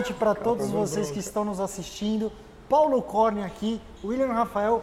noite para todos vocês que estão nos assistindo. Paulo Corne aqui, William Rafael,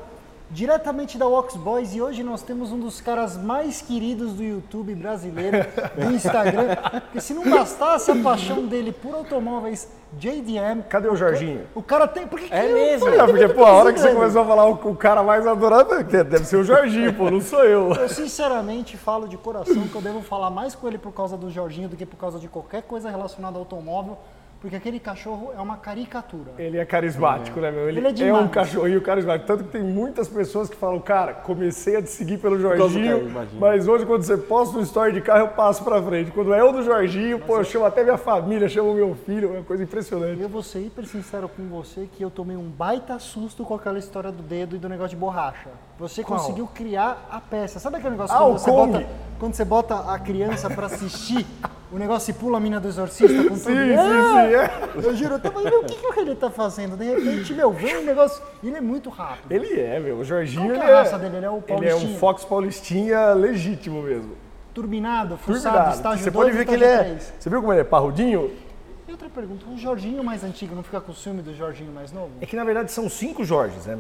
diretamente da Wax Boys e hoje nós temos um dos caras mais queridos do YouTube brasileiro, do Instagram, porque se não bastasse a paixão dele por automóveis JDM... Cadê o Jorginho? O cara tem... Por que É que mesmo? porque, pô, a hora que você começou a falar o, o cara mais adorado, deve ser o Jorginho, pô, não sou eu. Eu sinceramente falo de coração que eu devo falar mais com ele por causa do Jorginho do que por causa de qualquer coisa relacionada ao automóvel, porque aquele cachorro é uma caricatura. Ele é carismático, né, meu? Ele, Ele é é, demais. um cachorrinho carismático. Tanto que tem muitas pessoas que falam, cara, comecei a te seguir pelo Jorginho, mas hoje quando você posta um story de carro, eu passo pra frente. Quando é o do Jorginho, pô, eu chamo até minha família, chamo meu filho, é uma coisa impressionante. Eu vou ser hiper sincero com você que eu tomei um baita susto com aquela história do dedo e do negócio de borracha. Você Qual? conseguiu criar a peça. Sabe aquele negócio Ah, quando o você, Kong. bota, quando você bota a criança pra assistir, o negócio e pula a mina do exorcista com tudo? Sim, sim, sim, é. Eu juro, eu tava falando, o que, que ele tá fazendo? De repente, meu, vem um negócio. Ele é muito rápido. Ele é, meu. O Jorginho, Qual que é a é. raça dele? Ele é o Ele é Paulistinha? um Fox Paulistinha legítimo mesmo. Turbinado, fuçado, Turbinado. estágio Você 2 pode ver que ele é. três. Você viu como ele é parrudinho? E outra pergunta, o Jorginho mais antigo não fica com ciúme do Jorginho mais novo? É que na verdade são cinco Jorges, né?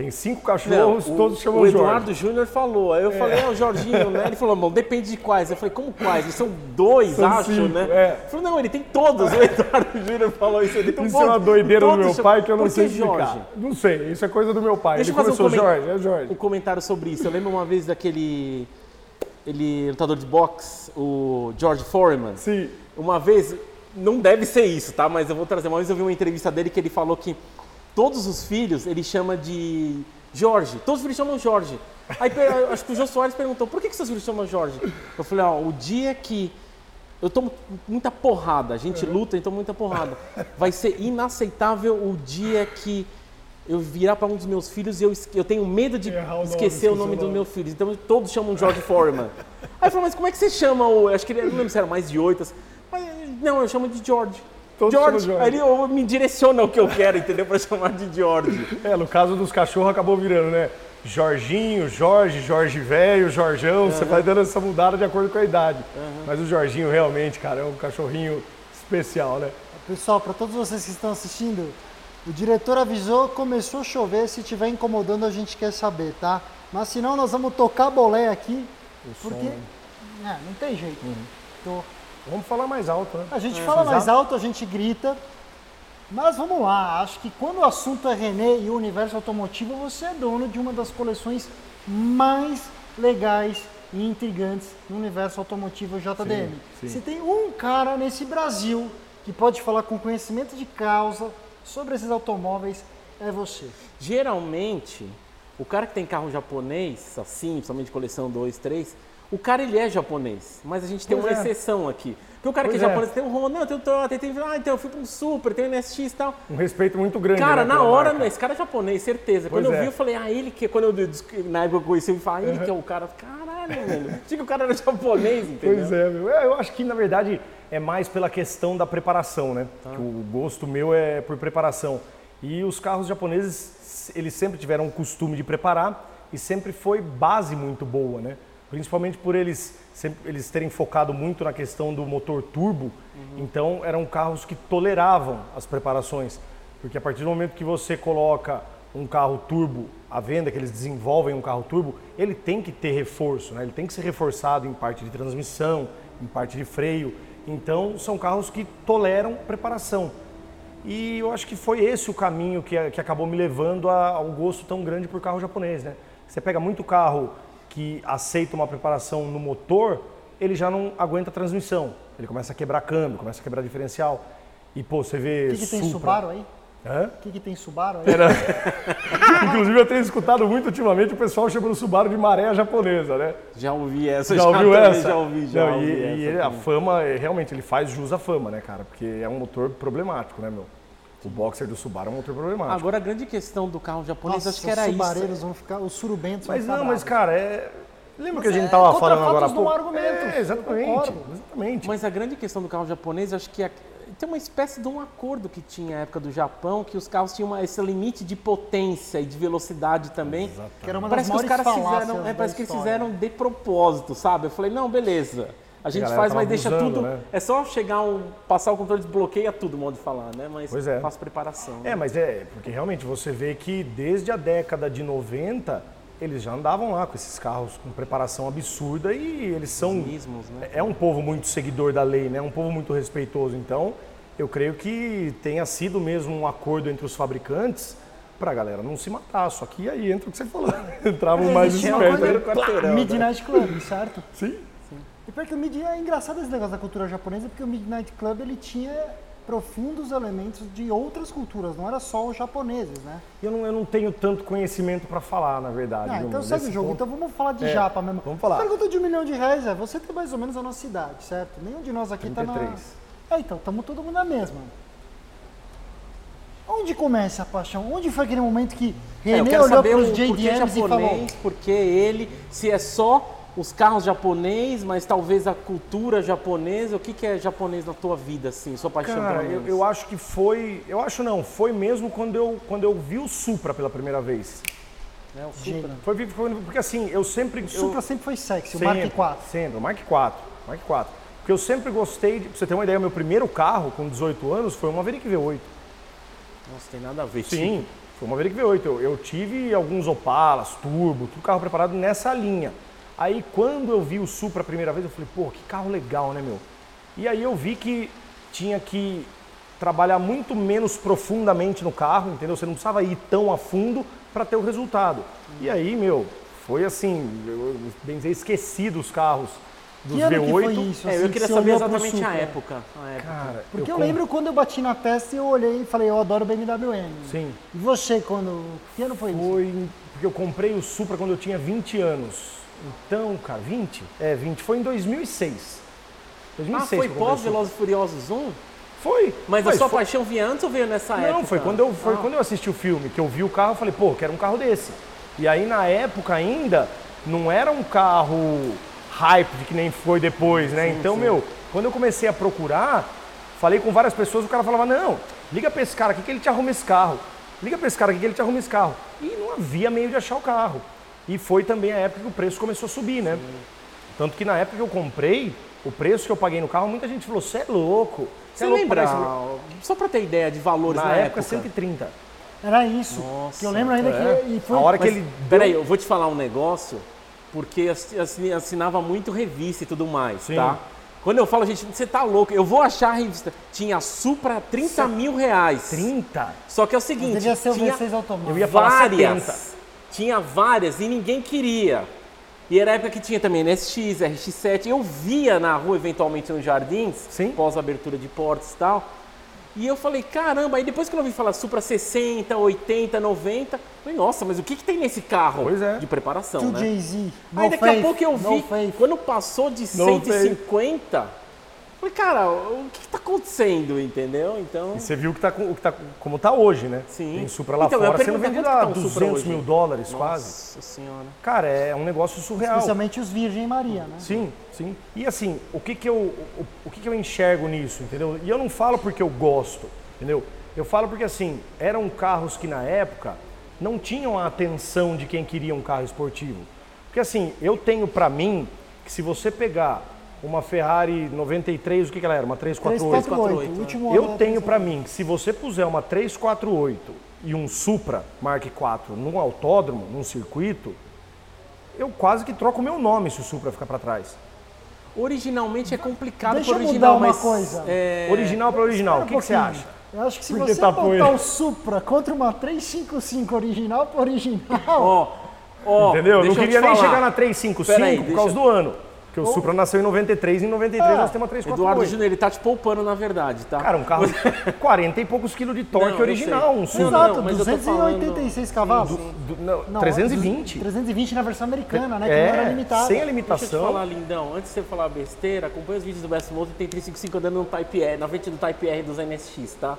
Tem cinco Não, cachorros, o, todos chamam o Jorge. Eduardo Júnior falou, aí eu falei, é o Jorginho, né? Ele falou, bom, depende de quais. Eu falei, como quais? Eles são dois, São acho, cinco, né? é. Ele falou, não, ele tem todos. O Eduardo Júnior falou isso. Ele tem um Isso é uma doideira do meu pai que eu não Por sei explicar. Jorge? Não sei, isso é coisa do meu pai. Deixa Ele eu fazer um, começou comen- Jorge, é Jorge. um comentário sobre isso. Eu lembro uma vez daquele ele, lutador de boxe, o George Foreman. Sim. Uma vez, não deve ser isso, tá? Mas eu vou trazer. Uma vez eu vi uma entrevista dele que ele falou que todos os filhos ele chama de Jorge. Todos os filhos chamam Jorge. Aí acho que o Jô Soares perguntou, por que, que seus filhos chamam Jorge? Eu falei, ó, o dia que eu tomo muita porrada, a gente luta, então muita porrada. Vai ser inaceitável o dia que eu virar para um dos meus filhos e eu, eu tenho medo de o esquecer o nome dos nome. meus filhos. Então todos chamam George Foreman. Aí eu falei, mas como é que você chama o. Acho que ele não lembro se era mais de oito. assim. Mas, não, eu chamo de George. Todos George. Aí ele me direciona o que eu quero, entendeu? Para chamar de George. É, no caso dos cachorros acabou virando, né? Jorginho, Jorge, Jorge Velho, Jorjão, você vai dando essa mudada de acordo com a idade. Mas o Jorginho realmente, cara, é um cachorrinho especial, né? Pessoal, para todos vocês que estão assistindo, o diretor avisou, começou a chover, se estiver incomodando a gente quer saber, tá? Mas senão nós vamos tocar bolé aqui, porque é, não tem jeito. Tô- Vamos falar mais alto, né? A gente fala mais alto, a gente grita, mas vamos lá, acho que quando o assunto é René e o universo automotivo, você é dono de uma das coleções mais legais e intrigantes no universo automotivo JDM. sim. Se tem um cara nesse Brasil que pode falar com conhecimento de causa sobre esses automóveis, é você. Geralmente, o cara que tem carro japonês, assim, principalmente coleção 2, 3, o cara ele é japonês, mas a gente tem Pois uma é. exceção aqui. Porque o cara Pois que é é. japonês tem um Honda, não, tem um Toyota, tem, ah, então eu fui para um Super, tem um NSX e tal. Um respeito muito grande. Cara, né, na hora, marca. esse cara é japonês, certeza. Pois quando eu é. vi, eu falei, ah, ele que. Quando eu na época eu conheci, eu falei, ah, ele que é o cara. Caralho, mano. Tinha que o cara era japonês, entendeu? Pois é, meu. É, Eu acho que, na verdade, é mais pela questão da preparação, né? Tá. Que o gosto meu é por preparação. E os carros japoneses, eles sempre tiveram o costume de preparar e sempre foi base muito boa, né? Principalmente por eles, sempre, eles terem focado muito na questão do motor turbo. Uhum. Então, eram carros que toleravam as preparações. Porque a partir do momento que você coloca um carro turbo à venda, que eles desenvolvem um carro turbo, ele tem que ter reforço, né? ele tem que ser reforçado em parte de transmissão, em parte de freio. Então, são carros que toleram preparação. E eu acho que foi esse o caminho que, que acabou me levando a, ao gosto tão grande por carro japonês. Né? Você pega muito carro que aceita uma preparação no motor, ele já não aguenta a transmissão. Ele começa a quebrar câmbio, começa a quebrar diferencial. E, pô, você vê O que, que tem Supra. Subaru aí? Hã? O que, que tem Subaru aí? Inclusive, eu tenho escutado muito ultimamente o pessoal chamando o Subaru de maré japonesa, né? Já ouvi essa, Já ouviu essa? Já ouvi, já Não, ouvi e, essa e ele- a fama, é, realmente, ele faz jus à fama, né, cara? Porque é um motor problemático, né, meu? O boxer do Subaru é um motor problemático. Agora, a grande questão do carro japonês, Nossa, acho que era os isso. subareiros vão ficar, os surubentos Mas vão ficar não, mas cara, é... Lembra que a Mas gente é tava contra falando agora há pouco? argumento. É, exatamente, exatamente. Mas a grande questão do carro japonês, acho que é- tem uma espécie de um acordo que tinha na época do Japão, que os carros tinham uma- esse limite de potência e de velocidade também. Que era uma Parece das que os caras fizeram, é, parece que eles fizeram de propósito, sabe? Eu falei, não, beleza. A gente galera faz, mas deixa tudo. né? É só chegar um. passar o controle, desbloqueia tudo, modo de falar, né? Mas Pois é. faço preparação. É, mas é, porque realmente você vê que desde a década de 90 eles já andavam lá com esses carros com preparação absurda e eles são. Mismos, né? É um povo muito seguidor da lei, né? Um povo muito respeitoso. Então, eu creio que tenha sido mesmo um acordo entre os fabricantes para a galera não se matar. Só que aí entra o que você falou. Entravam mais espertos. quarteirão, né? Midnight Club, certo? Sim. E pior que o Mid... é engraçado esse negócio da cultura japonesa, porque o Midnight Club ele tinha profundos elementos de outras culturas, não era só os japoneses, né? Eu não, eu não tenho tanto conhecimento para falar, na verdade. Ah, então segue o jogo. ponto- Então vamos falar de É, japa mesmo. vamos falar. Pergunta de um milhão de reais é, você tem mais ou menos a nossa idade, certo? Nenhum de nós aqui tá na... 33. É, então, estamos todo mundo na mesma. Onde começa a paixão? Onde foi aquele momento que É, eu René quero olhou saber para os JDMs e falou... japonês, porque ele, se é só os carros japonês, mas talvez a cultura japonesa, o que, que é japonês na tua vida, assim, sua paixão Cara, pelo eu, menos? eu acho que foi. Eu acho não, foi mesmo quando eu, quando eu vi o Supra pela primeira vez. É, o Gente, Supra. Foi, foi- porque assim, eu sempre. O eu- Supra sempre foi sexy, o sempre, Mark IV. Sempre, o Mark IV. Mark IV. Porque eu sempre gostei, de, pra você ter uma ideia, meu primeiro carro com 18 anos foi um Maverick V8. Nossa, tem nada a ver. Sim, foi um Maverick V8. Eu, eu tive alguns Opalas, Turbo, tudo carro preparado nessa linha. Aí quando eu vi o Supra a primeira vez, eu falei, pô, que carro legal, né, meu? E aí eu vi que tinha que trabalhar muito menos profundamente no carro, entendeu? Você não precisava ir tão a fundo para ter o resultado. E aí, meu, foi assim, eu, bem dizer, esqueci dos carros dos Que ano V8. que foi isso? É, assim, eu que queria você saber exatamente a época. a época. Cara, Porque eu, com- lembro quando eu bati na testa e eu olhei e falei, eu adoro BMW M. Sim. E você, quando... Que ano foi isso? Foi porque eu comprei o Supra quando eu tinha 20 anos. Então, cara, 20? É, 20. Foi em 2006. Ah, 2006 foi que eu comprei o pós. Velozes e Furiosos 1? Foi. Mas a sua foi- paixão vinha antes ou veio nessa época? Não, foi quando eu foi Ah. quando eu assisti o filme, que eu vi o carro, eu falei, pô, quero um carro desse. E aí na época ainda não era um carro hype de que nem foi depois, né? então, meu, quando eu comecei a procurar, falei com várias pessoas, o cara falava: "Não, liga pra esse cara aqui que ele te arruma esse carro. Liga pra esse cara aqui que ele te arruma esse carro". E não havia meio de achar o carro. E foi também a época que o preço começou a subir, né? Tanto que na época que eu comprei, o preço que eu paguei no carro, muita gente falou: "Você é louco". Você é louco lembra? pagar esse-" Só pra ter ideia de valores Na, na, época 130. Era isso. Nossa, que eu lembro ainda É. que... E foi... A hora que Mas, ele Peraí, deu- eu vou te falar um negócio, porque assi- assi- assinava muito revista e tudo mais, Sim. tá? Quando eu falo, gente, você tá louco, eu vou achar a revista. Tinha Supra 30 mil reais. 30. Só que é o seguinte, Devia ser o tinha V6 automático. Eu ia falar várias. 70. Tinha várias e ninguém queria. E era a época que tinha também NSX, RX7. Eu via na rua, eventualmente, nos jardins, Sim. pós abertura de portas e tal. E eu falei, caramba, aí depois que eu ouvi falar Supra 60, 80, 90, eu falei, nossa, mas o que, que tem nesse carro é. de preparação, né? Jay-Z. Aí daqui faith, a pouco eu vi, faith. quando passou de No 150, falei, cara, o que, que tá acontecendo, entendeu? Então, E você viu que tá, com- o que tá, como tá hoje, né? Sim. Tem Supra lá Então, fora sendo vendido a tá um Supra 200 hoje? mil dólares quase. nossa senhora. Cara, é um negócio surreal. Especialmente os Virgem Maria, né? Sim, sim. E assim, o que que eu, o, o que que eu enxergo nisso, entendeu? E eu não falo porque eu gosto, entendeu? Eu falo porque assim, eram carros que na época não tinham a atenção de quem queria um carro esportivo. Porque assim, eu tenho pra mim que se você pegar uma Ferrari 93, o que que ela era? Uma 348? 348, o último Eu tenho 348. pra mim que se você puser uma 348 e um Supra Mark IV num autódromo, num circuito, eu quase que troco o meu nome se o Supra ficar pra trás. Originalmente é complicado Deixa pro eu original, mudar uma mas coisa. é, Original pra original, o que, que você acha? Eu acho que se Porque você tá botar o Supra contra uma 355 original para original, Ó, ó, Entendeu? Eu não deixa eu te queria nem chegar na 355 Peraí, por deixa- causa do ano. Porque o Supra nasceu em 93 e em 93 Ah, nós temos uma 348. Eduardo Júnior, ele tá te poupando na verdade, tá? Cara, um carro de 40 e poucos quilos de torque Não, eu original, um Supra. Não, Exato, mas eu tô 286 cavalos. Do- não, Não, 320. 320 na versão americana, né? Que não era É, limitada. sem a Deixa eu te limitação. falar, lindão, antes de você falar besteira, acompanha os vídeos do Best Motor, tem 355 andando no Type R, na frente do Type R dos NSX, tá?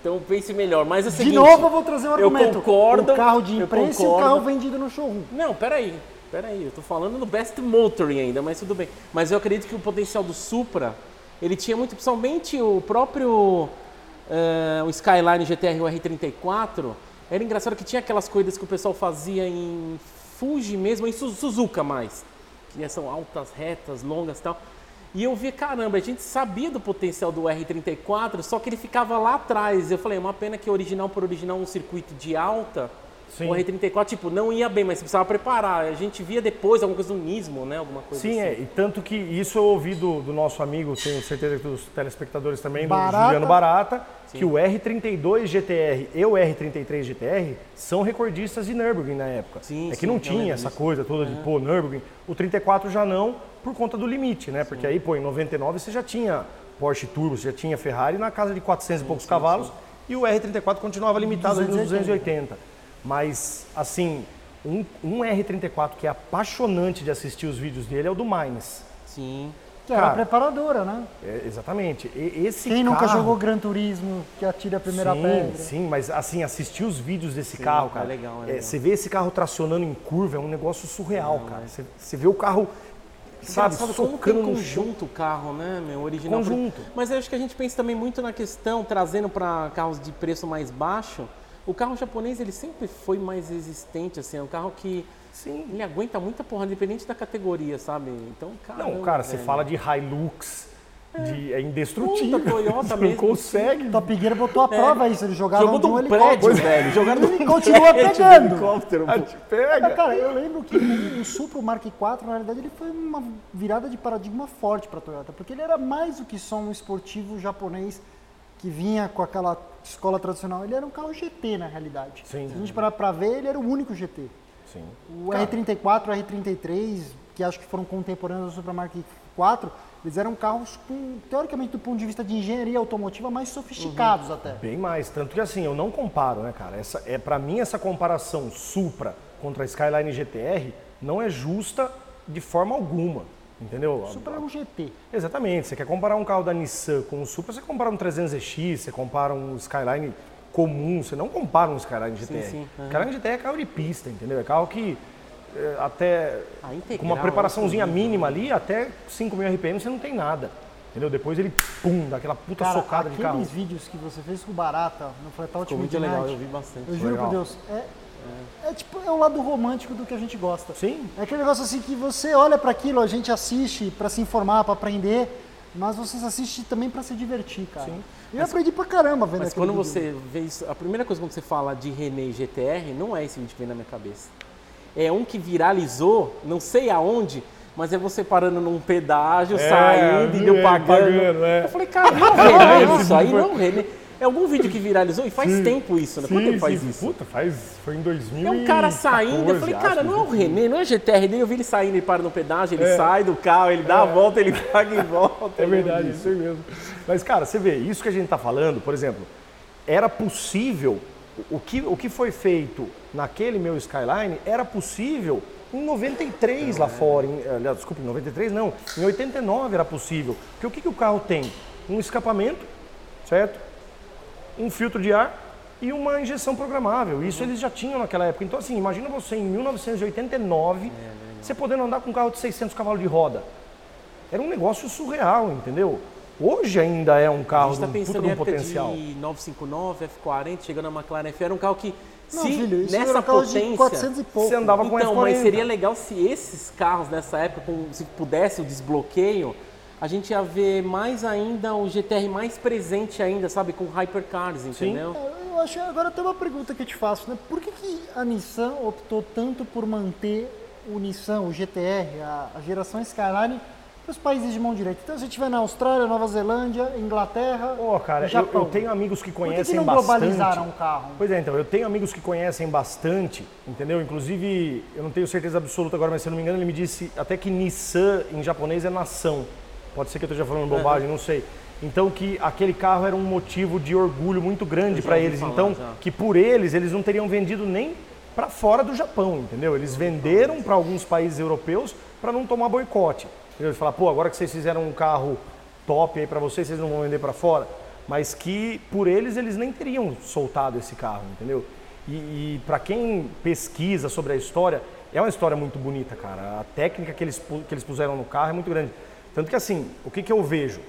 Então pense melhor, mas é o De seguinte... novo, eu vou trazer um eu argumento. concordo, o carro de eu imprensa e o carro vendido no showroom. Não, peraí, peraí, eu tô falando do Best Motoring ainda, mas tudo bem. Mas eu acredito que o potencial do Supra, ele tinha muito, principalmente o próprio eh, o Skyline GTR o R34, era engraçado que tinha aquelas corridas que o pessoal fazia em Fuji mesmo, em Su- Suzuka mais, que são altas, retas, longas e tal. E eu vi, caramba, a gente sabia do potencial do R34, só que ele ficava lá atrás. Eu falei, é uma pena que original por original um circuito de alta, Sim. o R34, tipo, não ia bem, mas você precisava preparar. A gente via depois alguma coisa do Nismo, né? Alguma coisa Sim, assim. é, e tanto que isso eu ouvi do, do nosso amigo, tenho certeza que dos telespectadores também, do Barata. Juliano Barata, que o R32 GTR e o R33 GTR são recordistas de Nürburgring na época. Sim, é que sim, não tinha essa disso. coisa toda de, pô, Nürburgring. O 34 já não, por conta do limite, né? Porque aí, pô, em 99 você já tinha Porsche Turbo, você já tinha Ferrari na casa de 400 e poucos cavalos, e o R34 continuava limitado ali nos 280. Mas, assim, um, um R34 que é apaixonante de assistir os vídeos dele é o do Mines. Sim. Que era a Cara, preparadora, né? É, exatamente. E- esse Quem nunca carro- jogou Gran Turismo, que atira a primeira sim, pedra. Sim, mas assim, assistir os vídeos desse carro, é cara. legal, é é, legal. você vê esse carro tracionando em curva, é um negócio surreal, cara. Você, você vê o carro, sabe, Engraçado como tem conjunto o carro, né, meu? Original. Conjunto. Mas eu acho que a gente pensa também muito na questão, trazendo para carros de preço mais baixo, o carro japonês ele sempre foi mais resistente, assim, é um carro que Sim. ele aguenta muita porra, independente da categoria, sabe? Então, cara. Não, cara, você fala de Hilux, de, é indestrutível. Puta, Toyota você não mesmo, consegue. O Top Gear botou a prova isso, ele jogava Jogou de um um prédio, velho. Jogaram de um Ele continua prédio pegando. helicóptero, Ah, te pega. Ah, Cara, eu lembro que o, Supra o Mark IV, na realidade, ele foi uma virada de paradigma forte para a Toyota, porque ele era mais do que só um esportivo japonês que vinha com aquela escola tradicional. Ele era um carro GT, na realidade. Sim. Se a gente parar para ver, ele era o único GT. Sim. O R34, o R33, que acho que foram contemporâneos do Supra Mark IV, eles eram carros, com, teoricamente, do ponto de vista de engenharia automotiva, mais sofisticados até. Bem mais, tanto que assim, eu não comparo, né, cara? Essa, é, para mim, essa comparação Supra contra a Skyline GTR não é justa de forma alguma, entendeu? O Supra era um GT. Exatamente, você quer comparar um carro da Nissan com o Supra, você compara um 300X, você compara um Skyline comum, você não compara um Skyline GTR. sim, aham. Skyline GTR é carro de pista, entendeu? É carro que é, até Ah, integral, com uma preparaçãozinha mínima ali, até 5 mil RPM você não tem nada. Entendeu? Depois ele, pum, dá aquela puta Cara, socada de carro. aqueles vídeos que você fez com o Barata no Flatout Ficou muito legal, eu vi bastante. Eu juro Legal. por Deus, é, é tipo, é o lado romântico do que a gente gosta. Sim. É aquele negócio assim que você olha para aquilo, a gente assiste para se informar, para aprender, mas você assiste também para se divertir, cara. Sim. Eu aprendi pra caramba vendo Mas quando vídeo. você vê isso, a primeira coisa quando você fala de René GTR, não é esse vídeo que vem na minha cabeça. É um que viralizou, não sei aonde, mas é você parando num pedágio, É, saindo e eu é, pagando. pagando, é. Eu falei, cara, não é René isso aí, não é René. É algum vídeo que viralizou e faz Sim. tempo isso, né? Quanto Sim, tempo faz sim. isso? Puta, faz. Foi em 2000. É um cara saindo, eu falei, cara, não é o René, não é GTR dele. Eu vi ele saindo, ele para no pedágio, ele É. sai do carro, ele dá a volta, ele paga e volta. É verdade, isso aí mesmo. Mas, cara, você vê, isso que a gente está falando, por exemplo, era possível, o que, o que foi feito naquele meu Skyline era possível em 93 lá fora. Em, aliás, desculpa, em 93 não, em 89 era possível. Porque o que, que o carro tem? Um escapamento, certo? Um filtro de ar e uma injeção programável. Isso eles já tinham naquela época. Então, assim, imagina você em 1989, você podendo andar com um carro de 600 cavalos de roda. Era um negócio surreal, entendeu? Hoje ainda é um A carro gente tá puta pensando de em um potencial. de 959, F40, chegando a McLaren F, era um carro que, Não, se filho, isso nessa potência... de 400 e pouco. Você andava com Então, F40. mas seria legal se esses carros nessa época, com- se pudesse o desbloqueio, a gente ia ver mais ainda o GTR mais presente ainda, sabe, com hypercars, entendeu? É, Eu acho, agora tem uma pergunta que eu te faço, né? Por que, que a Nissan optou tanto por manter o Nissan, o GTR, a, a geração Skyline, para os países de mão direita? Então, se a gente vai na Austrália, Nova Zelândia, Inglaterra, Pô, cara, eu, Japão, eu tenho amigos que por que, conhecem que não bastante. globalizaram o carro? Pois é, então, eu tenho amigos que conhecem bastante, entendeu? Inclusive, eu não tenho certeza absoluta agora, mas se eu não me engano, ele me disse até que Nissan em japonês é nação. Pode ser que eu esteja falando bobagem, não sei. Então que aquele carro era um motivo de orgulho muito grande para eles. falar, então, já. que por eles, eles não teriam vendido nem para fora do Japão, entendeu? Eles venderam para alguns países europeus para não tomar boicote. Entendeu? Eles falaram, pô, agora que vocês fizeram um carro top aí para vocês, vocês não vão vender para fora. Mas que por eles, eles nem teriam soltado esse carro, entendeu? E, e para quem pesquisa sobre a história, é uma história muito bonita, cara. A técnica que eles, que eles puseram no carro é muito grande. Tanto que assim, o que, que eu vejo?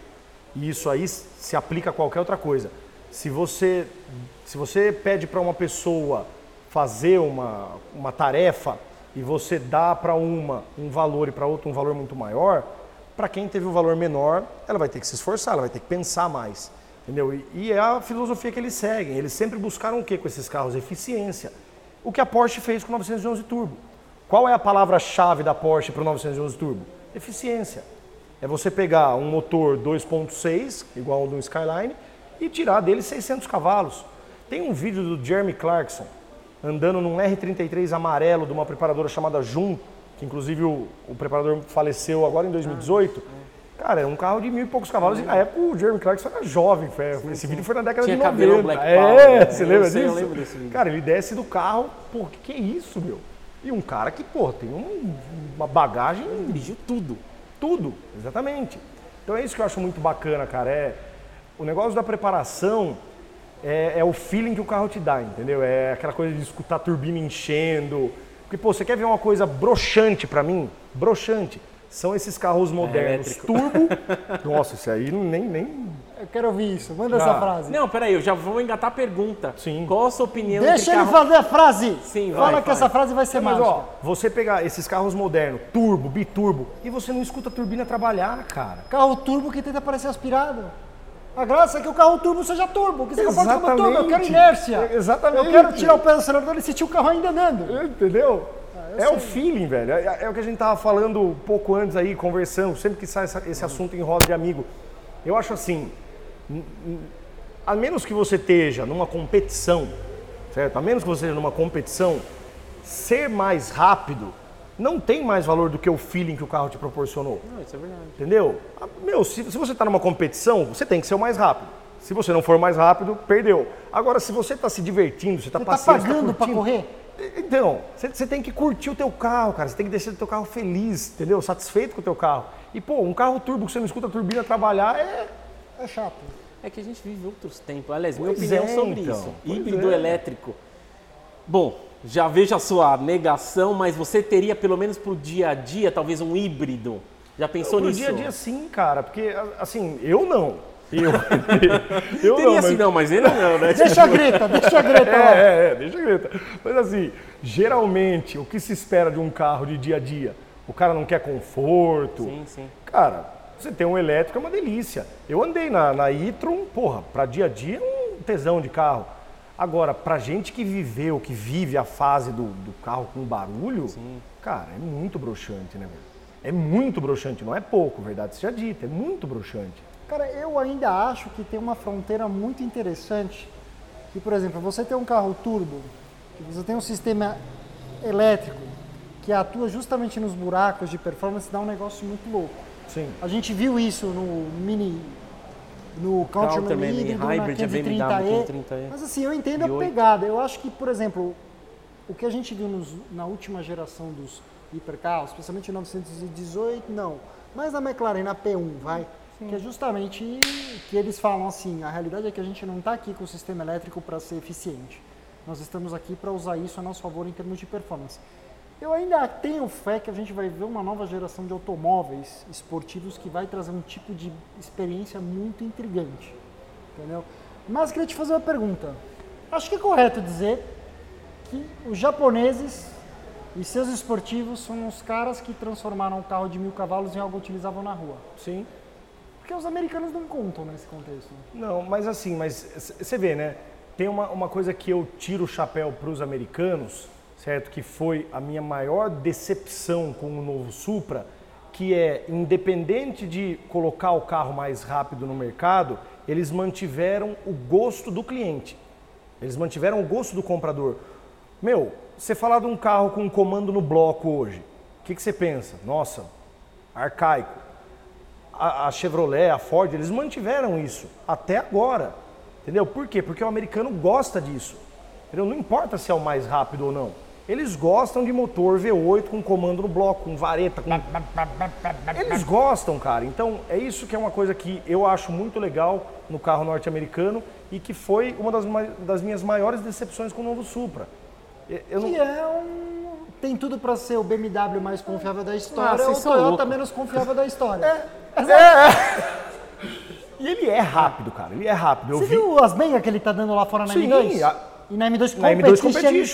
E isso aí se aplica a qualquer outra coisa. Se você, se você pede para uma pessoa fazer uma, uma tarefa e você dá para uma um valor e para outra um valor muito maior, Para quem teve o valor menor, ela vai ter que se esforçar, ela vai ter que pensar mais. Entendeu? E, e é a filosofia que eles seguem. Eles sempre buscaram o quê com esses carros? Eficiência. O que a Porsche fez com o 911 Turbo. Qual é a palavra-chave da Porsche para o 911 Turbo? Eficiência. É você pegar um motor 2.6, igual ao do Skyline, e tirar dele 600 cavalos. Tem um vídeo do Jeremy Clarkson andando num R33 amarelo de uma preparadora chamada Jun, que inclusive o, o preparador faleceu agora em 2018. Cara, é um carro de mil e poucos cavalos e na época o Jeremy Clarkson era jovem. Foi, esse sim. vídeo foi na década Tinha de cabelão 90. Black é, Power, né? você lembra sei, eu disso? lembro desse vídeo. Cara, ele desce do carro, pô, que, que é isso, meu? E um cara que, pô, tem um- uma bagagem Dirigiu tudo. Tudo, exatamente. Então é isso que eu acho muito bacana, cara. É, o negócio da preparação é, é o feeling que o carro te dá, entendeu? É aquela coisa de escutar a turbina enchendo. Porque, pô, você quer ver uma coisa broxante pra mim? Broxante. São esses carros modernos elétrico. turbo. Nossa, isso aí nem. nem... Eu quero ouvir isso. Manda Já. essa frase. Não, peraí, eu já vou engatar a pergunta. Sim. Qual a sua opinião Deixa entre ele carro... fazer a frase. Sim, vai, Fala que vai. essa frase vai ser Mas, mágica. ó, você pegar esses carros modernos, turbo, biturbo, e você não escuta a turbina trabalhar, cara. Carro turbo que tenta parecer aspirado. A graça é que o carro turbo seja turbo. Que você pode como turbo. Eu quero Exatamente. inércia. Exatamente. Eu quero tirar o pé do acelerador e sentir o carro ainda andando. Entendeu? é o feeling, velho. É, é o que a gente tava falando um pouco antes aí, conversando, sempre que sai essa- esse assunto em roda de amigo. Eu acho assim, a menos que você esteja numa competição, certo? A menos que você esteja numa competição, ser mais rápido não tem mais valor do que o feeling que o carro te proporcionou. Não, isso é verdade. Entendeu? Ah, Meu, se, se você está numa competição, você tem que ser o mais rápido. Se você não for mais rápido, perdeu. Agora, se você está se divertindo, você está tá passeando, você tá pagando pra curtindo, correr? então, você, você tem que curtir o teu carro, cara. Você tem que descer do teu carro feliz, entendeu? Satisfeito com o teu carro. E, pô, um carro turbo que você não escuta a turbina trabalhar é... É chato. É que a gente vive outros tempos. Aliás, minha Pois opinião é, sobre então. isso. Pois Híbrido é. elétrico. Bom, já vejo a sua negação, mas você teria pelo menos pro dia a dia, talvez um híbrido. Já pensou Pro nisso? dia a dia sim, cara. Porque, assim, eu não. Eu, eu Teria não, assim, mas- não, mas ele não, né? Deixa a greta, deixa a greta lá. É, é, é, deixa a Greta. Mas assim, geralmente, o que se espera de um carro de dia a dia? O cara não quer conforto. Sim, sim. Cara, você tem um elétrico é uma delícia. Eu andei na, na e-tron, porra, pra dia a dia é um tesão de carro. Agora, pra gente que viveu, que vive a fase do, do carro com barulho, cara, é muito broxante, né, velho? É muito broxante, não é pouco, verdade seja dita, é muito broxante. Cara, eu ainda acho que tem uma fronteira muito interessante. Que, por exemplo, você tem um carro turbo, que você tem um sistema elétrico que atua justamente nos buracos de performance, dá um negócio muito louco. Sim. A gente viu isso no Mini, no Countryman Countryman híbrido, na Hybrid, a BMW 530e. 530e. Mas assim, eu entendo a pegada. Eu acho que, por exemplo, o que a gente viu nos- na última geração dos hipercarros, especialmente o 918, não. Mas na McLaren, na P1, vai. Que é justamente que eles falam assim, a realidade é que a gente não está aqui com o sistema elétrico para ser eficiente. Nós estamos aqui para usar isso a nosso favor em termos de performance. Eu ainda tenho fé que a gente vai ver uma nova geração de automóveis esportivos que vai trazer um tipo de experiência muito intrigante. Entendeu? Mas queria te fazer uma pergunta. Acho que é correto dizer que os japoneses e seus esportivos são os caras que transformaram o carro de mil cavalos em algo utilizável na rua. Sim. Porque os americanos não contam nesse contexto. Não, mas assim, mas você vê, né? Tem uma, uma coisa que eu tiro o chapéu para os americanos, certo? Que foi a minha maior decepção com o novo Supra, que é, independente de colocar o carro mais rápido no mercado, eles mantiveram o gosto do cliente. Eles mantiveram o gosto do comprador. Meu, você falar de um carro com um comando no bloco hoje, o que, que você pensa? Nossa, arcaico a, a Chevrolet, a Ford, eles mantiveram isso até agora. Entendeu? Por quê? Porque o americano gosta disso. Entendeu? Não importa se é o mais rápido ou não. Eles gostam de motor V8 com comando no bloco, com vareta, com... Eles gostam, cara. Então, é isso que é uma coisa que eu acho muito legal no carro norte-americano e que foi uma das, das minhas maiores decepções com o novo Supra. Eu- não... Que é um. Tem tudo para ser o BMW mais confiável da história Ah, ou o Toyota loucos. menos confiável da história. E ele é rápido, cara. Ele é rápido. Eu Você vi... viu as bengas que ele tá dando lá fora na Sim, M2? a- E na M2 Na M2 Competition,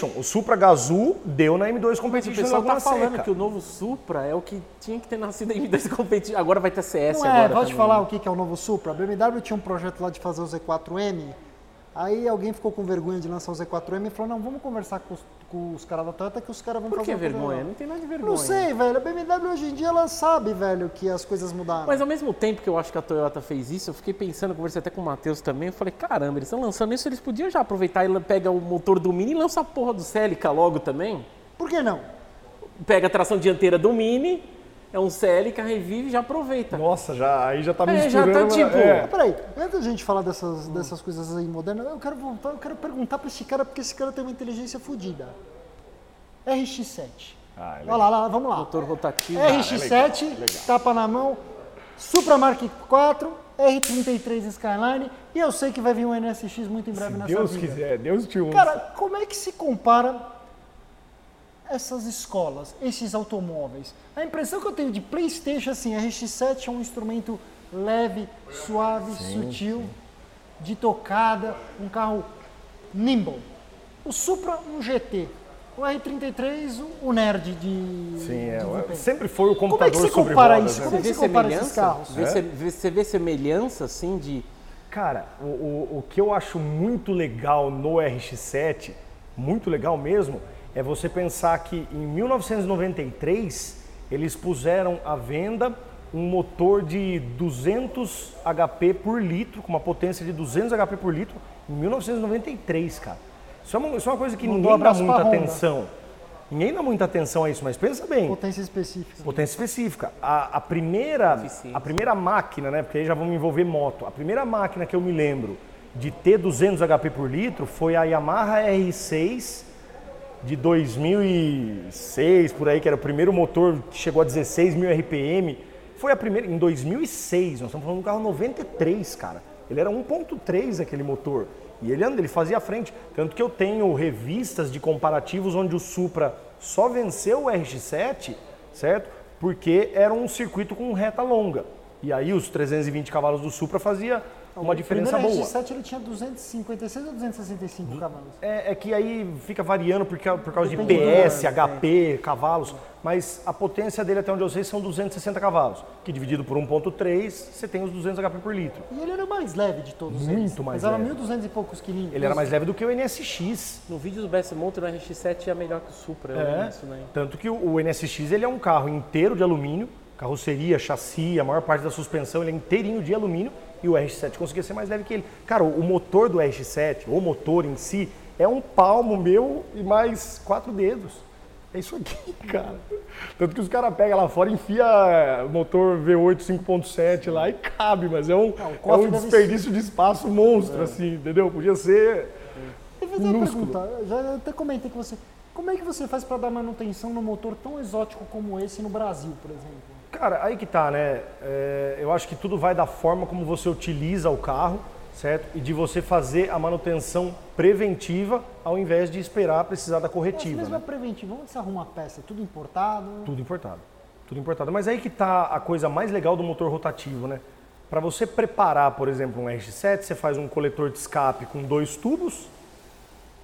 Competition. O Supra Gazoo deu na M2 Mas o Competition na pessoal tá falando Seca. que o novo Supra é o que tinha que ter nascido em M2 competitivo. Agora vai ter CS Não é, agora vou te também. falar o que que é o novo Supra. A BMW tinha um projeto lá de fazer o Z4M. Aí alguém ficou com vergonha de lançar o Z4M e falou: não, vamos conversar com os, com os caras da Toyota que os caras vão Por fazer que uma coisa vergonha? legal." Não tem nada de vergonha. Não sei, velho. A BMW hoje em dia ela sabe, velho, que as coisas mudaram. Mas ao mesmo tempo que eu acho que a Toyota fez isso, eu fiquei pensando, conversei até com o Matheus também, eu falei, caramba, eles estão lançando isso, eles podiam já aproveitar e pega o motor do Mini e lança a porra do Celica logo também. Por que não? Pega a tração dianteira do Mini, é um Celica, revive e já aproveita. Nossa, já, aí já tá É, já misturando. tá tipo- é. Peraí, antes da gente falar dessas, dessas coisas aí modernas, eu quero voltar, eu quero perguntar pra esse cara, porque esse cara tem uma inteligência fodida. RX-7. Ah, é Olha lá, lá, vamos lá. Motor rotativo. RX-7, tapa na mão, Supra Mark IV, R33 Skyline, e eu sei que vai vir um NSX muito em breve Se nessa Deus vida. quiser, Deus te ouça. Cara, como é que se compara essas escolas, esses automóveis? A impressão que eu tenho de PlayStation, assim, RX-7 é um instrumento leve, suave, sutil, de tocada, um carro nimble. O Supra, um GT. O R33, o- nerd de. Sim, é, de desempenho. sempre foi o Como é computador que você compara rodas, isso? né? Como é que vê você compara esses semelhança? carros? Vê, se- vê- Você vê semelhança, assim, de... Cara, o, o, o que eu acho muito legal no RX-7, muito legal mesmo, é você pensar que em 1993 eles puseram à venda um motor de 200 HP por litro, com uma potência de 200 HP por litro, em 1993, cara. Isso é uma, isso é uma coisa que Mandou ninguém dá muita atenção. Ninguém dá muita atenção a isso, mas pensa bem. Potência específica. Potência específica. A, a primeira, a primeira máquina, né? Porque aí já vamos envolver moto. A primeira máquina que eu me lembro de ter 200 HP por litro foi a Yamaha R6 de 2006, por aí, que era o primeiro motor que chegou a 16 mil RPM. Foi a primeira, em 2006, nós estamos falando de um carro 93, cara. Ele era 1.3 aquele motor. E ele anda, ele fazia frente. Tanto que eu tenho revistas de comparativos onde o Supra só venceu o RX-7, certo? Porque era um circuito com reta longa. E aí os 320 cavalos do Supra fazia uma diferença O primeiro boa. RX-7 ele tinha 256 ou 265 cavalos? É, é que aí fica variando por, por causa de Depende do PS, HP, cavalos, mas a potência dele, até onde eu sei, são 260 cavalos, que dividido por 1.3, você tem os 200 HP por litro. E ele era o mais leve de todos Muito eles. mais Pesava leve. 1.200 e poucos quilinhos. Ele era mais leve do que o NSX. No vídeo do Best Motor, o RX-7 é melhor que o Supra, eu lembro É, né? tanto que o, o NSX ele é um carro inteiro de alumínio, carroceria, chassi, a maior parte da suspensão ele é inteirinho de alumínio e o RX-7 conseguia ser mais leve que ele. Cara, o, motor do RX-7, o motor em si, é um palmo meu e mais quatro dedos. É isso aqui, cara. Tanto que os caras pegam lá fora enfia motor V8 5.7 lá e cabe, mas é um, Não, é um desperdício de espaço monstro, assim, entendeu? Podia ser. Eu vou fazer uma pergunta, já até comentei com você. Como é que você faz para dar manutenção num motor tão exótico como esse no Brasil, por exemplo? Cara, aí que tá, né? É, eu acho que tudo vai da forma como você utiliza o carro, certo? E de você fazer a manutenção preventiva ao invés de esperar precisar da Mas corretiva. mesmo né? a preventiva, onde você arruma a peça? É tudo importado? Tudo importado. Tudo importado. Mas aí que tá a coisa mais legal do motor rotativo, né? Para você preparar, por exemplo, um RX-7, você faz um coletor de escape com dois tubos,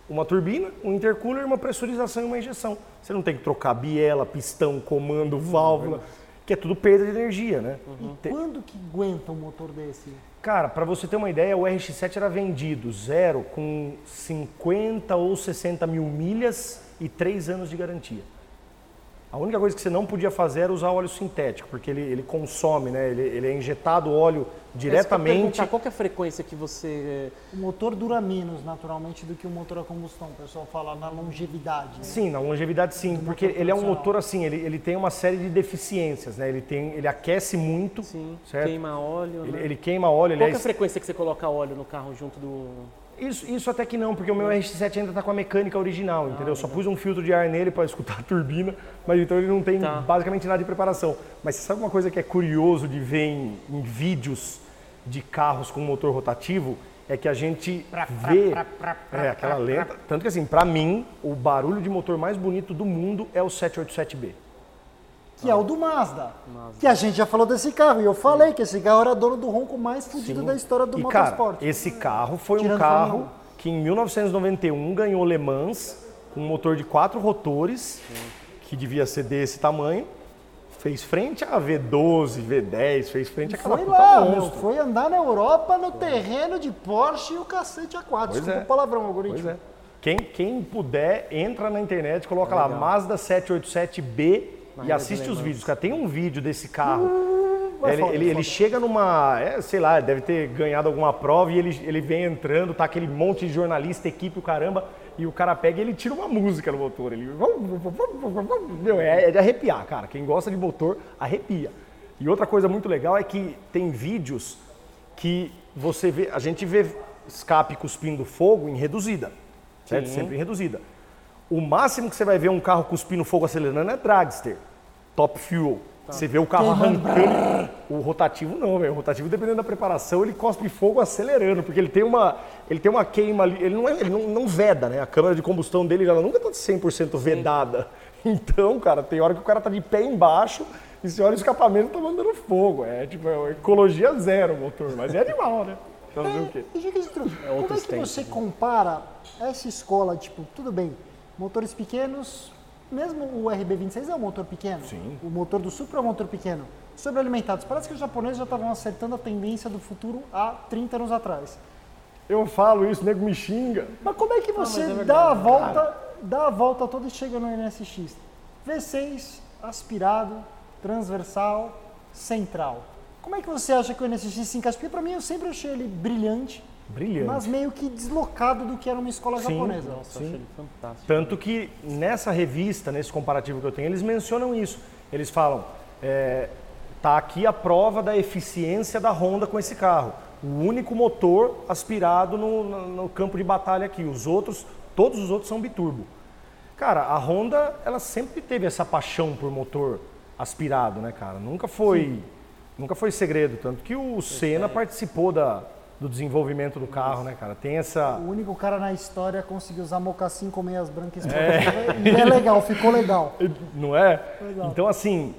uma turbina, um intercooler, uma pressurização e uma injeção. Você não tem que trocar biela, pistão, comando, válvula, que é tudo perda de energia, né? E Te- quando que aguenta um motor desse? Cara, para você ter uma ideia, o RX-7 era vendido zero com 50 ou 60 mil milhas e 3 anos de garantia. A única coisa que você não podia fazer era usar óleo sintético, porque ele, ele consome, né? Ele, ele é injetado óleo diretamente. Qual que é a frequência que você... O motor dura menos, naturalmente, do que o motor a combustão. O pessoal fala na longevidade. né? Sim, na longevidade sim, porque motor ele é um motor assim, ele, ele tem uma série de deficiências, né? Ele, tem, ele aquece muito, Sim, certo? queima óleo, Ele, né? ele queima óleo, Qual que é aliás, a frequência que você coloca óleo no carro junto do... Isso, isso até que não, porque o meu RX-7 ainda está com a mecânica original, entendeu? Só pus um filtro de ar nele para escutar a turbina, mas então ele não tem Tá. basicamente nada de preparação. Mas você sabe uma coisa que é curioso de ver em, em vídeos de carros com motor rotativo? É que a gente vê é, aquela lenta. Tanto que assim, para mim, o barulho de motor mais bonito do mundo é o 787B. Que é o do Mazda. Que a gente já falou desse carro. E eu falei que esse carro era dono do ronco mais fudido da história do e, cara, motorsport. esse carro foi um Tirando carro Fórmula que em 1991 ganhou Le Mans com um motor de quatro rotores, que devia ser desse tamanho. Fez frente a V12, V10, fez frente àquela Foi puta lá, meu, foi andar na Europa no terreno de Porsche e o cacete A4. Pois Desculpa é. o palavrão, algoritmo. Pois é. Quem, quem puder, entra na internet, coloca lá Mazda 787B e assiste os vídeos. Cara, tem um vídeo desse carro. vai ele, foda, ele, vai ele foda. chega numa, é, sei lá, deve ter ganhado alguma prova e ele, ele vem entrando, tá aquele monte de jornalista, equipe, o caramba, e o cara pega e ele tira uma música no motor. Ele, meu, é, é de arrepiar, cara. Quem gosta de motor, arrepia. E outra coisa muito legal é que tem vídeos que você vê, a gente vê escape cuspindo fogo em reduzida, certo? Sempre em reduzida. O máximo que você vai ver um carro cuspindo fogo acelerando é dragster, top fuel. Você vê o carro arrancando. O rotativo não, velho. O rotativo, dependendo da preparação, ele cospe fogo acelerando, porque ele tem uma, ele tem uma queima ali. Ele não, é, ele não, não veda, né? A câmara de combustão dele ela nunca tá 100% vedada. Então, cara, tem hora que o cara tá de pé embaixo e você olha o escapamento tá mandando fogo. É tipo, é ecologia zero o motor, mas é animal, né? Então, fazer o quê? De tudo, como é que você né? compara essa escola, tipo, tudo bem, motores pequenos, mesmo o RB26 é um motor pequeno, Sim. o motor do Supra é um motor pequeno, sobrealimentados, parece que os japoneses já estavam acertando a tendência do futuro há 30 anos atrás. Eu falo isso, o nego me xinga. Mas como é que você mas é dá a verdade, volta, dá a volta toda e chega no NSX? V6, aspirado, transversal, central. Como é que você acha que o NSX se encaixa? Porque pra mim eu sempre achei ele brilhante, Brilhante. mas meio que deslocado do que era uma escola Sim. japonesa. Nossa, eu achei ele fantástico. Tanto que nessa revista, nesse comparativo que eu tenho, eles mencionam isso. Eles falam, é, tá aqui a prova da eficiência da Honda com esse carro. O único motor aspirado no, no- no campo de batalha aqui. Os outros, todos os outros são biturbo. Cara, a Honda, ela sempre teve essa paixão por motor aspirado, né, cara? Nunca foi, nunca foi segredo. Tanto que o Senna participou da, do desenvolvimento do carro, né, cara? Tem essa... O único cara na história a conseguir usar mocassim com meias brancas esportivas. E é legal, ficou legal. Não é? Legal. Então, assim,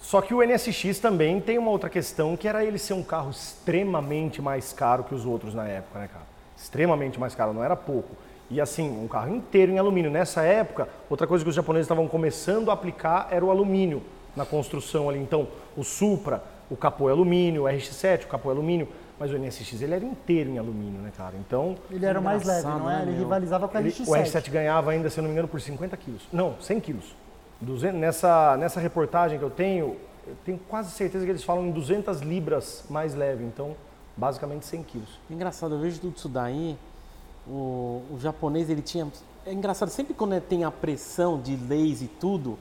só que o NSX também tem uma outra questão, que era ele ser um carro extremamente mais caro que os outros na época, né, cara? Extremamente mais caro, não era pouco. E assim, um carro inteiro em alumínio. Nessa época, outra coisa que os japoneses estavam começando a aplicar era o alumínio na construção ali. Então, o Supra, o capô é alumínio, o RX-7, o capô é alumínio, mas o NSX ele era inteiro em alumínio, né, cara? Então, Ele era o mais leve, não é? né, Ele meu? rivalizava com a ele- RX-7. o R7 ganhava ainda, se eu não me engano, por 50 quilos. Não, 100 quilos. 200 nessa, nessa reportagem que eu tenho, eu tenho quase certeza que eles falam em 200 libras mais leve. Então, basicamente 100 quilos. Engraçado, eu vejo tudo isso daí. O, o japonês, ele tinha. É engraçado, sempre quando tem a pressão de leis e tudo,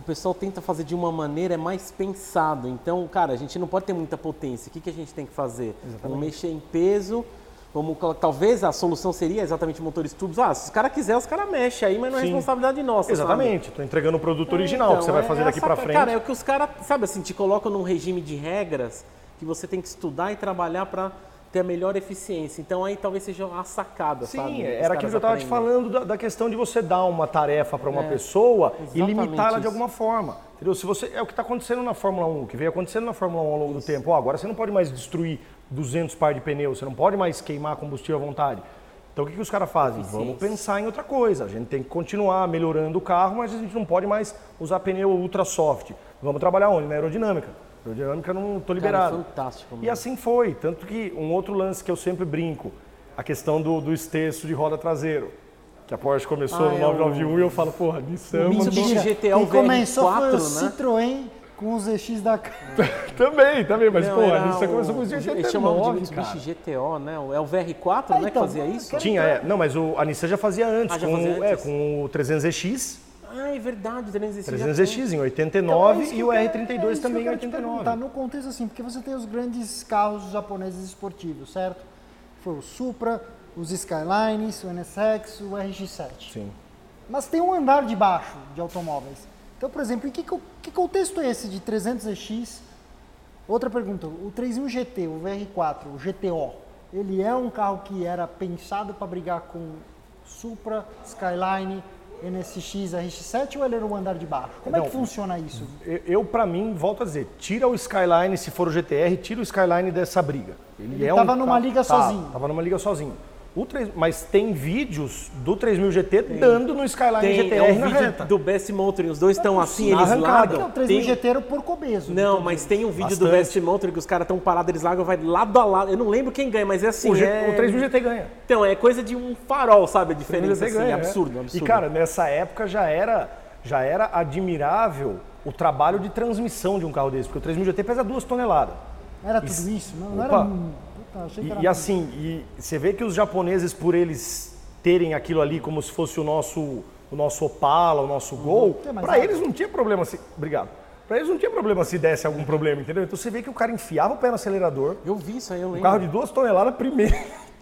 o pessoal tenta fazer de uma maneira mais pensado. Então, cara, a gente não pode ter muita potência. O que, que a gente tem que fazer? Vamos mexer em peso. Vamos, talvez a solução seria exatamente motores turbos. Ah, se os caras quiserem, os caras mexem aí, mas não é Sim. responsabilidade nossa. Exatamente. Estou entregando o produto original Então, que você vai é fazer daqui essa para frente. Cara, é o que os caras, sabe assim, te colocam num regime de regras que você tem que estudar e trabalhar para ter a melhor eficiência. Então aí talvez seja a sacada, Sim, sabe? Os era aquilo que eu estava te aprendem. falando da, da questão de você dar uma tarefa para uma É, pessoa e limitá-la de isso. alguma forma. Entendeu? Se você, é o que está acontecendo na Fórmula 1, que veio acontecendo na Fórmula 1 ao longo do tempo. Ó, agora você não pode mais destruir 200 par de pneus, você não pode mais queimar combustível à vontade. Então o que, que os caras fazem? Vamos pensar em outra coisa. A gente tem que continuar melhorando o carro, mas a gente não pode mais usar pneu ultra soft. Vamos trabalhar onde? Na aerodinâmica. Aerodinâmica não estou Cara, liberado. fantástico. E mano. assim foi. Tanto que um outro lance que eu sempre brinco, a questão do, do esterço de roda traseiro. Que a Porsche começou Ah, no é o- 991 e eu falo, porra, Nissan. Mitsubishi. GTO Quem começou foi o VR4, né? Citroën com os EX da também, também, mas Não, porra, era a Nissan o- começou com os Eles chamavam de 89, Mitsubishi cara. GTO, né? É o VR4, Ah, né? Que então, fazia isso? Tinha, é. Não, mas o, a Nissan já fazia antes, Ah, já com, fazia o- é, antes? com o 300ZX, Ah, é verdade, o 300 300ZX em Então, 89 é isso que e o quero- R32 é também em quero te 89. perguntar, no contexto assim, porque você tem os grandes carros japoneses esportivos, certo? Foi o Supra, os Skylines, o NSX, o RX-7. Sim. Mas tem um andar de baixo de automóveis. Então, por exemplo, em que, que contexto é esse de 300ZX? Outra pergunta, o 31 GT, o VR4, o GTO, ele é um carro que era pensado para brigar com Supra, Skyline, NSX, RX-7 ou ele era o andar de baixo? Como é Não. que funciona isso? Eu, eu, pra mim, volto a dizer, tira o Skyline, se for o GTR, tira o Skyline dessa briga. Ele, Ele é um numa ca- liga tá, sozinho. Tava numa liga sozinho. O 3, mas tem vídeos do 3000 GT dando no Skyline Tem, GTR é um na vídeo reta. do Best Motoring, os dois estão assim, Na eles arrancada. Que é o largam. 3 Tem- jeteiro por cobeso. Não, Então, mas tem um vídeo do Bastante. Best Motoring que os caras estão parados, eles largam, vai lado a lado. Eu não lembro quem ganha, mas é assim. o, G- é... o 3000 GT ganha. Então, é coisa de um farol, sabe? A 3000 diferença, GT assim, ganha, absurdo, é. absurdo. E cara, nessa época já era, já era admirável o trabalho de transmissão de um carro desse, porque o 3000 GT pesa 2 toneladas. Era tudo isso? Não, não Opa. era. um- Que E, e assim, e você vê que os japoneses, por eles terem aquilo ali como se fosse o nosso, o nosso Opala, o nosso Gol, É, mas pra é- eles não tinha problema se. Obrigado. Pra eles não tinha problema se desse algum problema, entendeu? Então você vê que o cara enfiava o pé no acelerador, Eu vi isso aí, eu um lembro. carro de duas toneladas primeiro.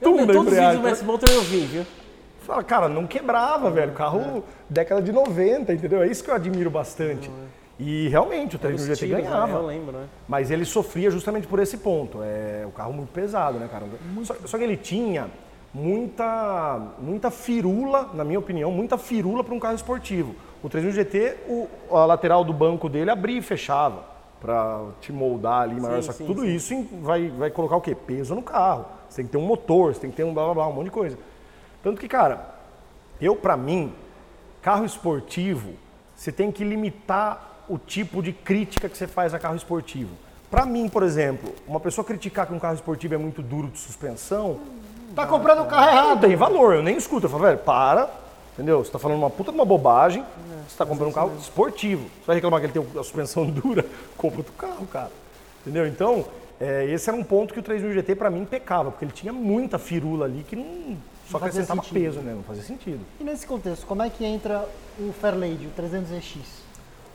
eu, na todos os vídeos do Best Motoring eu vi, viu? Fala, cara, não quebrava, velho. Carro década de 90, entendeu? É isso que eu admiro bastante. E realmente o 3000 Os GT tiros, né? ganhava. Eu lembro, né? Mas ele sofria justamente por esse ponto. É o carro muito pesado, né, cara? Só, só que ele tinha muita, muita firula, na minha opinião, muita firula para um carro esportivo. O 3000 GT, o, a lateral do banco dele abria e fechava para te moldar ali só que sim, tudo sim. isso vai, vai colocar o quê? Peso no carro. Você tem que ter um motor, você tem que ter um blá blá blá, um monte de coisa. Tanto que, cara, eu, para mim, carro esportivo, você tem que limitar o tipo de crítica que você faz a carro esportivo. Para mim, por exemplo, uma pessoa criticar que um carro esportivo é muito duro de suspensão, Tá comprando o carro não errado. tem valor, eu nem escuto. Eu falo, velho, para, entendeu? Você tá falando uma puta de uma bobagem, você tá comprando um carro esportivo. Você vai reclamar que ele tem a suspensão dura, compra outro carro, cara. Entendeu? Então, é, esse era um ponto que o 3000 GT para mim pecava, porque ele tinha muita firula ali que não só acrescentava sentido. peso, né? Não fazia sentido. E nesse contexto, como é que entra o Fairlady, o 300ZX?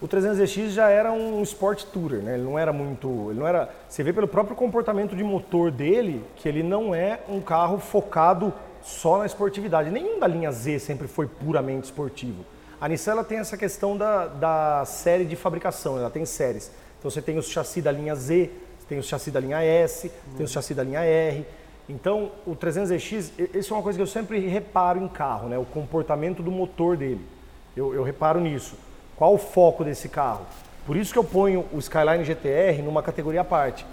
O 300ZX já era um Sport Tourer, né? Ele não era muito, ele não era, você vê pelo próprio comportamento de motor dele que ele não é um carro focado só na esportividade. Nenhum da linha Z sempre foi puramente esportivo. A Nissan ela tem essa questão da, da série de fabricação, ela tem séries. Então você tem os chassi da linha Z, tem os chassi da linha S, você tem os chassi da linha R. Então, o 300ZX, e- isso é uma coisa que eu sempre reparo em carro, né? O comportamento do motor dele. Eu, eu reparo nisso. Qual o foco desse carro? Por isso que eu ponho o Skyline GTR numa categoria à parte.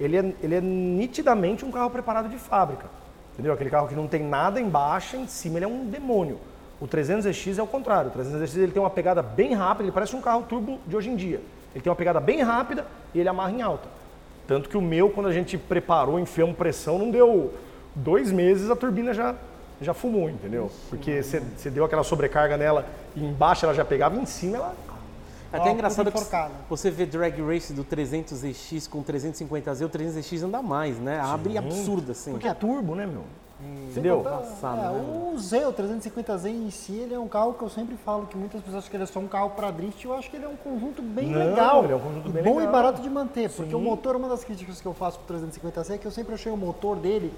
Ele é, ele é nitidamente um carro preparado de fábrica. Entendeu? Aquele carro que não tem nada embaixo, em cima ele é um demônio. O 300ZX é o contrário. O 300ZX ele tem uma pegada bem rápida, ele parece um carro turbo de hoje em dia. Ele tem uma pegada bem rápida e ele amarra em alta. Tanto que o meu, quando a gente preparou, enfiamos pressão, não deu dois meses, a turbina já, já fumou, entendeu? Porque você deu aquela sobrecarga nela e embaixo ela já pegava, e em cima ela. É Até Ó, engraçado que você vê drag race do 300ZX com 350Z, o 300ZX anda mais, né? Abre absurdo, assim. Porque é turbo, né, meu? Entendeu? Passado, É, né? o Z, o 350Z em si, ele é um carro que eu sempre falo que muitas pessoas acham que ele é só um carro para drift. Eu acho que ele é um conjunto bem Não, legal. ele é um conjunto bem bom legal. e barato de manter. Porque Sim. o motor, uma das críticas que eu faço pro 350Z é que eu sempre achei o motor dele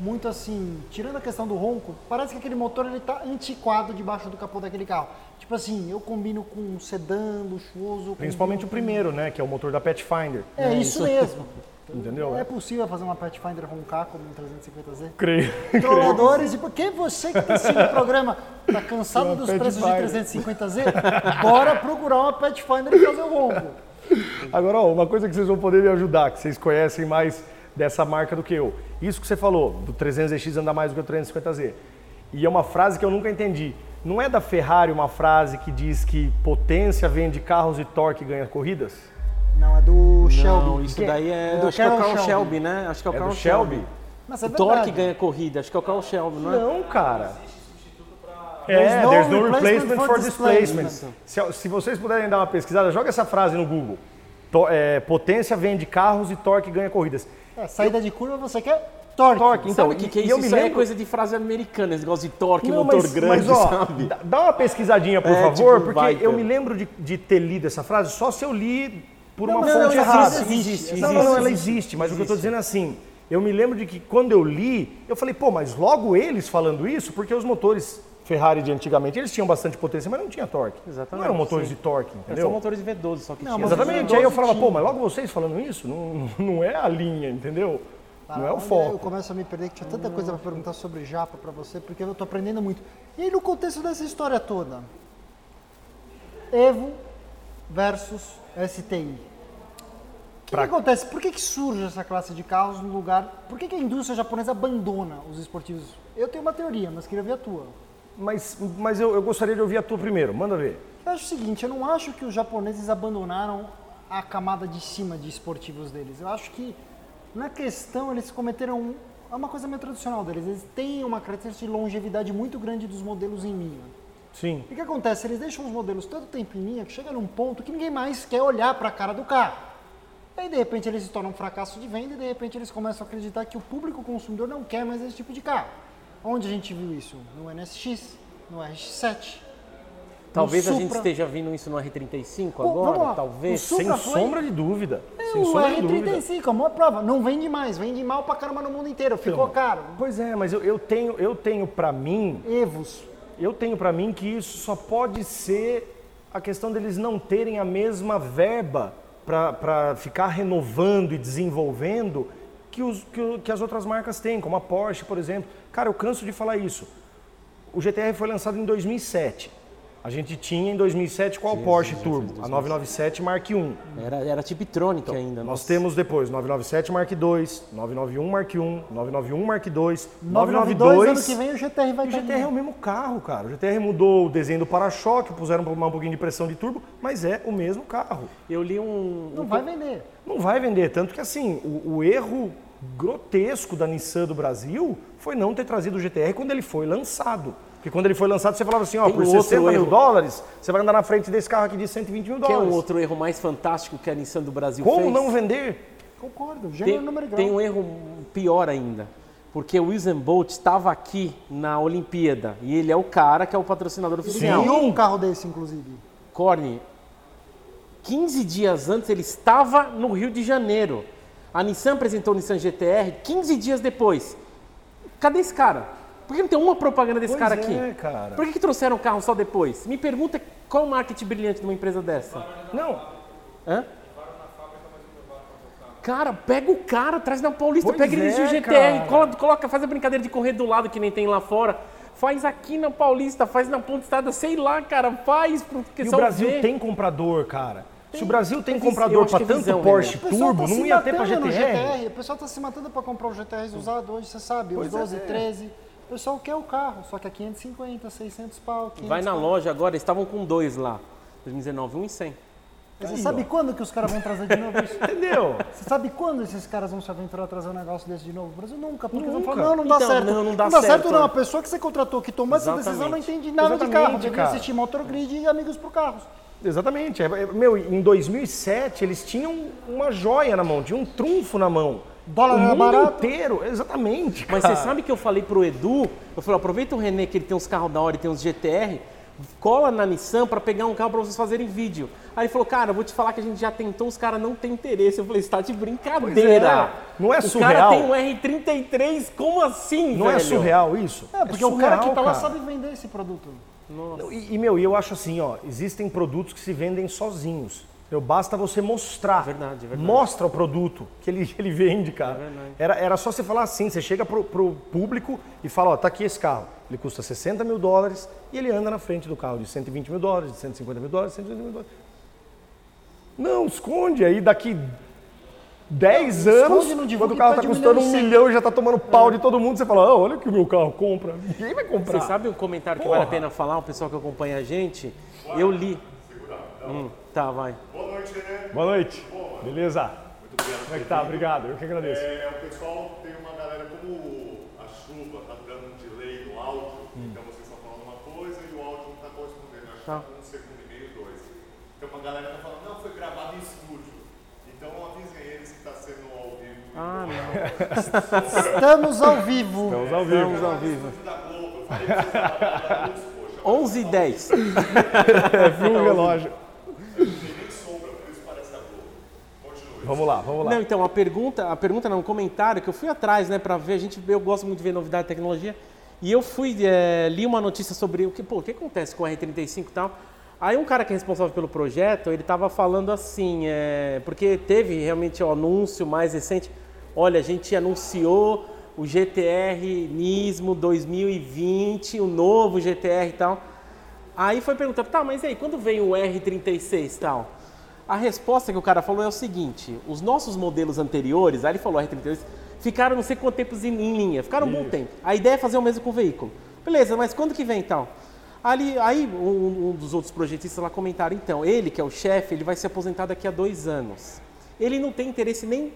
muito assim, tirando a questão do ronco, parece que aquele motor ele tá antiquado debaixo do capô daquele carro. Tipo assim, eu combino com um sedã luxuoso. Principalmente o primeiro, né? Que é o motor da Pathfinder. com- É, isso mesmo. Entendeu? É possível fazer uma Pathfinder roncar como um 350Z? Creio. Trolladores, e porque você que está assistindo o programa está cansado dos preços de Pathfinder. 350Z, bora procurar uma Pathfinder e fazer o ronco. Agora, ó, uma coisa que vocês vão poder me ajudar, que vocês conhecem mais dessa marca do que eu. Isso que você falou, do 300ZX andar mais do que o 350Z. E é uma frase que eu nunca entendi. Não é da Ferrari uma frase que diz que potência vende carros e torque ganha corridas? Não, é do Shelby. Não, isso Que daí é. do acho que é o Carl Shelby, né? Acho que é o É Carl do Shelby? Mas é O Torque ganha corrida, acho que é o Carl Shelby, não é? Não, cara. There's É, no there's no replacement replacement for for displacement. displacement. Se, se vocês puderem dar uma pesquisada, joga essa frase no Google. To- é, potência vende carros e torque ganha corridas. É, saída de curva você quer torque. Torque, então. Que, que é isso? eu me Isso é lembro- coisa de frase americana, esse negócio de torque, Não, motor mas, grande, mas, ó, sabe? dá- uma pesquisadinha, por É, favor, tipo, porque vai, eu me lembro de, de ter lido essa frase só se eu li por Não, uma não, fonte não, errada. existe, existe, não, não, ela existe. existe, mas o que eu estou dizendo é assim, eu me lembro de que quando eu li, eu falei, pô, mas logo eles falando isso, porque os motores Ferrari de antigamente, eles tinham bastante potência, mas não tinha torque. Exatamente, Não eram motores sim. de torque, entendeu? só motores V12 só que Não, tinha. mas Exatamente, aí eu V12 falava, pô, tinha. mas logo vocês falando isso, não, não é a linha, entendeu? Não é o Olha, Eu foco. começo a me perder que tinha tanta coisa para perguntar sobre Japa para você, porque eu tô aprendendo muito. E aí no contexto dessa história toda, Evo versus STI. que, que acontece? Por que, que surge essa classe de carros no lugar? Por que, que a indústria japonesa abandona os esportivos? Eu tenho uma teoria, mas queria ver a tua. Mas, mas eu, eu gostaria de ouvir a tua primeiro, manda ver. Eu acho o seguinte, eu não acho que os japoneses abandonaram a camada de cima de esportivos deles. Eu acho que na questão eles cometeram é uma coisa meio tradicional deles. Eles têm uma característica de longevidade muito grande dos modelos em linha. Sim. E o que acontece? Eles deixam os modelos tanto tempo em linha que chega num ponto que ninguém mais quer olhar para a cara do carro. E aí, de repente, eles se tornam um fracasso de venda e, de repente, eles começam a acreditar que o público consumidor não quer mais esse tipo de carro. Onde a gente viu isso? No NSX, no RX-7. Talvez a gente esteja vendo isso no R35 Pô, agora, lá. talvez. O Supra Sem foi- sombra de dúvida. É, Sem o sombra de dúvida. R35, a maior prova. Não vende mais, vende mal pra caramba no mundo inteiro. Ficou Então. caro. Pois é, mas eu, eu tenho, eu tenho para mim, Evos. eu tenho para mim que isso só pode ser a questão deles não terem a mesma verba para ficar renovando e desenvolvendo que, os, que, que as outras marcas têm, como a Porsche, por exemplo. Cara, eu canso de falar isso. O GTR foi lançado em 2007. A gente tinha em 2007 qual Porsche Turbo? A 997 Mark I. Era, era Tiptronic ainda. Nós nossa. temos depois 997 Mark II, 991 Mark I, 991 Mark II, 992, 992. ano que vem o GTR vai E o estar GTR é o mesmo carro, cara. O GTR mudou o desenho do para-choque, puseram um pouquinho de pressão de turbo, mas é o mesmo carro. Eu li um. Não um vai vender. Não vai vender, tanto que assim, o, o erro grotesco da Nissan do Brasil foi não ter trazido o GTR quando ele foi lançado. Porque quando ele foi lançado, você falava assim, ó, Tem por outro 60 mil erro. dólares, você vai andar na frente desse carro aqui de 120 mil que é dólares. um outro erro mais fantástico que a Nissan do Brasil Como fez. não vender? Concordo. Gênero Tem, número grau. tem um erro pior ainda. Porque o Usain Bolt estava aqui na Olimpíada e ele é o cara que é o patrocinador oficial. Ganhou um carro desse, inclusive. Corne, 15 dias antes ele estava no Rio de Janeiro. A Nissan apresentou o Nissan GTR 15 dias depois. Cadê esse cara? Por que não tem uma propaganda desse Pois cara é, aqui? cara. Por que, que trouxeram o carro só depois? Me pergunta qual o marketing brilhante de uma empresa dessa. Não, Hã? Cara, pega o cara, traz na Paulista, Pois pega ele de é, GTR, cara. coloca, faz a brincadeira de correr do lado que nem tem lá fora. Faz aqui na Paulista, faz na Ponte Estrada, sei lá, cara, faz. Porque E o Brasil ver. tem comprador, cara. Se o Brasil tem É comprador para é tanto visão, Porsche pessoal Turbo, tá não ia ter para no GTR. O pessoal tá se matando para comprar o GTR usado hoje, você sabe, os Pois é. 12, 13. O pessoal quer o carro, só que é 550, 600 pau. 500 Vai na pau. loja agora, eles estavam com dois lá. 2019, um em 100. Mas Você Aí, sabe ó. quando que os caras vão trazer de novo isso? Entendeu? Você sabe quando esses caras vão se aventurar a trazer um negócio desse de novo? O Brasil nunca, porque eles vão Nunca. falar, não, não dá Então, certo. não, não dá certo, certo, não. né? A pessoa que você contratou, que tomou essa decisão, não Exatamente. entende nada de Exatamente, carro. Devia assistir Motorgrid e Amigos por Carros. Exatamente. É, é, Meu, em 2007 eles tinham uma joia na mão, tinham um trunfo na mão. Dólar o mundo barato. inteiro, exatamente. Mas cara. você sabe que eu falei pro Edu, eu falei, aproveita o René que ele tem uns carros da hora e tem uns GTR, cola na Nissan para pegar um carro para vocês fazerem vídeo. Aí ele falou, cara, eu vou te falar que a gente já tentou, os caras não têm interesse. Eu falei, você tá de brincadeira. Não é o cara surreal? tem um R33, como assim, Não velho? é surreal isso? É, porque o cara que surreal, tá lá sabe vender esse produto. Não, E, e, meu, e eu acho assim, ó, existem produtos que se vendem sozinhos. Entendeu? Basta você mostrar. Verdade, verdade. Mostra o produto que ele, que ele vende, cara. verdade. era, era só você falar assim, você chega pro, pro público e fala, ó, tá aqui esse carro. Ele custa 60 mil dólares e ele anda na frente do carro de 120 mil dólares, de 150 mil dólares, 180 mil dólares. Não, esconde. Aí daqui 10 Não, anos, quando o carro tá custando um milhão e já tá tomando pau de todo mundo, você fala, ah, olha que o meu carro compra. Ninguém vai comprar. Você sabe um comentário que Porra. vale a pena falar, o pessoal que acompanha a gente? Eu li. Hum, tá, vai. Boa noite, René. Boa noite. Beleza? Muito obrigado. Como é que tá? Obrigado. Eu que agradeço. É, o pessoal tem uma galera, como a chuva tá dando um delay no áudio, então vocês estão falando uma coisa e o áudio não tá correspondendo. Acho que Tá. tá com um segundo e meio, dois. Então uma galera tá falando, não, foi gravado em estúdio. Então avisem eles que tá sendo ao vivo. Ah, não. Estamos ao vivo. Estamos ao vivo. Estamos ao vivo. Da Globo, eu falei pra vocês da da luz, poxa, 11 e 10. É, viu o relógio. Vamos lá, vamos lá. Não, então, a pergunta, a pergunta não, um comentário que eu fui atrás, né, pra ver, a gente, eu gosto muito de ver novidade de tecnologia, e eu fui, é, li uma notícia sobre o que, pô, o que acontece com o R35 e tal, aí um cara que é responsável pelo projeto, ele tava falando assim, é, porque teve realmente o anúncio mais recente, olha, a gente anunciou o GTR Nismo 2020, o novo GTR e tal, Aí foi perguntado, tá, mas e aí, quando vem o R36 e tal? A resposta que o cara falou é o seguinte: os nossos modelos anteriores, aí ele falou R32, ficaram não sei quanto tempo em, linha, ficaram um bom tempo. A ideia é fazer o mesmo com o veículo. Beleza, mas quando que vem então? Ali, aí um, um dos outros projetistas lá comentaram, então, ele que é o chefe, ele vai se aposentar daqui a dois anos. Ele não tem interesse nem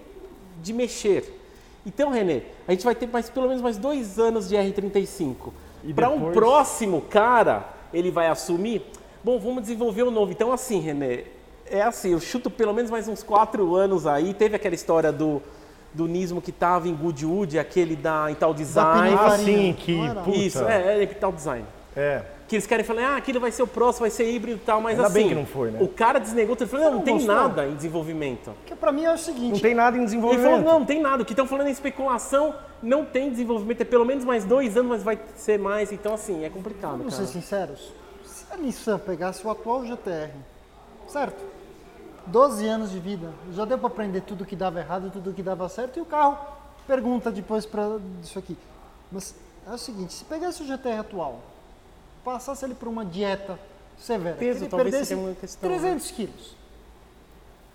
de mexer. Então, Renê, a gente vai ter mais, pelo menos mais dois anos de R35. E Para um depois? próximo cara, ele vai assumir, bom, vamos desenvolver o novo. Então, assim, Renê, é assim, eu chuto pelo menos mais uns quatro anos aí. Teve aquela história do, do Nismo que estava em Goodwood, aquele da Intel Design. Ah, sim, que puta. Isso, é, é Intel Design. É. Que eles querem falar, ah, aquilo vai ser o próximo, vai ser híbrido e tal, mas Ainda assim, bem que não foi, né? o cara desnegou, ele falou, não, não não tem gostou? nada em desenvolvimento. Porque pra mim é o Não seguinte, tem nada em Ele desenvolvimento. falou, não, não tem nada, o que estão falando é especulação, não tem desenvolvimento, é pelo menos mais dois anos, mas vai ser mais, então assim, é complicado, vamos cara. ser sinceros, se a Nissan pegasse o atual GTR, certo? 12 anos de vida, já deu pra aprender tudo que dava errado, tudo que dava certo, e o carro pergunta depois para isso aqui. Mas é o seguinte, se pegasse o GTR atual, passasse ele por uma dieta severa, Peso, que ele perdesse questão, né? 300 quilos,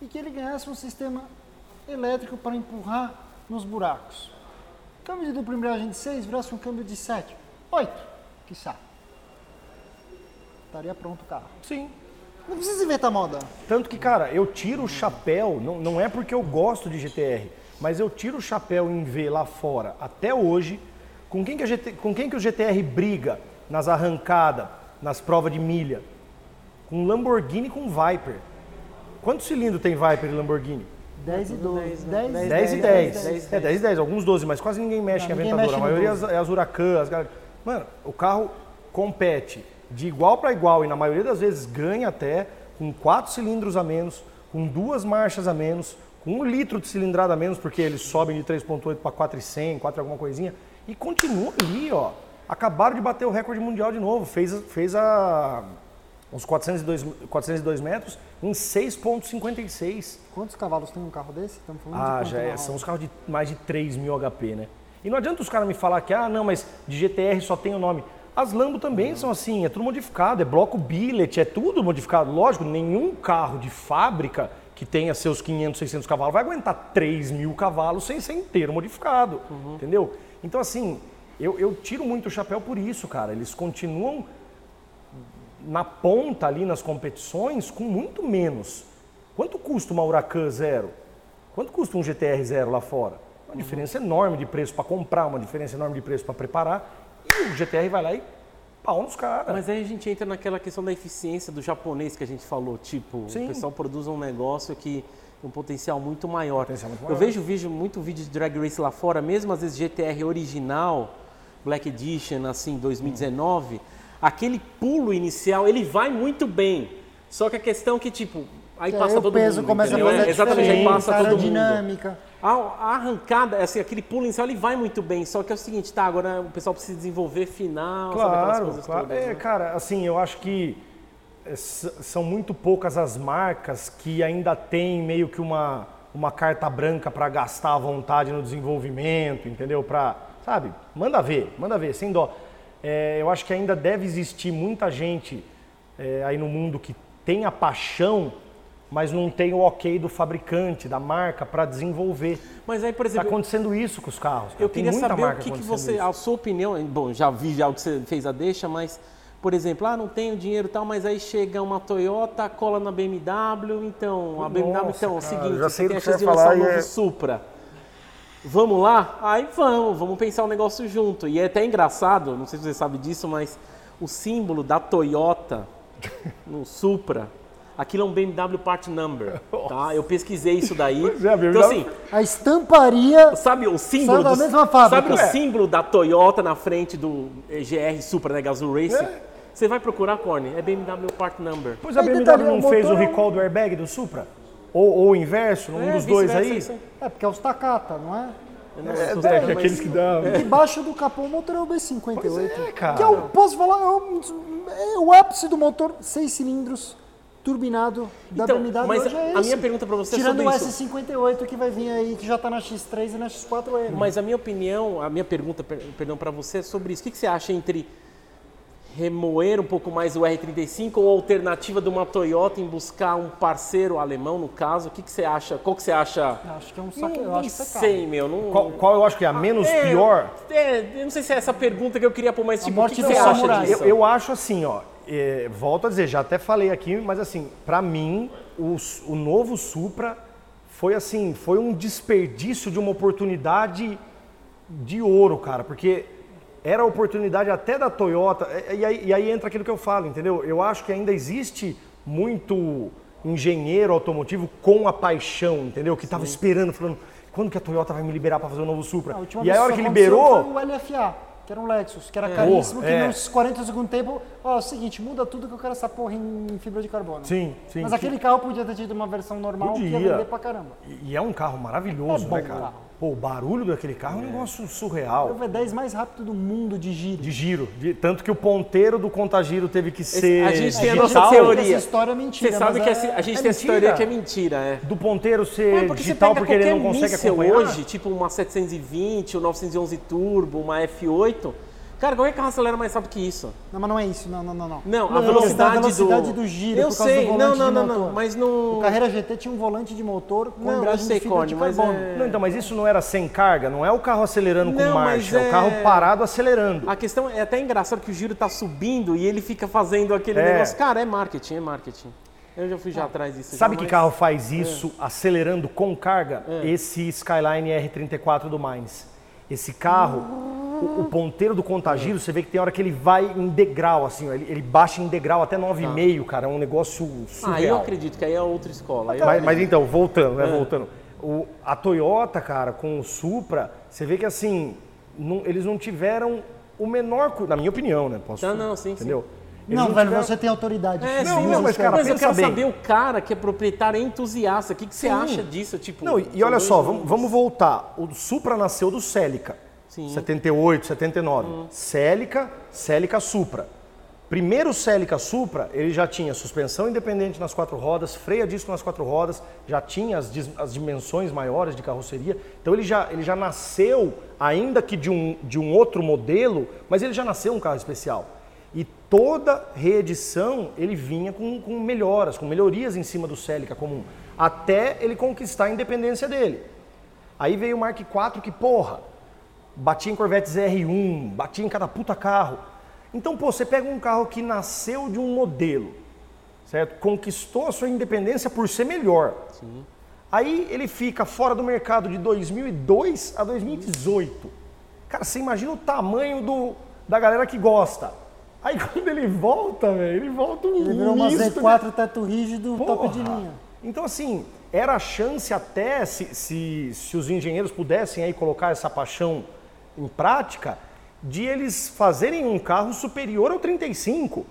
e que ele ganhasse um sistema elétrico para empurrar nos buracos. Câmbio de dupla embreagem de 6 virasse um câmbio de 7, 8, quiçá. Estaria pronto o carro. Sim. Não precisa inventar moda. Tanto que, cara, eu tiro o chapéu, não, não é porque eu gosto de GTR, mas eu tiro o chapéu em ver lá fora, até hoje, com quem que, a GT, com quem que o GTR briga nas arrancadas, nas provas de milha? Com Lamborghini e com Viper. Quantos cilindros tem Viper e Lamborghini? 10 e 12. 10, 10, 10, 10, e 10. 10, É, 10 e 10, alguns 12, mas quase ninguém mexe Não, em ninguém aventador. mexe A maioria é 12. as, as Huracan, as gal- Mano, o carro compete de igual para igual e na maioria das vezes ganha até com 4 cilindros a menos, com duas marchas a menos, com um litro de cilindrada a menos, porque eles sobem de 3.8 para 4,100, 4 alguma coisinha, e continua ali, ó. Acabaram de bater o recorde mundial de novo, fez, fez a, uns 402, 402 metros em 6,56. Quantos cavalos tem um carro desse? Estamos falando de Ah, quanto já é. São os carros de mais de 3 mil HP, né? E não adianta os caras me falar que, ah, não, mas de GTR só tem o nome. As Lambo também são assim, é tudo modificado, é bloco billet, é tudo modificado. Lógico, nenhum carro de fábrica que tenha seus 500, 600 cavalos vai aguentar 3 mil cavalos sem ser inteiro modificado, entendeu? Então, assim, eu, eu tiro muito o chapéu por isso, cara. Eles continuam na ponta ali nas competições com muito menos. Quanto custa uma Huracan zero? Quanto custa um GTR zero lá fora? Uma diferença enorme de preço para comprar, uma diferença enorme de preço para preparar. E o GTR vai lá e pau nos caras. Mas aí a gente entra naquela questão da eficiência do japonês que a gente falou, tipo, Sim. o pessoal produz um negócio que tem um potencial muito maior. Potencial muito Eu maior. vejo vídeo, muito vídeo de drag race lá fora, mesmo às vezes GTR original, Black Edition, assim, 2019, aquele pulo inicial, ele vai muito bem. Só que a questão é que, tipo, aí Que passa aí o todo peso mundo. começa entendeu? a fazer É, Exatamente, aí passa todo mundo. aerodinâmica. A, a arrancada, assim, aquele pulo inicial, ele vai muito bem. Só que é o seguinte, tá, agora o pessoal precisa desenvolver final, sabe aquelas Claro, coisas claro. todas, É, né? cara, assim, eu acho que é, são muito poucas as marcas que ainda têm meio que uma, uma carta branca para gastar à vontade no desenvolvimento, entendeu? Pra, sabe? Manda ver, manda ver, sem dó. É, eu acho que ainda deve existir muita gente é, aí no mundo que tem a paixão, mas não tem o ok do fabricante, da marca para desenvolver. Mas aí, por Está exemplo, acontecendo isso com os carros. cara. Eu Tem queria muita saber o que, que você, isso. a sua opinião, bom, já vi já o que você fez a deixa, mas, por exemplo, ah, não tenho dinheiro e tal, mas aí chega uma Toyota, cola na BMW, então, a BMW, Nossa, então, é o seguinte, já você sei tem do a chance de você lançar um novo é- Supra. Vamos lá? Aí vamos, vamos pensar o negócio junto. E é até engraçado, não sei se você sabe disso, mas o símbolo da Toyota no Supra, aquilo é um BMW Part Number, tá? Eu pesquisei isso daí. Pois é, a BMW então, assim, A estamparia Sabe o símbolo São da do- mesma fábrica. Sabe o É. símbolo da Toyota na frente do GR Supra, né, Gazoo Racing? Você vai procurar, Corne, é BMW Part Number. Pois a BMW não fez o é um- recall do airbag do Supra? Ou, ou o inverso, um É, dos dois aí? É, porque é os Takata, não é? Eu não É, é, sério, que mas- aqueles que dão. Debaixo do capô o motor é o B58. Pois é, cara. Que eu posso falar, é, é o ápice do motor, seis cilindros, turbinado da Então, BMW mas hoje é a esse. minha pergunta pra você é Tirando sobre o isso. S58 que vai vir aí, que já tá na X3 e na X4M. Mas a minha opinião, a minha pergunta, per- perdão, para você é sobre isso. O que, que você acha entre remoer um pouco mais o R35 ou a alternativa de uma Toyota em buscar um parceiro alemão, no caso? O que, que você acha? Qual que você acha? Acho que é um Não, saque. É caro. sei, meu. Não... Qual, qual eu acho que é a menos É, pior? É, eu não sei se é essa pergunta que eu queria pôr, mas tipo, o que, que você acha disso? Eu, eu acho assim, ó. é, volto a dizer, já até falei aqui, mas assim, pra mim, o, o novo Supra foi assim, foi um desperdício de uma oportunidade de ouro, cara, porque era a oportunidade até da Toyota, e, e aí, e aí entra aquilo que eu falo, entendeu? Eu acho que ainda existe muito engenheiro automotivo com a paixão, entendeu? Que tava esperando, falando, quando que a Toyota vai me liberar para fazer o novo Supra? Última E aí a hora que liberou, Foi o LFA, que era um Lexus, que era caríssimo, Porra, que é. nos 40 segundos tempo, ó, é o seguinte, muda tudo que eu quero essa porra em fibra de carbono. Sim, sim, Mas sim. aquele carro podia ter tido uma versão normal que ia Podia. vender pra caramba. E, e é um carro maravilhoso, É bom né, cara? carro. Pô, o barulho daquele carro é um negócio É o surreal. V10 mais rápido do mundo de giro. De giro. de- tanto que o ponteiro do contagiro teve que ser. a gente tem a gente nossa sabe teoria. que Essa história é mentira. Você sabe que é- a gente é tem essa mentira. teoria que é mentira, é. Do ponteiro ser É porque digital porque ele não consegue acompanhar. hoje, tipo uma 720, o 911 Turbo, uma F8, cara, qualquer carro acelera mais rápido que isso. Não, mas não é isso, não, não, não. Não, Não, a Não, velocidade, a velocidade do... do giro, Eu por causa sei, do não, volante não, de não, motor. não, mas no... O Carreira GT tinha um volante de motor com Não, eu embreagem sei, de fibra Cone, de mas carbono. é- Não, então, mas isso não era sem carga, não é o carro acelerando com Não, marcha, é... é- o carro parado acelerando. A questão é até engraçado que o giro tá subindo e ele fica fazendo aquele É. negócio. Cara, é marketing, é marketing. Eu já fui já atrás disso. Sabe já, que mas- carro faz isso acelerando com carga? É. Esse Skyline R34 do Mainz. Esse carro, o, o ponteiro do contagiro, você vê que tem hora que ele vai em degrau, assim, ó, ele, ele baixa em degrau até 9,5, cara. É um negócio surreal. Ah, eu acredito que aí é outra escola. Mas, mas então, voltando, É. né? Voltando. O- a Toyota, cara, com o Supra, você vê que assim, não- eles não tiveram o menor. Na minha opinião, né? Posso, Não, não, sim, Entendeu? Eles Não, velho, tiveram- você tem autoridade. É, Não, sim, não, mas, cara, mas eu quero bem. saber o cara que é proprietário é entusiasta. O que, que você Sim. acha disso? Tipo, Não, e, e olha só, vamos, vamos voltar. O Supra nasceu do Celica. Sim. 78, 79. Celica, Celica Supra. Primeiro Celica Supra, ele já tinha suspensão independente nas quatro rodas, freio a disco nas quatro rodas, já tinha as, as dimensões maiores de carroceria. Então ele já, ele já nasceu, ainda que de um, de um outro modelo, mas ele já nasceu um carro especial. E toda reedição ele vinha com, com melhoras, com melhorias em cima do Celica comum, até ele conquistar a independência dele. Aí veio o Mark IV que, porra, batia em Corvette ZR1, batia em cada puta carro. Então, pô, você pega um carro que nasceu de um modelo, certo? Conquistou a sua independência por ser melhor. Aí ele fica fora do mercado de 2002 a 2018. Cara, você imagina o tamanho do, da galera que gosta. Aí quando ele volta, velho, ele volta um Ele virou uma misto de- Z4 teto rígido, top de Porra! linha. Então, assim, era a chance até, se, se, se os engenheiros pudessem aí colocar essa paixão em prática, de eles fazerem um carro superior ao 35.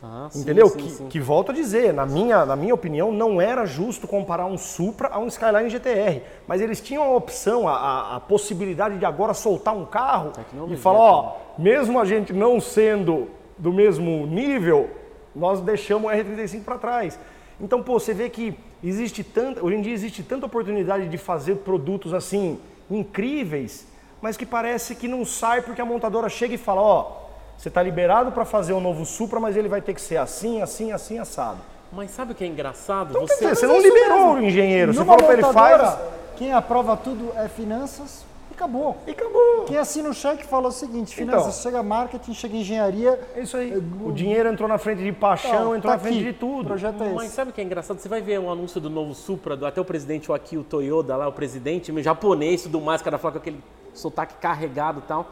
Ah, entendeu? sim, que, sim. que, volto a dizer, na minha, na minha opinião, não era justo comparar um Supra a um Skyline GTR. Mas eles tinham a opção, a, a- possibilidade de agora soltar um carro e falar, ó, mesmo a gente não sendo do mesmo nível, nós deixamos o R35 para trás. Então, pô, você vê que existe tanta, hoje em dia existe tanta oportunidade de fazer produtos assim incríveis, mas que parece que não sai porque a montadora chega e fala, ó, você está liberado para fazer um novo Supra, mas ele vai ter que ser assim, assim, assim, assado. Mas sabe o que é engraçado? Então, você... dizer, você não liberou o engenheiro, você Numa falou para ele faz Quem aprova tudo é finanças e acabou. e acabou. Quem assina o cheque fala o seguinte, Então. finanças, chega marketing, chega engenharia, É isso aí. O dinheiro entrou na frente de paixão, ó, entrou tá na frente aqui, de tudo. O projeto é Mas esse. sabe o que é engraçado? Você vai ver um anúncio do novo Supra, do, até o presidente o Akio Toyoda lá, o presidente, meio japonês, tudo mais, o cara fala com aquele sotaque carregado e tal.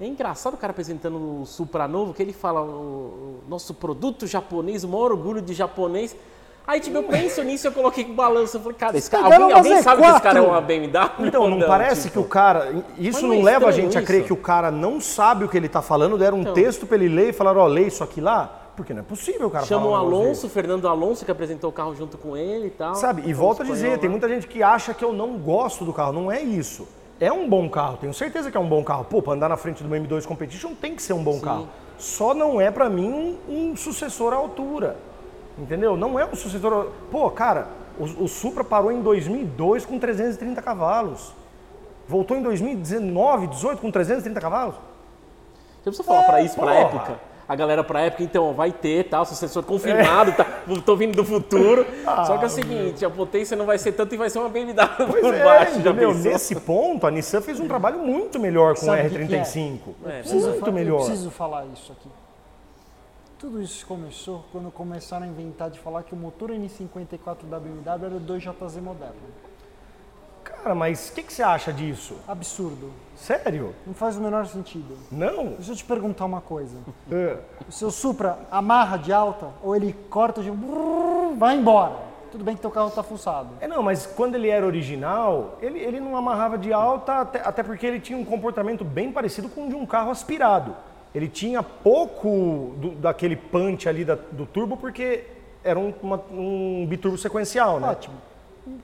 É engraçado o cara apresentando o Supra novo, que ele fala, o, o nosso produto japonês, o maior orgulho de japonês. Aí, tipo, eu penso nisso, eu coloquei com balanço, eu falei, cara, esse cara, alguém, alguém sabe que esse Z4. cara é uma BMW? Então, não, Ou parece tipo? que o cara. Isso não não é leva a gente a crer isso? que o cara não sabe o que ele está falando, deram um Então. texto para ele ler e falaram, ó, lê isso aqui lá, porque não é possível o cara Chama o Alonso, Fernando Alonso, que apresentou o carro junto com ele e tal. Sabe? E O volto a dizer, tem muita gente que acha que eu não gosto do carro. Não é isso. É um bom carro, tenho certeza que é um bom carro. Pô, para andar na frente do M2 Competition tem que ser um bom carro. Só não é para mim um, um sucessor à altura. Entendeu? Não é um sucessor. Pô, cara, o, o Supra parou em 2002 com 330 cavalos. Voltou em 2019, 18 com 330 cavalos. Você precisa falar pra isso, pra porra. época? A galera pra época, então, vai ter, tal, sucessor confirmado, tá, tô vindo do futuro. Só que é o seguinte, a potência não vai ser tanto e vai ser uma BMW Pois por é, baixo, já pensou? Nesse ponto, a Nissan fez um trabalho muito melhor com o Sabe o que que é? R35. É, Preciso muito melhor. Eu preciso falar isso aqui. Tudo isso começou quando começaram a inventar de falar que o motor N54 da BMW era o 2JZ moderno. Cara, mas o que, que você acha disso? Absurdo. Sério? Não faz o menor sentido. Não? Deixa eu te perguntar uma coisa. É. O seu Supra amarra de alta ou ele corta de vai embora? Tudo bem que teu carro tá fuçado. É, não, mas quando ele era original, ele, ele não amarrava de alta, até, até porque ele tinha um comportamento bem parecido com o de um carro aspirado. Ele tinha pouco do- daquele punch ali da- do turbo, porque era um, uma- um biturbo sequencial, né? Ótimo.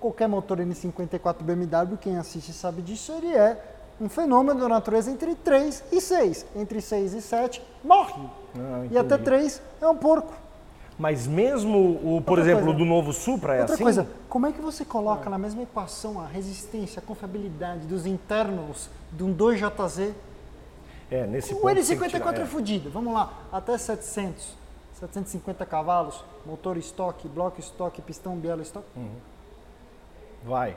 Qualquer motor N54 BMW, quem assiste sabe disso, ele é um fenômeno da natureza entre 3 e 6. Entre 6 e 7, morre. Ah, e até entendi. 3 é um porco. Mas mesmo, o, por Outra exemplo, coisa. do novo Supra é Outra assim? coisa, como é que você coloca na mesma equação a resistência, a confiabilidade dos internals de um 2JZ? É, nesse O ponto que N54 tirar, é fudido. Vamos lá, até 700, 750 cavalos, motor estoque, bloco estoque, pistão bielo estoque. Vai.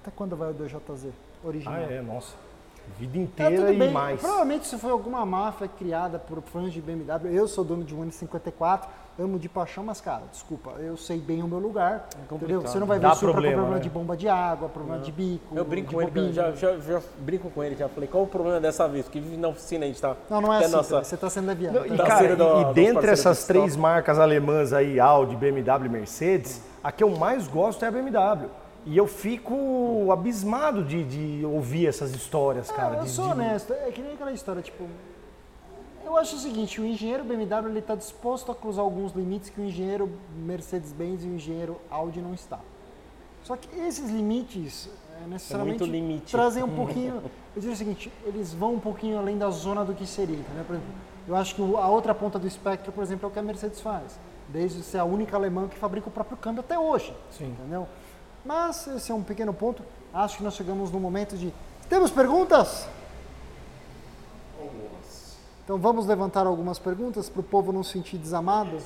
Até quando vai o 2JZ original? Ah, é, nossa. Vida Tá, inteira tudo e bem. mais. Provavelmente isso foi alguma máfia criada por fãs de BMW. Eu sou dono de um N54, amo de paixão, mas cara, desculpa, eu sei bem o meu lugar. entendeu? Você não vai ver Dá problema, com problema né? de bomba de água, problema de bico. Eu brinco de com ele, já, já, já brinco com ele, já falei, qual o problema dessa vez? Porque vive na oficina, a gente tá. Não, não é assim, nossa- você está sendo leviano. Não, e, Da cara, do- e- e dentre essas três marcas alemãs aí, Audi, BMW e Mercedes, a que eu mais gosto é a BMW. E eu fico abismado de, de ouvir essas histórias, cara. Ah, eu de- sou de- honesto, é que nem aquela história, tipo. Eu acho o seguinte, o engenheiro BMW ele está disposto a cruzar alguns limites que o engenheiro Mercedes-Benz e o engenheiro Audi não está. Só que esses limites é, necessariamente limite. trazem um pouquinho. Eu digo o seguinte, eles vão um pouquinho além da zona do que seria, entendeu? Por exemplo, eu acho que a outra ponta do espectro, por exemplo, é o que a Mercedes faz. Desde ser a única alemã que fabrica o próprio câmbio até hoje. Sim. Entendeu? Mas esse é um pequeno ponto. Acho que nós chegamos no momento de. Temos perguntas? Algumas. Então vamos levantar algumas perguntas para o povo não se sentir desamado.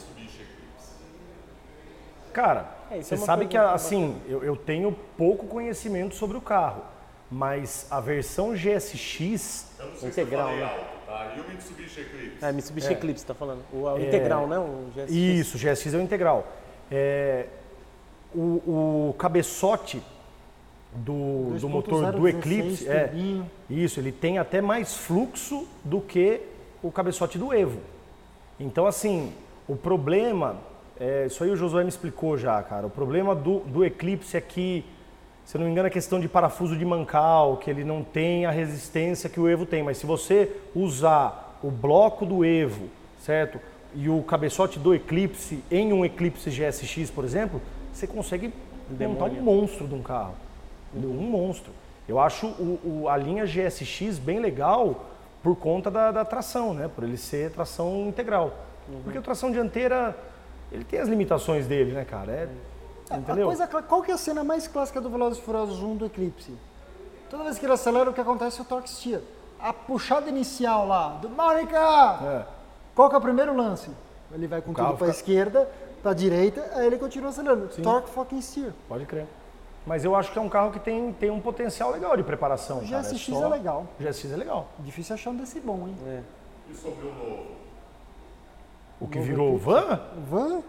Cara, É, isso você é sabe que, assim, eu, eu tenho pouco conhecimento sobre o carro. Mas a versão GSX, Eu não sei Integral, se eu falei né? alto, tá? E o Mitsubishi Eclipse? É, Mitsubishi Eclipse, tá falando. O, o integral, né? O GSX. Isso, GSX é o integral. É, o, o cabeçote do, do 2.0, motor do 16, Eclipse, é, turbinho. isso, ele tem até mais fluxo do que o cabeçote do Evo. Então, assim, o problema, é, isso aí o Josué me explicou já, cara. O problema do, do Eclipse é que, se eu não me engano, é questão de parafuso de mancal, que ele não tem a resistência que o Evo tem. Mas se você usar o bloco do Evo, certo? E o cabeçote do Eclipse em um Eclipse GSX, por exemplo, você consegue montar um monstro de um carro. Um monstro. Eu acho o- o- a linha GSX bem legal por conta da, da tração, né? Por ele ser tração integral. Porque a tração dianteira, ele tem as limitações dele, né, cara? É, entendeu? coisa, qual que é a cena mais clássica do Velozes Furiosos 1 do Eclipse? Toda vez que ele acelera, o que acontece é o torque steer. A puxada inicial lá, do Mônica! É. Qual que é o primeiro lance? Ele vai com carro tudo para a fica- esquerda, para a direita, aí ele continua acelerando. Torque fucking steer. Pode crer. Mas eu acho que é um carro que tem, tem um potencial legal de preparação. O cara. GSX só- é legal. O GSX é legal. Difícil achar um desse bom, hein? É. E sobre o novo? O que virou van? Van?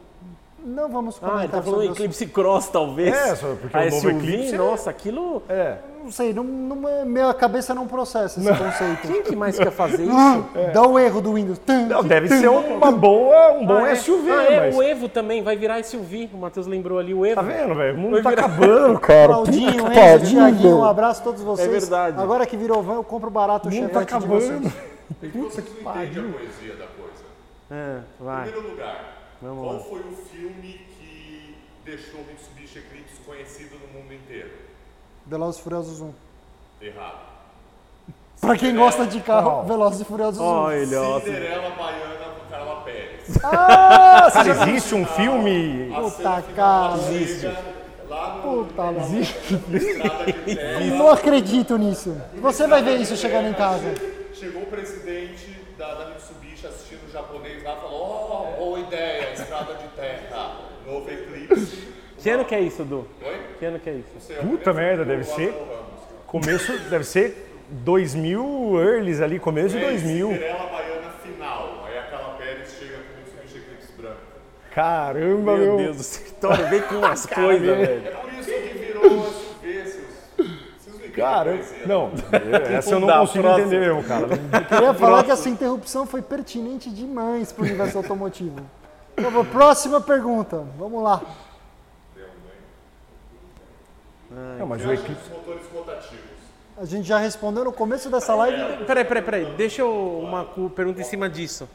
Não vamos Ah, comentar ele tá falando sobre o Eclipse Cross, talvez. É, só porque a o novo SUV, Eclipse é- nossa, aquilo... É. Não sei, não, não- minha cabeça não processa esse conceito. Quem que mais quer fazer isso? Dá o erro do Windows. Não, deve ser uma boa, um bom Ah, é? SUV, Ah, é, mas... o Evo também vai virar SUV. O Matheus lembrou ali o Evo. Tá vendo, velho? O mundo Vai tá virar- acabando, cara. Claudinho, Enzo, velho. um abraço a todos vocês. É verdade. Agora que virou van, eu compro barato o Chevette tá de vocês. acabando. É que vocês não entendem a poesia da coisa. É, Em vai. primeiro lugar, Vamos qual lá. foi o filme que deixou o Mitsubishi Eclipse conhecido no mundo inteiro? Velozes e Furiosos 1. Errado. Pra quem gosta de carro, Qual? Velozes e Furiosos 1. Olha, ó. Cinderela Baiana com Carla Pérez. Ah, Cara, existe um filme... A Puta cena final, cara. ela chega Lá no, Puta lá. estrada de terra. Não acredito nisso. Você vai ver isso chegando em casa. Chegou o presidente da, da Mitsubishi assistindo o japonês lá falou, ó, boa ideia, estrada de terra, novo eclipse. Que ano que é isso, Du? Oi? Que ano que é isso? Sei, Puta alguém merda, deve ser. Começo, deve ser 2000, earlys ali, começo de É, 2000. Cinderela Baiana final. Aí a Carla Pérez chega com Mitsubishi Eclipse branco. Caramba, meu. Meu Deus do céu, Vitória, vem com umas coisas, velho. É por isso que virou seus. Vocês não Caramba. entendem Não, essa eu não consigo entender mesmo, cara. Queria falar que essa interrupção foi pertinente demais para o universo automotivo. Favor, próxima pergunta. Vamos lá. Não, mas o Você acha Eclipse. os motores rotativos? A gente já respondeu no começo dessa live. Peraí, peraí, peraí. Deixa eu uma pergunta em cima disso.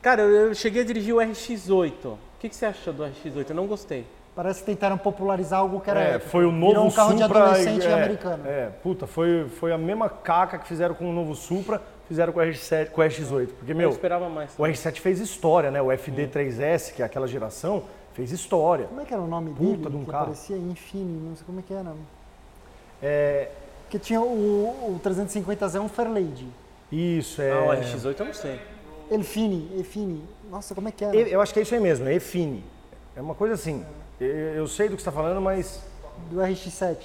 Cara, eu, eu cheguei a dirigir o RX-8. O que, que você achou do RX-8? Eu não gostei. Parece que tentaram popularizar algo que era. É, foi o novo Virou um carro Supra. de adolescente é, americano. É, puta, foi, foi a mesma caca que fizeram com o novo Supra, fizeram com o RX-7, com o RX-8. Porque, Eu meu, esperava mais. o RX-7 fez história, né? O FD3S, que é aquela geração, fez história. Como é que era o nome Puta dele? de um que carro. parecia Infini, não sei como é que era. É, Porque tinha o, o 350Z um Fairlady. isso, é. Ah, o RX-8 eu não sei. Elfini, Elfini. Nossa, como é que era? Eu acho que é isso aí mesmo, é EFINE. É uma coisa assim. Eu, eu sei do que você está falando, mas. Do RX-7.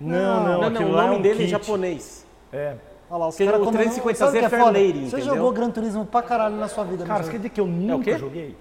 Não, não, Não, não, o lá é nome um dele é kit. japonês. É. Olha lá, os caras o como- 350Z sabe o que é foda? Fairlady, Você entendeu? jogou Gran Turismo pra caralho na sua vida, Cara, você quer dizer que eu É nunca quê? joguei?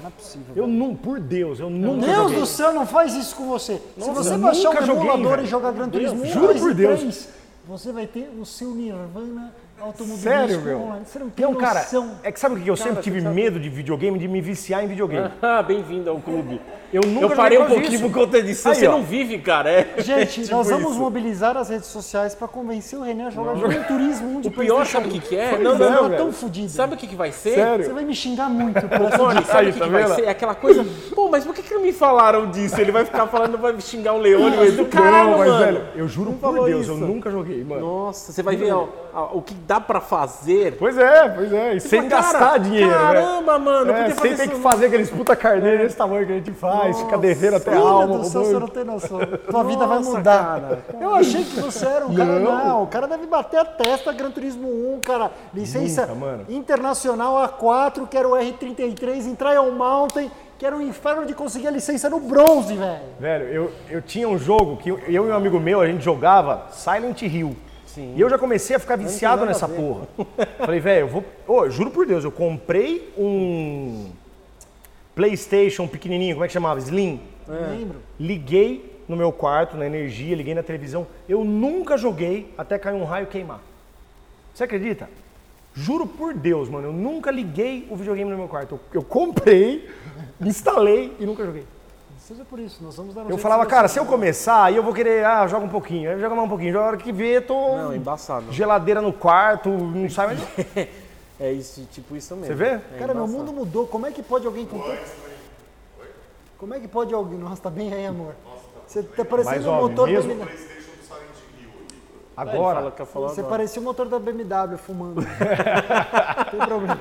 Não é possível. Eu não, por Deus, eu nunca Deus joguei. do céu, não faz isso com você. Se você baixar um emulador e jogar Gran Turismo 1, Juro 2 por Deus. 3, você vai ter o seu Nirvana automobilístico Sério, meu? online. Você não tem cara, noção. é que sabe o que eu sempre tive medo de videogame, de me viciar em videogame. Ah, bem-vindo ao clube. Eu nunca Eu parei um por pouquinho isso. por conta disso. Aí, Você ó. não vive, cara. É. Gente, Tipo nós vamos isso. mobilizar as redes sociais pra convencer o René a jogar Gran Turismo 1 de O pior, sabe o que, que é? Pois Não, é, não, não. tão fudido. Sabe o que, que vai ser? Sério? Você vai me xingar muito por dica. sabe o que, tá que vai ser? É aquela coisa. Pô, mas por que, que não me falaram disso? Ele vai ficar falando, vai me xingar o Leone, o Edu. Caralho, não, mas mano. velho, eu juro por falou Deus, isso. eu nunca joguei, mano. Nossa, você vai ver ó, o que dá pra fazer. Pois é, pois é, e sem gastar dinheiro, né? Caramba, mano, É, sem ter que fazer aqueles puta carneiro desse tamanho que a gente faz, fica devendo até a alma. do céu, você não tem noção. Tua vida vai mudar. cara. Eu achei que você era um cara. Não. Não, o cara deve bater a testa Gran Turismo 1, cara. Licença Nunca, mano. internacional A4, que era o R33 em Trial Mountain, que era um inferno de conseguir a licença no bronze, velho. Velho, eu, eu tinha um jogo que eu, eu e um amigo meu, a gente jogava Silent Hill. Sim. E eu já comecei a ficar viciado nessa porra. Falei, velho, eu vou. Ô, juro por Deus, eu comprei um PlayStation pequenininho, como é que chamava? Slim. Lembro. Liguei no meu quarto, na energia, liguei na televisão. Eu nunca joguei até cair um raio queimar. Você acredita? Juro por Deus, mano, eu nunca liguei o videogame no meu quarto. Eu, eu comprei, instalei e nunca joguei. Seja por isso, nós vamos dar um Eu falava, cara, se eu começar, aí eu vou querer, ah, joga um pouquinho, aí joga mais um pouquinho, joga a hora que vê, tô Não, embaçado. geladeira no quarto, não sai mais. É isso, tipo isso mesmo. Você vê? É Cara, meu mundo mudou. Como é que pode alguém com tanto... Como é que pode alguém... Nossa, tá bem aí, amor. Você tá Mas, parecendo ó, um motor mesmo-. Ele Agora, Você agora. parecia o motor da BMW fumando. Não tem problema.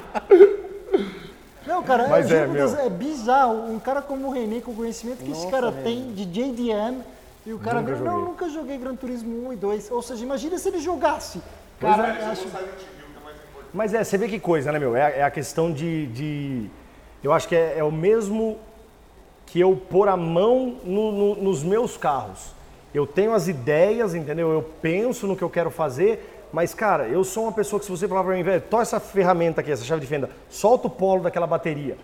Não, cara, Mas é, é. Deus, é bizarro. Um cara como o René, com o conhecimento que esse Nossa, cara René. tem de JDM, e o cara Nunca vira, não, nunca joguei Gran Turismo 1 e 2. Ou seja, imagina se ele jogasse. Pois Cara, é. acho... Mas é, você vê que coisa, né, meu? É, é a questão de, de- Eu acho que é, é o mesmo que eu pôr a mão no- no- nos meus carros. Eu tenho as ideias, entendeu? Eu penso no que eu quero fazer, mas, cara, eu sou uma pessoa que se você falar pra mim, velho, toma essa ferramenta aqui, essa chave de fenda, solta o polo daquela bateria.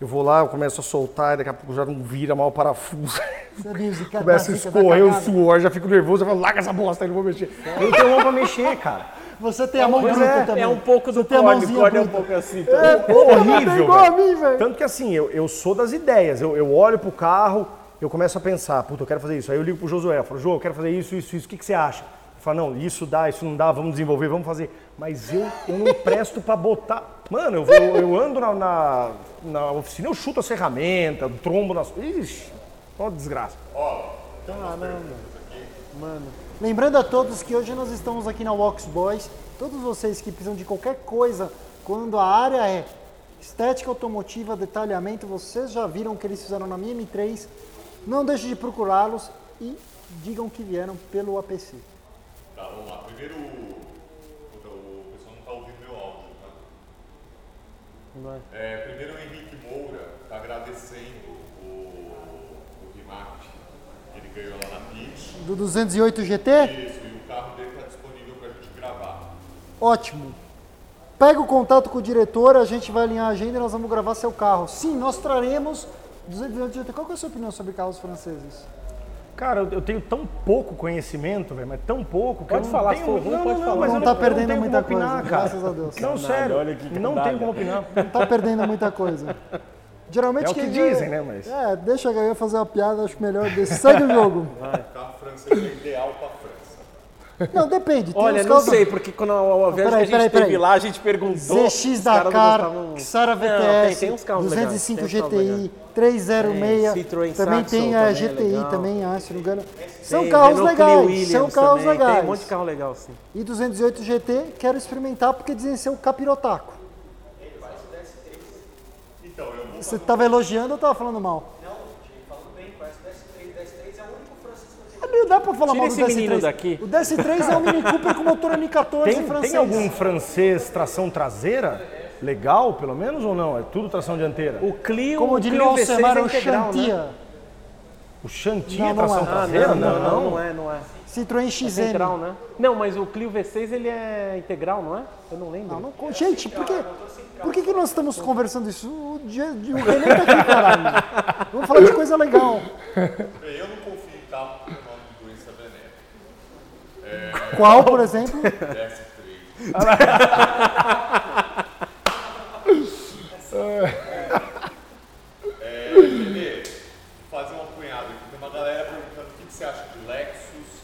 Eu vou lá, eu começo a soltar, e daqui a pouco já não vira mal o parafuso. Começa a escorrer o suor, já fico nervoso, eu falo, larga essa bosta, eu não vou mexer. Eu não tenho mão pra mexer, cara. Você tem a mão bruta é, também. É um pouco do Cone, mãozinha Cone é um pouco assim. É, também. pô, horrível, é igual a mim, velho. Tanto que assim, eu, eu sou das ideias. Eu, eu olho pro carro, eu começo a pensar, puta, eu quero fazer isso. Aí eu ligo pro Josué, eu falo, Jô, eu quero fazer isso, isso, isso. O que, que você acha? Eu falo, não, isso dá, isso não dá, vamos desenvolver, vamos fazer. Mas eu, eu não presto pra botar. Mano, eu, vou- eu ando na, na, na oficina, eu chuto as ferramentas, trombo nas. Ixi, ó desgraça. Lembrando a todos que hoje nós estamos aqui na Walks Boys. Todos vocês que precisam de qualquer coisa, quando a área é estética automotiva, detalhamento, vocês já viram o que eles fizeram na minha M3. Não deixe de procurá-los e digam que vieram pelo APC. Tá, vamos lá. Primeiro, puta, o pessoal não tá ouvindo meu áudio, tá? Vai. É, primeiro o Henrique Moura está agradecendo ganhou lá na Pitch. Do 208 GT? Isso, e o carro dele está disponível para a gente gravar. Ótimo. Pega o contato com o diretor, a gente vai alinhar a agenda e nós vamos gravar seu carro. Sim, nós traremos 208 GT. Qual que é a sua opinião sobre carros franceses? Cara, eu, tenho tão pouco conhecimento, velho, mas tão pouco que Pode eu não falar, tenho... se for ruim, não, pode não, falar. mas Não eu tá eu perdendo tenho muita opinar, coisa, cara. graças a Deus. Não, sério, olha que não tenho como opinar. Não tá perdendo muita coisa. Geralmente É o que quem dizem, ganha- né, mas- É, deixa eu fazer uma piada, acho melhor. desse. Segue o jogo. O carro francês é ideal para a França. Não, depende. Tem Olha, não sei, porque quando a, a viagem peraí, que a gente peraí, teve peraí. lá, a gente perguntou. ZX não Dakar, gostavam- Xara Não, VTS, tem, tem uns carros 205 legais, tem uns carros GTI, legais. 306, Tem, Citroën também Saxo tem a também é GTI legal. também, ah, se não me engano. São Tem carros Renault legais, Williams são carros também, legais. Tem um monte de carro legal, sim. E 208 GT, quero experimentar porque dizem ser o capirotaco. Então, eu vou Você estava elogiando ou estava falando mal? Não, dá pra falar Tira mal do esse DS3. menino daqui. O DS3 é um Mini Cooper com motor M14 Tem, francês. tem algum francês tração traseira? Legal, pelo menos, ou não? É tudo tração dianteira? O Clio, Como o diria Clio o V6 Alcemar, é o integral, né? Chantia. O Chantilly Não, é tração é. Ah, traseira? não, não, não, não é, não é. Citroën É XN. integral, né? Não, mas o Clio V6 ele é integral, não é? Eu não lembro. Não, não, gente, por que, por que, que nós estamos conversando isso? O, dia- o René tá aqui, caralho. Vamos falar de coisa legal. Eu não confio em carro com o nome de doença venérea. Qual, por exemplo? DS3. é, fazer um apunhado aqui. Tem uma galera perguntando o que, que você acha de Lexus.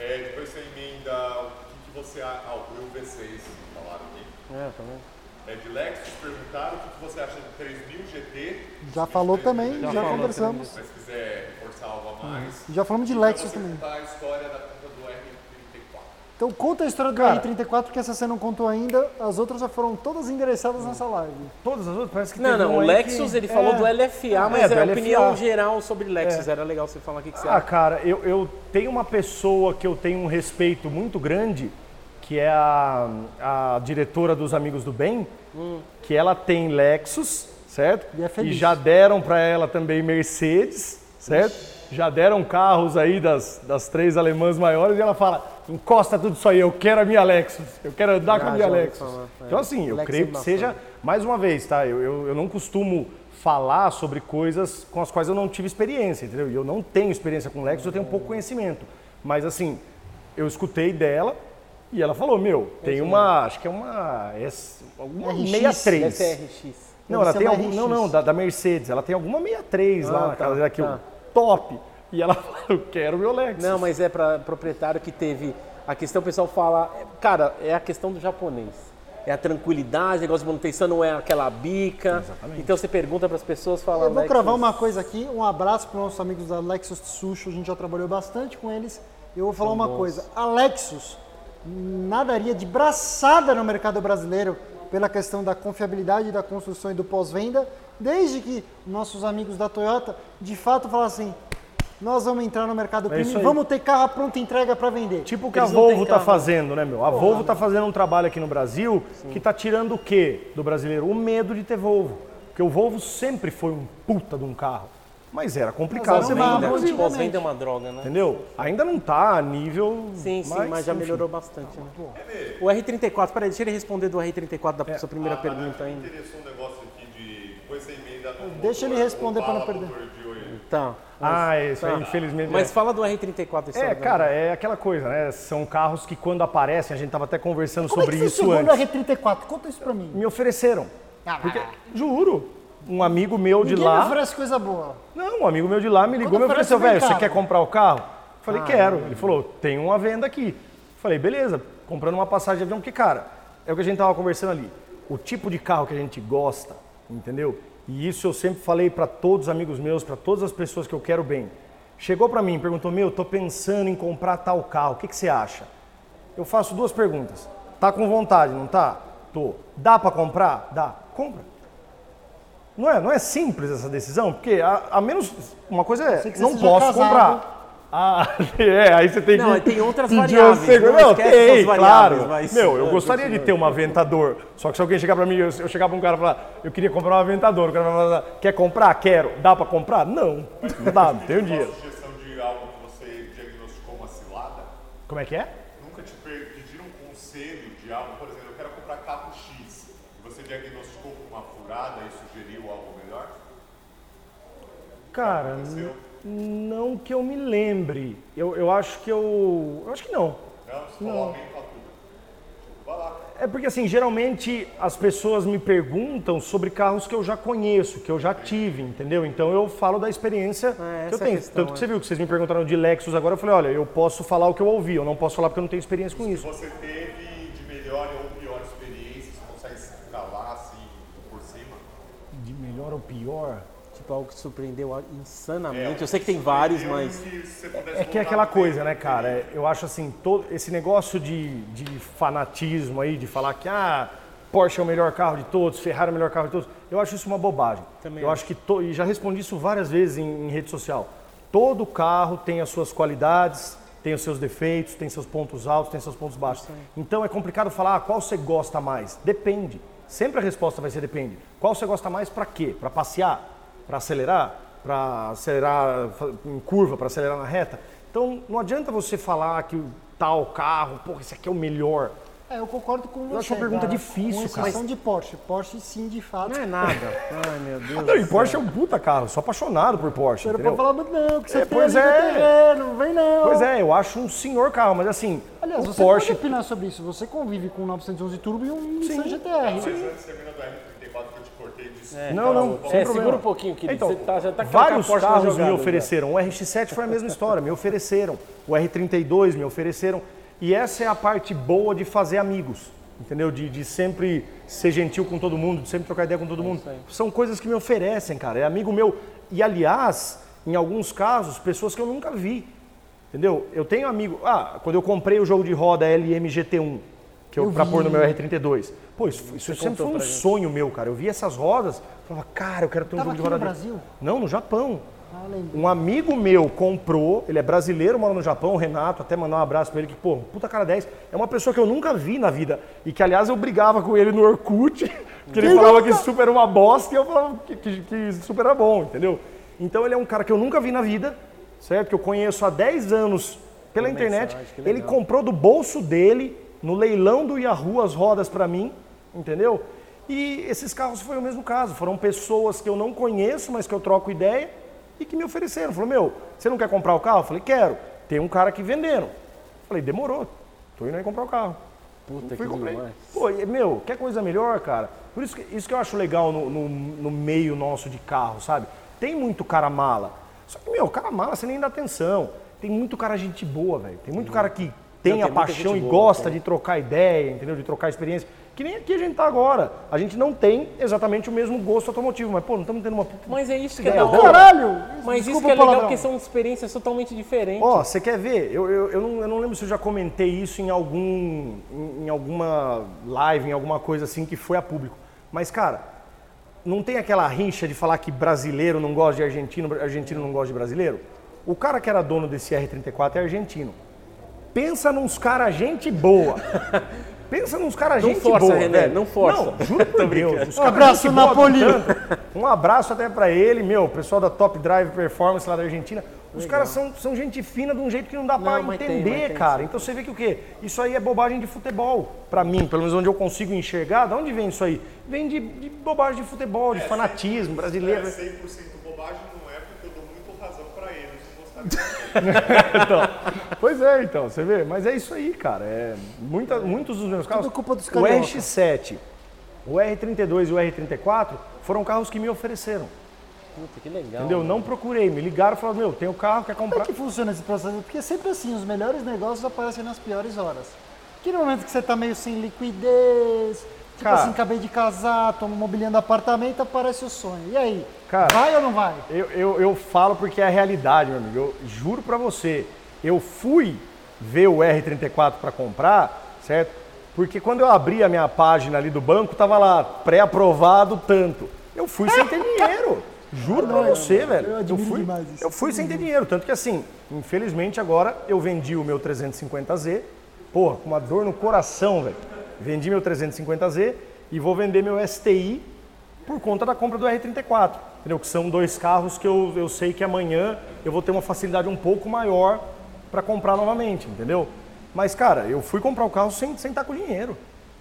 É, depois você emenda o que, que você acha. Ah, o Will V6 falaram aqui. É, tá vendo? É de Lexus, perguntaram o que, que você acha do 3000 GT. Já falou também, já, falou conversamos. Se quiser reforçar algo a mais. Já falamos de Lexus também. a história da conta do R34. Então conta a história do Cara. R34, porque essa você não contou ainda. As outras já foram todas endereçadas nessa live. Todas as outras parece que Não, não, um o Lexus que- ele falou É. do LFA, mas É, é, do a LFA. opinião geral sobre Lexus. Era legal você falar o que, que você Ah, acha. cara, eu, eu tenho uma pessoa que eu tenho um respeito muito grande, que é a, a diretora dos Amigos do Bem, que ela tem Lexus, certo? E é feliz. já deram para ela também Mercedes, certo? Já deram carros aí das, das três alemãs maiores e ela fala: encosta tudo isso aí, eu quero a minha Lexus, eu quero andar com a Ah, minha Lexus. falar, é. Então, assim, eu Lexus creio que seja, mais uma vez, tá? Eu, eu, eu não costumo falar sobre coisas com as quais eu não tive experiência, entendeu? E eu não tenho experiência com Lexus, eu tenho pouco conhecimento. Mas, assim, eu escutei dela e ela falou: Meu, tem uma, acho que é uma, S, alguma RX, 63. Deve RX. Não, ela tem algum, não, não, da, da Mercedes. Ela tem alguma 63 lá Ah, na tá, que tá. top. E ela falou, eu quero meu Lexus. Não, mas é para proprietário que teve. A questão o pessoal fala, cara, é a questão do japonês. É a tranquilidade, negócio de manutenção não é aquela bica. Então você pergunta para as pessoas, fala. Eu vou Lexus- cravar uma coisa aqui, um abraço para os nossos amigos da Lexus Tsusho, a gente já trabalhou bastante com eles. Eu vou falar uma coisa, a Lexus nadaria de braçada no mercado brasileiro pela questão da confiabilidade da construção e do pós-venda, desde que nossos amigos da Toyota de fato falassem nós vamos entrar no mercado É premium e vamos ter carro à pronta entrega para vender. Tipo o que Eles a Volvo tá carro. fazendo, né, meu? A Volvo tá fazendo um trabalho aqui no Brasil que tá tirando o quê do brasileiro? O medo de ter Volvo. Porque o Volvo sempre foi um puta de um carro. Mas era complicado Mas vender. boa Venda, antigamente. pós-venda é uma droga, né? Entendeu? Ainda não tá a nível. Sim, sim, mas, já enfim. melhorou bastante. Né? O R34, peraí, deixa ele responder do R34 da sua primeira pergunta Me ainda. interessou um negócio aqui de. Depois você emenda no Deixa ele motor, responder o pra não perder. motor Tá. Ah, isso aí, Tá. infelizmente. Mas é. fala do R34 a história É, cara, é aquela coisa, né? São carros que quando aparecem, a gente tava até conversando Como é sobre que você isso antes. R34? Conta isso para mim. Me ofereceram. Porque, juro, um amigo meu de Ninguém me lá. oferece coisa boa. Não, um amigo meu de lá me ligou e me ofereceu, oferece, velho, você quer comprar o carro? Falei, quero. Ele falou, tem uma venda aqui. Falei, beleza, comprando uma passagem de avião, porque, cara, é o que a gente tava conversando ali. O tipo de carro que a gente gosta, entendeu? E isso eu sempre falei para todos os amigos meus, para todas as pessoas que eu quero bem. Chegou para mim, perguntou, meu, tô pensando em comprar tal carro, o que, que você acha? Eu faço duas perguntas. Tá com vontade, não tá? Tô. Dá para comprar? Dá. Compra. Não é, não é simples essa decisão, porque a, a menos uma coisa é, não posso casado. comprar. Ah, é, aí você tem Não, que. tem outras variáveis, um segundo. não Não, tem, claro. mas- Meu, eu gostaria de ter um aventador. Só que se alguém chegar pra mim, eu, eu chegar pra um cara e falar, eu queria comprar um aventador. O cara vai falar, quer comprar? Quero. Dá pra comprar? Não. Não dá, não tenho Uma dinheiro. sugestão de algo que você diagnosticou uma cilada? Como é que é? Nunca te pediram um conselho de algo, por exemplo, eu quero comprar carro X, e você diagnosticou com uma furada e sugeriu algo melhor? Cara, Aconteceu? Não que eu me lembre. Eu, eu acho que eu. Eu acho que não. Não? Você alguém. Vai lá. É porque assim, geralmente as pessoas me perguntam sobre carros que eu já conheço, que eu já tive, entendeu? Então eu falo da experiência É, que eu é tenho. questão, Tanto que é. você viu que vocês me perguntaram de Lexus agora, eu falei, olha, eu posso falar o que eu ouvi, eu não posso falar porque eu não tenho experiência com isso. Você teve de melhor ou pior experiência, você consegue se calar assim por cima? De melhor ou pior? Tipo, algo que surpreendeu É, insanamente. Eu sei que tem vários, mas. pudesse É que é aquela coisa, né, cara? É, Eu acho assim, todo esse negócio de, de fanatismo aí, de falar que ah, Porsche é o melhor carro de todos, Ferrari é o melhor carro de todos, eu acho isso uma bobagem. Também eu acho. acho que, to- e já respondi isso várias vezes em, em rede social, todo carro tem as suas qualidades, tem os seus defeitos, tem seus pontos altos, tem seus pontos baixos. Então é complicado falar ah, qual você gosta mais. Depende. Sempre a resposta vai ser depende. Qual você gosta mais para quê? Para passear? Para acelerar? Para acelerar em curva? Para acelerar na reta? Então não adianta você falar que o tal carro, porra, esse aqui é o melhor. É, eu concordo com você. acho uma pergunta cara, difícil, Com cara. exceção de Porsche. Porsche, sim, de fato. Não é nada. Ai, meu Deus. Não, e Porsche é um puta carro, sou apaixonado por Porsche. Era entendeu? pra falar, não, que você É, pois é. terreno, vem não. Pois é, eu acho um senhor carro, mas assim, Aliás, você Porsche. pode opinar sobre isso. Você convive com um 911 Turbo e um Nissan GTR. Mas antes termina do R34 que eu te cortei disso. Não, não, sem É, problema. segura um pouquinho, querido. Então, Você tá- já tá vários carros me jogada, ofereceram. O RX-7 foi a mesma história, me ofereceram. O R32 me ofereceram. E essa é a parte boa de fazer amigos, entendeu? De, de sempre ser gentil com todo mundo, de sempre trocar ideia com todo mundo. São coisas que me oferecem, cara. É amigo meu. E aliás, em alguns casos, pessoas que eu nunca vi. Entendeu? Eu tenho amigo. Ah, quando eu comprei o jogo de roda LMGT1, que eu, pra pôr no meu R32. Pô, isso, isso sempre foi um sonho meu, cara. Eu vi essas rodas, falava, cara, eu quero ter um Tava jogo de no roda. de- Brasil? Não, no Japão. Ah. Um amigo meu comprou, ele é brasileiro, mora no Japão, o Renato, até mandar um abraço pra ele, que, pô, puta cara 10, é uma pessoa que eu nunca vi na vida. E que, aliás, eu brigava com ele no Orkut, que ele falava que super era uma bosta e eu falava que, que, que super era bom, entendeu? Então ele é um cara que eu nunca vi na vida, certo? Que eu conheço há 10 anos pela Por internet. mensagem, que Ele comprou do bolso dele, no leilão do Yahoo, as rodas pra mim, entendeu? E esses carros foi o mesmo caso. Foram pessoas que eu não conheço, mas que eu troco ideia e que me ofereceram. Falou, meu, você não quer comprar o carro? Eu falei, quero. Tem um cara aqui vendendo. Falei, demorou. Tô indo aí comprar o carro. Puta Fui que comprei. demais. Pô, meu, quer coisa melhor, cara? Por isso que, isso que eu acho legal no, no, no meio nosso de carro, sabe? Tem muito cara mala. Só que, meu, cara mala, você nem dá atenção. Tem muito cara gente boa, velho. Tem muito cara que tem tem a muita paixão e boa, gosta tem. de trocar ideia, entendeu? De trocar experiência. Que nem aqui a gente tá agora. A gente não tem exatamente o mesmo gosto automotivo, mas, pô, não estamos tendo uma puta Mas é isso que é da hora. Caralho! Mas isso que é legal, palavrão. porque são experiências totalmente diferentes. Ó, você quer ver? Eu, eu, eu, não, eu não lembro se eu já comentei isso em algum em, em alguma live, em alguma coisa assim que foi a público. Mas, cara, não tem aquela rincha de falar que brasileiro não gosta de argentino, argentino não gosta de brasileiro? O cara que era dono desse R34 é argentino. Pensa nos caras gente boa. Pensa nos caras Não gente força, boa, René, velho. não força. Não, juro por Deus. Um abraço, Napolino. Um abraço até pra ele, meu, o pessoal da Top Drive Performance lá da Argentina. Os caras são, são gente fina de um jeito que não dá tem, entender, tem, cara. sim. Então você vê que o quê? Isso aí é bobagem de futebol. Pra mim, pelo menos onde eu consigo enxergar, de onde vem isso aí? Vem de, de bobagem de futebol, de fanatismo É brasileiro. 100% bobagem não é porque eu dou muito razão pra eles Então, pois é, então, você vê. Mas é isso aí, cara. É, muita, muitos dos meus carros. culpa dos o carioca. RX7, o R32 e o R34 foram carros que me ofereceram. Puta, que legal. Entendeu? Não procurei, me ligaram e falaram, meu, tem o carro, quer Como comprar. é que funciona esse processo? Porque é sempre assim, os melhores negócios aparecem nas piores horas. Que no momento que você tá meio sem liquidez, tipo Cara. assim, acabei de casar, tô mobiliando apartamento, aparece o sonho. E aí? Cara. vai ou não vai? Eu, eu, eu falo porque é a realidade, meu amigo. Eu juro pra você. Eu fui ver o R34 para comprar, certo? Porque quando eu abri a minha página ali do banco, tava lá, pré-aprovado tanto. Eu fui sem ter dinheiro. Juro juro pra você, velho. eu Eu, fui, demais isso. eu fui sem ter dinheiro. Tanto que assim, infelizmente agora eu vendi o meu 350Z, porra, com uma dor no coração, velho. Vendi meu 350Z e vou vender meu STI por conta da compra do R34. Entendeu? Que são dois carros que eu, eu sei que amanhã eu vou ter uma facilidade um pouco maior para comprar novamente, entendeu? Mas, cara, eu fui comprar o carro sem, sem estar com dinheiro.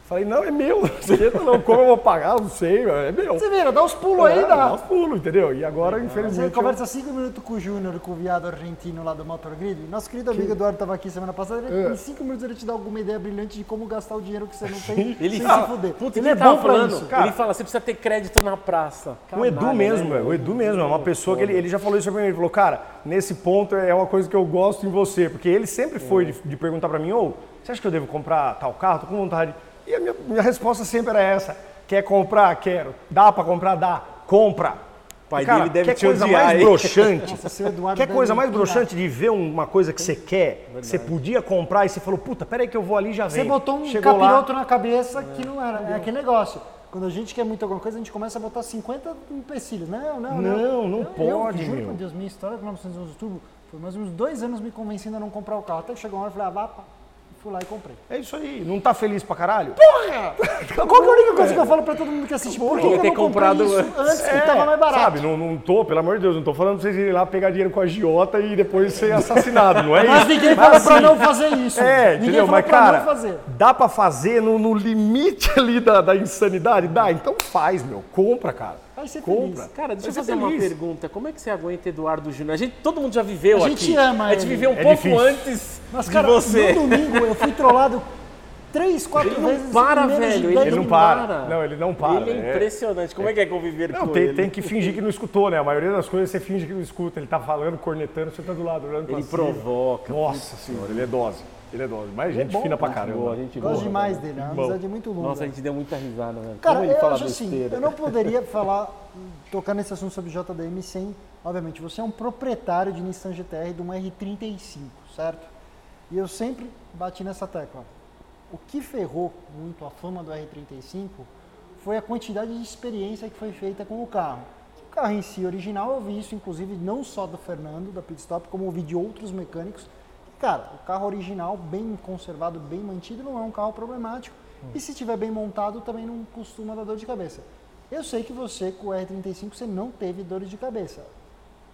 Falei, não, é meu, não sei, não, como eu vou pagar, não sei, é meu. Você vira, dá os pulos aí, É, dá. os pulos, entendeu? E agora, Você infelizmente. eu- conversa cinco minutos com o Júnior, com o viado argentino lá do Motor Grid. Nosso querido amigo Eduardo estava aqui semana passada. É. Ele, Em cinco minutos ele te dá alguma ideia brilhante de como gastar o dinheiro que você não tem Ele sem fala, se fuder. Puta, ele ele é bom falando, isso. cara. Ele fala, você precisa ter crédito na praça. O Edu mesmo, né? O Edu mesmo é uma pessoa que ele, ele já falou isso pra mim. Ele falou, cara, nesse ponto é uma coisa que eu gosto em você. Porque ele sempre foi de, de perguntar pra mim, ô, você acha que eu devo comprar tal carro? Tô com vontade. E a minha, minha resposta sempre era essa. Quer comprar? Quero. Dá pra comprar? Dá. Compra. pai Cara, dele deve quer te coisa odiar, mais broxante? Nossa, Quer deve coisa mais broxante de ver uma coisa que você quer, que você podia comprar e você falou, puta, peraí que eu vou ali e já Você vem. botou um Chegou lá, capiroto na cabeça que não era. É aquele negócio. Quando a gente quer muito alguma coisa, a gente começa a botar 50 empecilhos. Não, não, não. Não, não Eu- pode, Eu, juro meu. por Deus, minha história com 911 Turbo foi mais ou menos dois anos me convencendo a não comprar o carro. Até que chegou uma hora e falei, ah, vá, pá. Fui lá e comprei. É isso aí. Não tá feliz pra caralho? Porra! Qual que é a única coisa que eu falo pra todo mundo que assiste? Por que, eu ter não comprei comprado isso antes. antes que É, tava mais barato? Sabe, não, não tô, pelo amor de Deus, não tô falando pra vocês irem lá pegar dinheiro com a Giota e depois ser assassinado, não é Mas isso? ninguém Mas fala pra assim, não fazer isso. É, ninguém entendeu? Mas, pra cara, não fazer. dá pra fazer no, no limite ali da, da insanidade? Dá, então faz, meu. Compra, cara. Vai ser Compra. feliz. Cara, deixa eu Vai ser fazer uma feliz. pergunta. Como é que você aguenta Eduardo Júnior? A gente, todo mundo já viveu A gente aqui. ama A gente ele. viveu um É pouco difícil. antes Mas, de cara, você. no domingo eu fui trollado três, quatro Ele não vezes. para, menos de velho, 10 Ele não minutos. para. Não, ele não para. Ele é é. impressionante. Como é que é conviver Não, com tem, ele? tem que fingir que não escutou, né? A maioria das coisas você finge que não escuta. Ele tá falando, cornetando, você tá do lado, olhando pra Ele cima. provoca. Nossa senhora, ele é dose. Ele é dose. Mas gente fina pra caramba. Boa, gente Gosto boa. demais dele, é uma Bom. amizade muito longa. Nossa, a gente deu muita risada, velho. Cara, Como ele eu fala acho assim, eu não poderia falar, tocar nesse assunto sobre JDM sem, obviamente, você é um proprietário de Nissan GTR de um R35, certo? E eu sempre bati nessa tecla. O que ferrou muito a fama do R35 foi a quantidade de experiência que foi feita com o carro. O carro em si original, eu vi isso inclusive não só do Fernando, da Pitstop, como eu vi de outros mecânicos. Cara, o carro original, bem conservado, bem mantido, não é um carro problemático. E se estiver bem montado, também não costuma dar dor de cabeça. Eu sei que você, com o R35, você não teve dores de cabeça.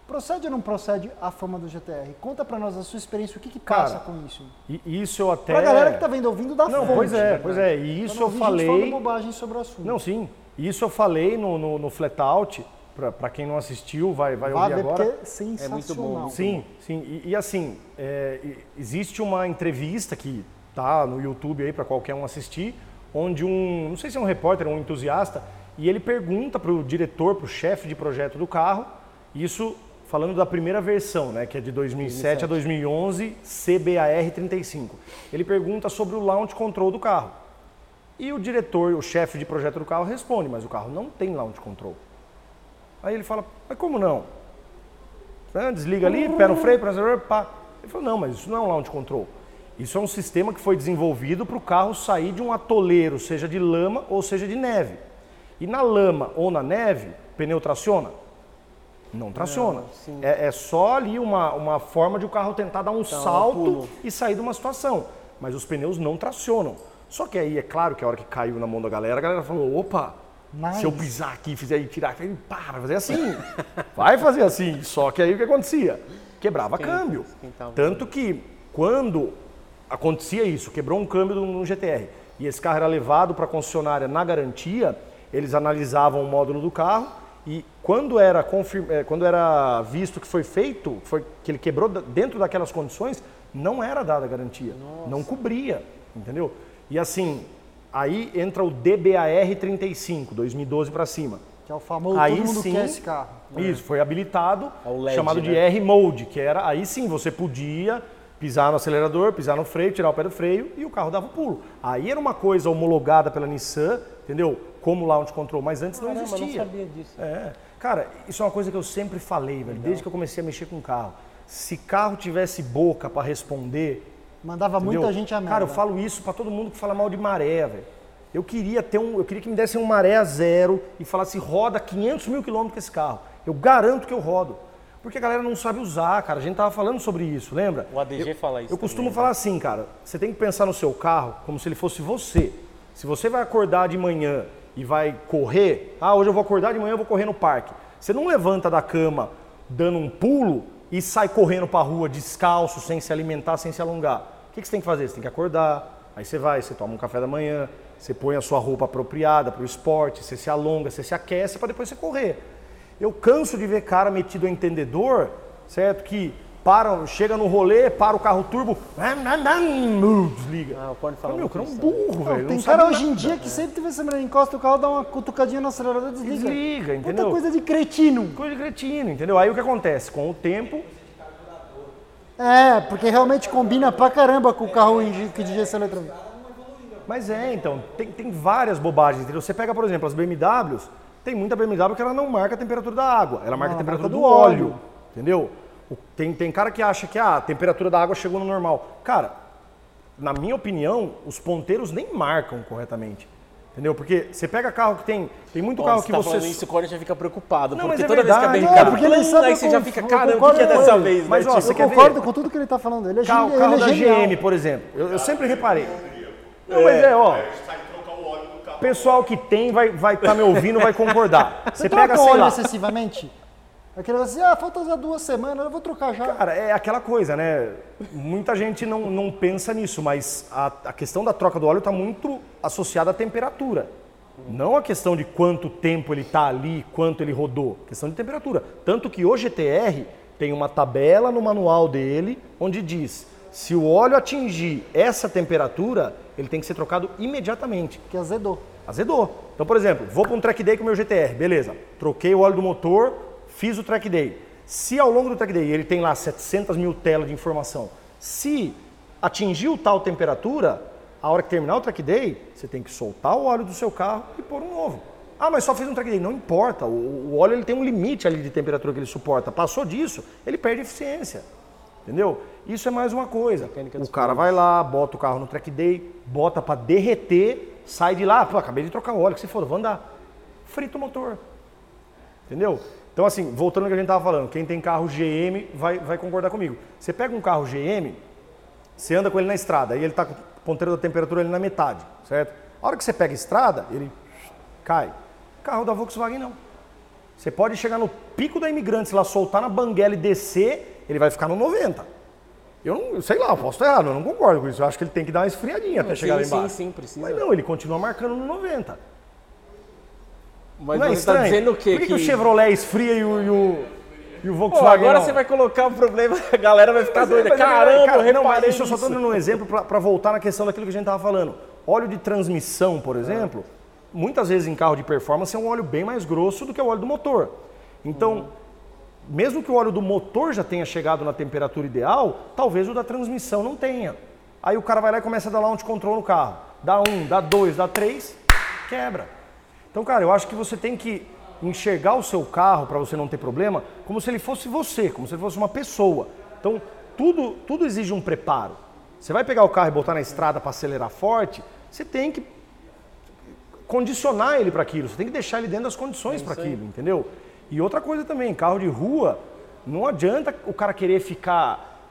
Procede ou não procede a fama do GTR? Conta pra nós a sua experiência, o que, que passa Cara, com isso? E isso eu até. Pra galera que tá vendo ouvindo da Não, fonte. pois é, né, pois é. E isso não eu vi gente falando falei. bobagem sobre o assunto. Não, sim. Isso eu falei no, no, no Flat Out. Pra, pra quem não assistiu, vai, vai Vá ouvir ver agora. porque é sensacional. muito bom. Sim, sim. E, e assim, é, existe uma entrevista que tá no YouTube aí para qualquer um assistir, onde um, não sei se é um repórter, um entusiasta, e ele pergunta para o diretor, para o chefe de projeto do carro, isso falando da primeira versão, né, que é de 2007 a 2011, CBAR 35. Ele pergunta sobre o launch control do carro. E o diretor, o chefe de projeto do carro responde, mas o carro não tem launch control. Aí ele fala, mas como não? Ah, Desliga ali, pé no freio, pá. Ele falou, não, mas isso não é um launch control. Isso é um sistema que foi desenvolvido para o carro sair de um atoleiro, seja de lama ou seja de neve. E na lama ou na neve, o pneu traciona? Não traciona. é, é só ali uma, uma forma de o carro tentar dar um salto pulo. e sair de uma situação. Mas os pneus não tracionam. Só que aí, é claro que a hora que caiu na mão da galera, a galera falou, opa, Nice. se eu pisar aqui e fizer e tirar aqui, para, vai fazer assim. Vai fazer assim. Só que aí o que acontecia? Quebrava câmbio. Tanto que quando acontecia isso, quebrou um câmbio no GTR e esse carro era levado para a concessionária na garantia, eles analisavam o módulo do carro e quando era, confir- eh, quando era visto que foi feito, foi, que ele quebrou dentro daquelas condições, não era dada a garantia, não cobria, entendeu? E assim, aí entra o DBAR 35, 2012 para cima. Que é o famoso, Aí todo mundo sim, quer esse carro. Isso, foi habilitado, É o LED, chamado de né? R-Mode, que era, aí sim, você podia pisar no acelerador, pisar no freio, tirar o pé do freio e o carro dava pulo. Aí era uma coisa homologada pela Nissan, entendeu? Como launch control, mas antes não Caramba, eu não existia. sabia disso. É. Cara, isso é uma coisa que eu sempre falei, velho, desde que eu comecei a mexer com carro. Se carro tivesse boca para responder, Mandava Entendeu? muita gente a merda. Cara, eu falo isso pra todo mundo que fala mal de maré, velho. Eu queria ter um, eu queria que me dessem um maré a zero e falasse roda 500 mil quilômetros com esse carro. Eu garanto que eu rodo. Porque a galera não sabe usar, cara. A gente tava falando sobre isso, lembra? O ADG Eu- fala isso Eu costumo também, né? falar assim, cara. Você tem que pensar no seu carro como se ele fosse você. Se você vai acordar de manhã e vai correr, ah, hoje eu vou acordar de manhã, eu vou correr no parque. Você não levanta da cama dando um pulo e sai correndo pra rua descalço, sem se alimentar, sem se alongar. O que que você tem que fazer? Você tem que acordar, aí você vai, você toma um café da manhã, você põe a sua roupa apropriada para o esporte, você se alonga, você se aquece para depois você correr. Eu canso de ver cara metido a entendedor, certo? Que para, chega no rolê, para o carro turbo, desliga. Ah, o Corne fala Meu, cara é um isso, burro, Não, velho. tem cara hoje em dia que sempre vê essa mulher encosta o carro, dá uma cutucadinha no acelerador e desliga. Desliga, Puta entendeu? coisa de cretino. Coisa de cretino, entendeu? Aí o que acontece? Com o tempo, É, porque realmente combina pra caramba com o carro de injeção eletrônica. Mas é, então, tem, tem várias bobagens, entendeu? Você pega, por exemplo, as BMWs, tem muita BMW que ela não marca a temperatura da água, ela marca a temperatura marca do do óleo, óleo. entendeu? Tem, tem cara que acha que ah, a temperatura da água chegou no normal. Cara, na minha opinião, os ponteiros nem marcam corretamente, entendeu? Porque você pega carro que tem, tem muito Ó, carro você que tá você... falando isso, o Corne já fica preocupado. Não, porque mas é toda vez que a verdade. BM É, porque ele sabe aí você já fica, caramba, o que é dessa ele. vez? Mas, né? ó, Tipo, você Eu ver? concordo com tudo que ele tá falando. Ele é, Carro, carro ele é da genial. GM, por exemplo, eu, eu sempre reparei. Não, mas é, ó, o o pessoal que tem vai estar vai tá me ouvindo, vai concordar. Você Você troca pega, sei óleo lá, excessivamente? Aquele assim, ah, falta duas semanas, eu vou trocar já. Cara, é aquela coisa, né? Muita gente não, não pensa nisso, mas a, a questão da troca do óleo está muito associada à temperatura. Não a questão de quanto tempo ele está ali, quanto ele rodou. Questão de temperatura. Tanto que o GTR tem uma tabela no manual dele onde diz se o óleo atingir essa temperatura, ele tem que ser trocado imediatamente. Que azedou. Azedou. Então, por exemplo, vou para um track day com o meu GTR, beleza. Troquei o óleo do motor, fiz o track day. Se ao longo do track day ele tem lá 700 mil telas de informação, se atingiu tal temperatura, a hora que terminar o track day, você tem que soltar o óleo do seu carro e pôr um novo. Ah, mas só fiz um track day. Não importa, o, o óleo ele tem um limite ali de temperatura que ele suporta. Passou disso, ele perde eficiência. Entendeu? Isso é mais uma coisa. O cara vai lá, bota o carro no track day, bota para derreter, sai de lá, pô, acabei de trocar o óleo, que se for, vou andar. Frita o motor. Entendeu? Então, assim, voltando ao que a gente estava falando, quem tem carro GM vai, vai concordar comigo. Você pega um carro GM, você anda com ele na estrada, aí ele está com o ponteiro da temperatura ali na metade, certo? A hora que você pega a estrada, ele cai. Carro da Volkswagen não. Você pode chegar no pico da Imigrantes lá, soltar na banguela e descer, ele vai ficar no 90. Eu não, sei lá, eu posso estar errado, eu não concordo com isso. Eu acho que ele tem que dar uma esfriadinha até Sim, chegar lá sim, embaixo. sim, precisa. Mas não, ele continua marcando no 90. Mas não é você estranho? tá dizendo o quê? Por que, que o Chevrolet esfria e o, e o, e o Pô, Volkswagen agora não? você vai colocar o problema, a galera vai ficar Mas é, doida. mas é Caramba, cara, não, mas isso eu só dando um exemplo para voltar na questão daquilo que a gente estava falando. Óleo de transmissão, por exemplo, muitas vezes em carro de performance é um óleo bem mais grosso do que o óleo do motor. Então, mesmo que o óleo do motor já tenha chegado na temperatura ideal, talvez o da transmissão não tenha. Aí o cara vai lá e começa a dar launch control no carro. Dá um, dá dois, dá três, quebra. Então, cara, eu acho que você tem que enxergar o seu carro para você não ter problema como se ele fosse você, como se ele fosse uma pessoa. Então, tudo, tudo exige um preparo. Você vai pegar o carro e botar na estrada para acelerar forte, você tem que condicionar ele para aquilo, você tem que deixar ele dentro das condições para aquilo, entendeu? E outra coisa também, carro de rua, não adianta o cara querer ficar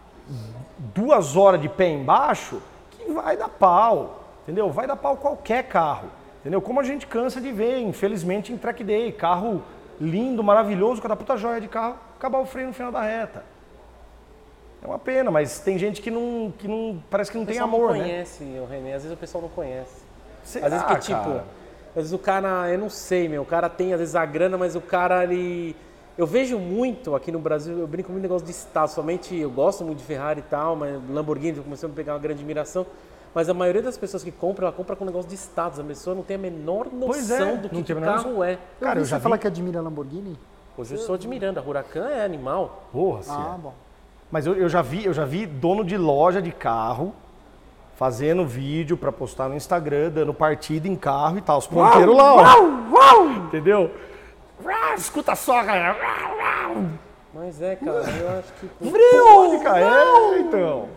duas horas de pé embaixo, que vai dar pau, entendeu? Vai dar pau qualquer carro, entendeu? Como a gente cansa de ver, infelizmente, em track day, carro lindo, maravilhoso, com a puta joia de carro, acabar o freio no final da reta. É uma pena, mas tem gente que não, que não parece que não tem amor, não né? conhece, o René. Às vezes o pessoal não conhece. Será, Às vezes que, tipo, cara? às vezes o cara, eu não sei, meu, o cara tem às vezes a grana, mas o cara, ele. Eu vejo muito aqui no Brasil, eu brinco muito negócio de estado, somente eu gosto muito de Ferrari e tal, mas Lamborghini começou a me pegar uma grande admiração. Mas a maioria das pessoas que compram, ela compra com negócio de status. A pessoa não tem a menor Pois noção é, do que, que carro é. Cara, eu você já falar vi- que admira Lamborghini? Hoje eu sou admirando, a Huracan é animal. Porra, sim. Ah, bom. Mas eu, eu já vi, eu já vi dono de loja de carro fazendo vídeo pra postar no Instagram, dando partida em carro e tal. Os ponteiros lá, ó. Entendeu? Uau, Escuta só, cara. Uau, uau. Mas é, cara, eu acho que. Pode, cara. É, então.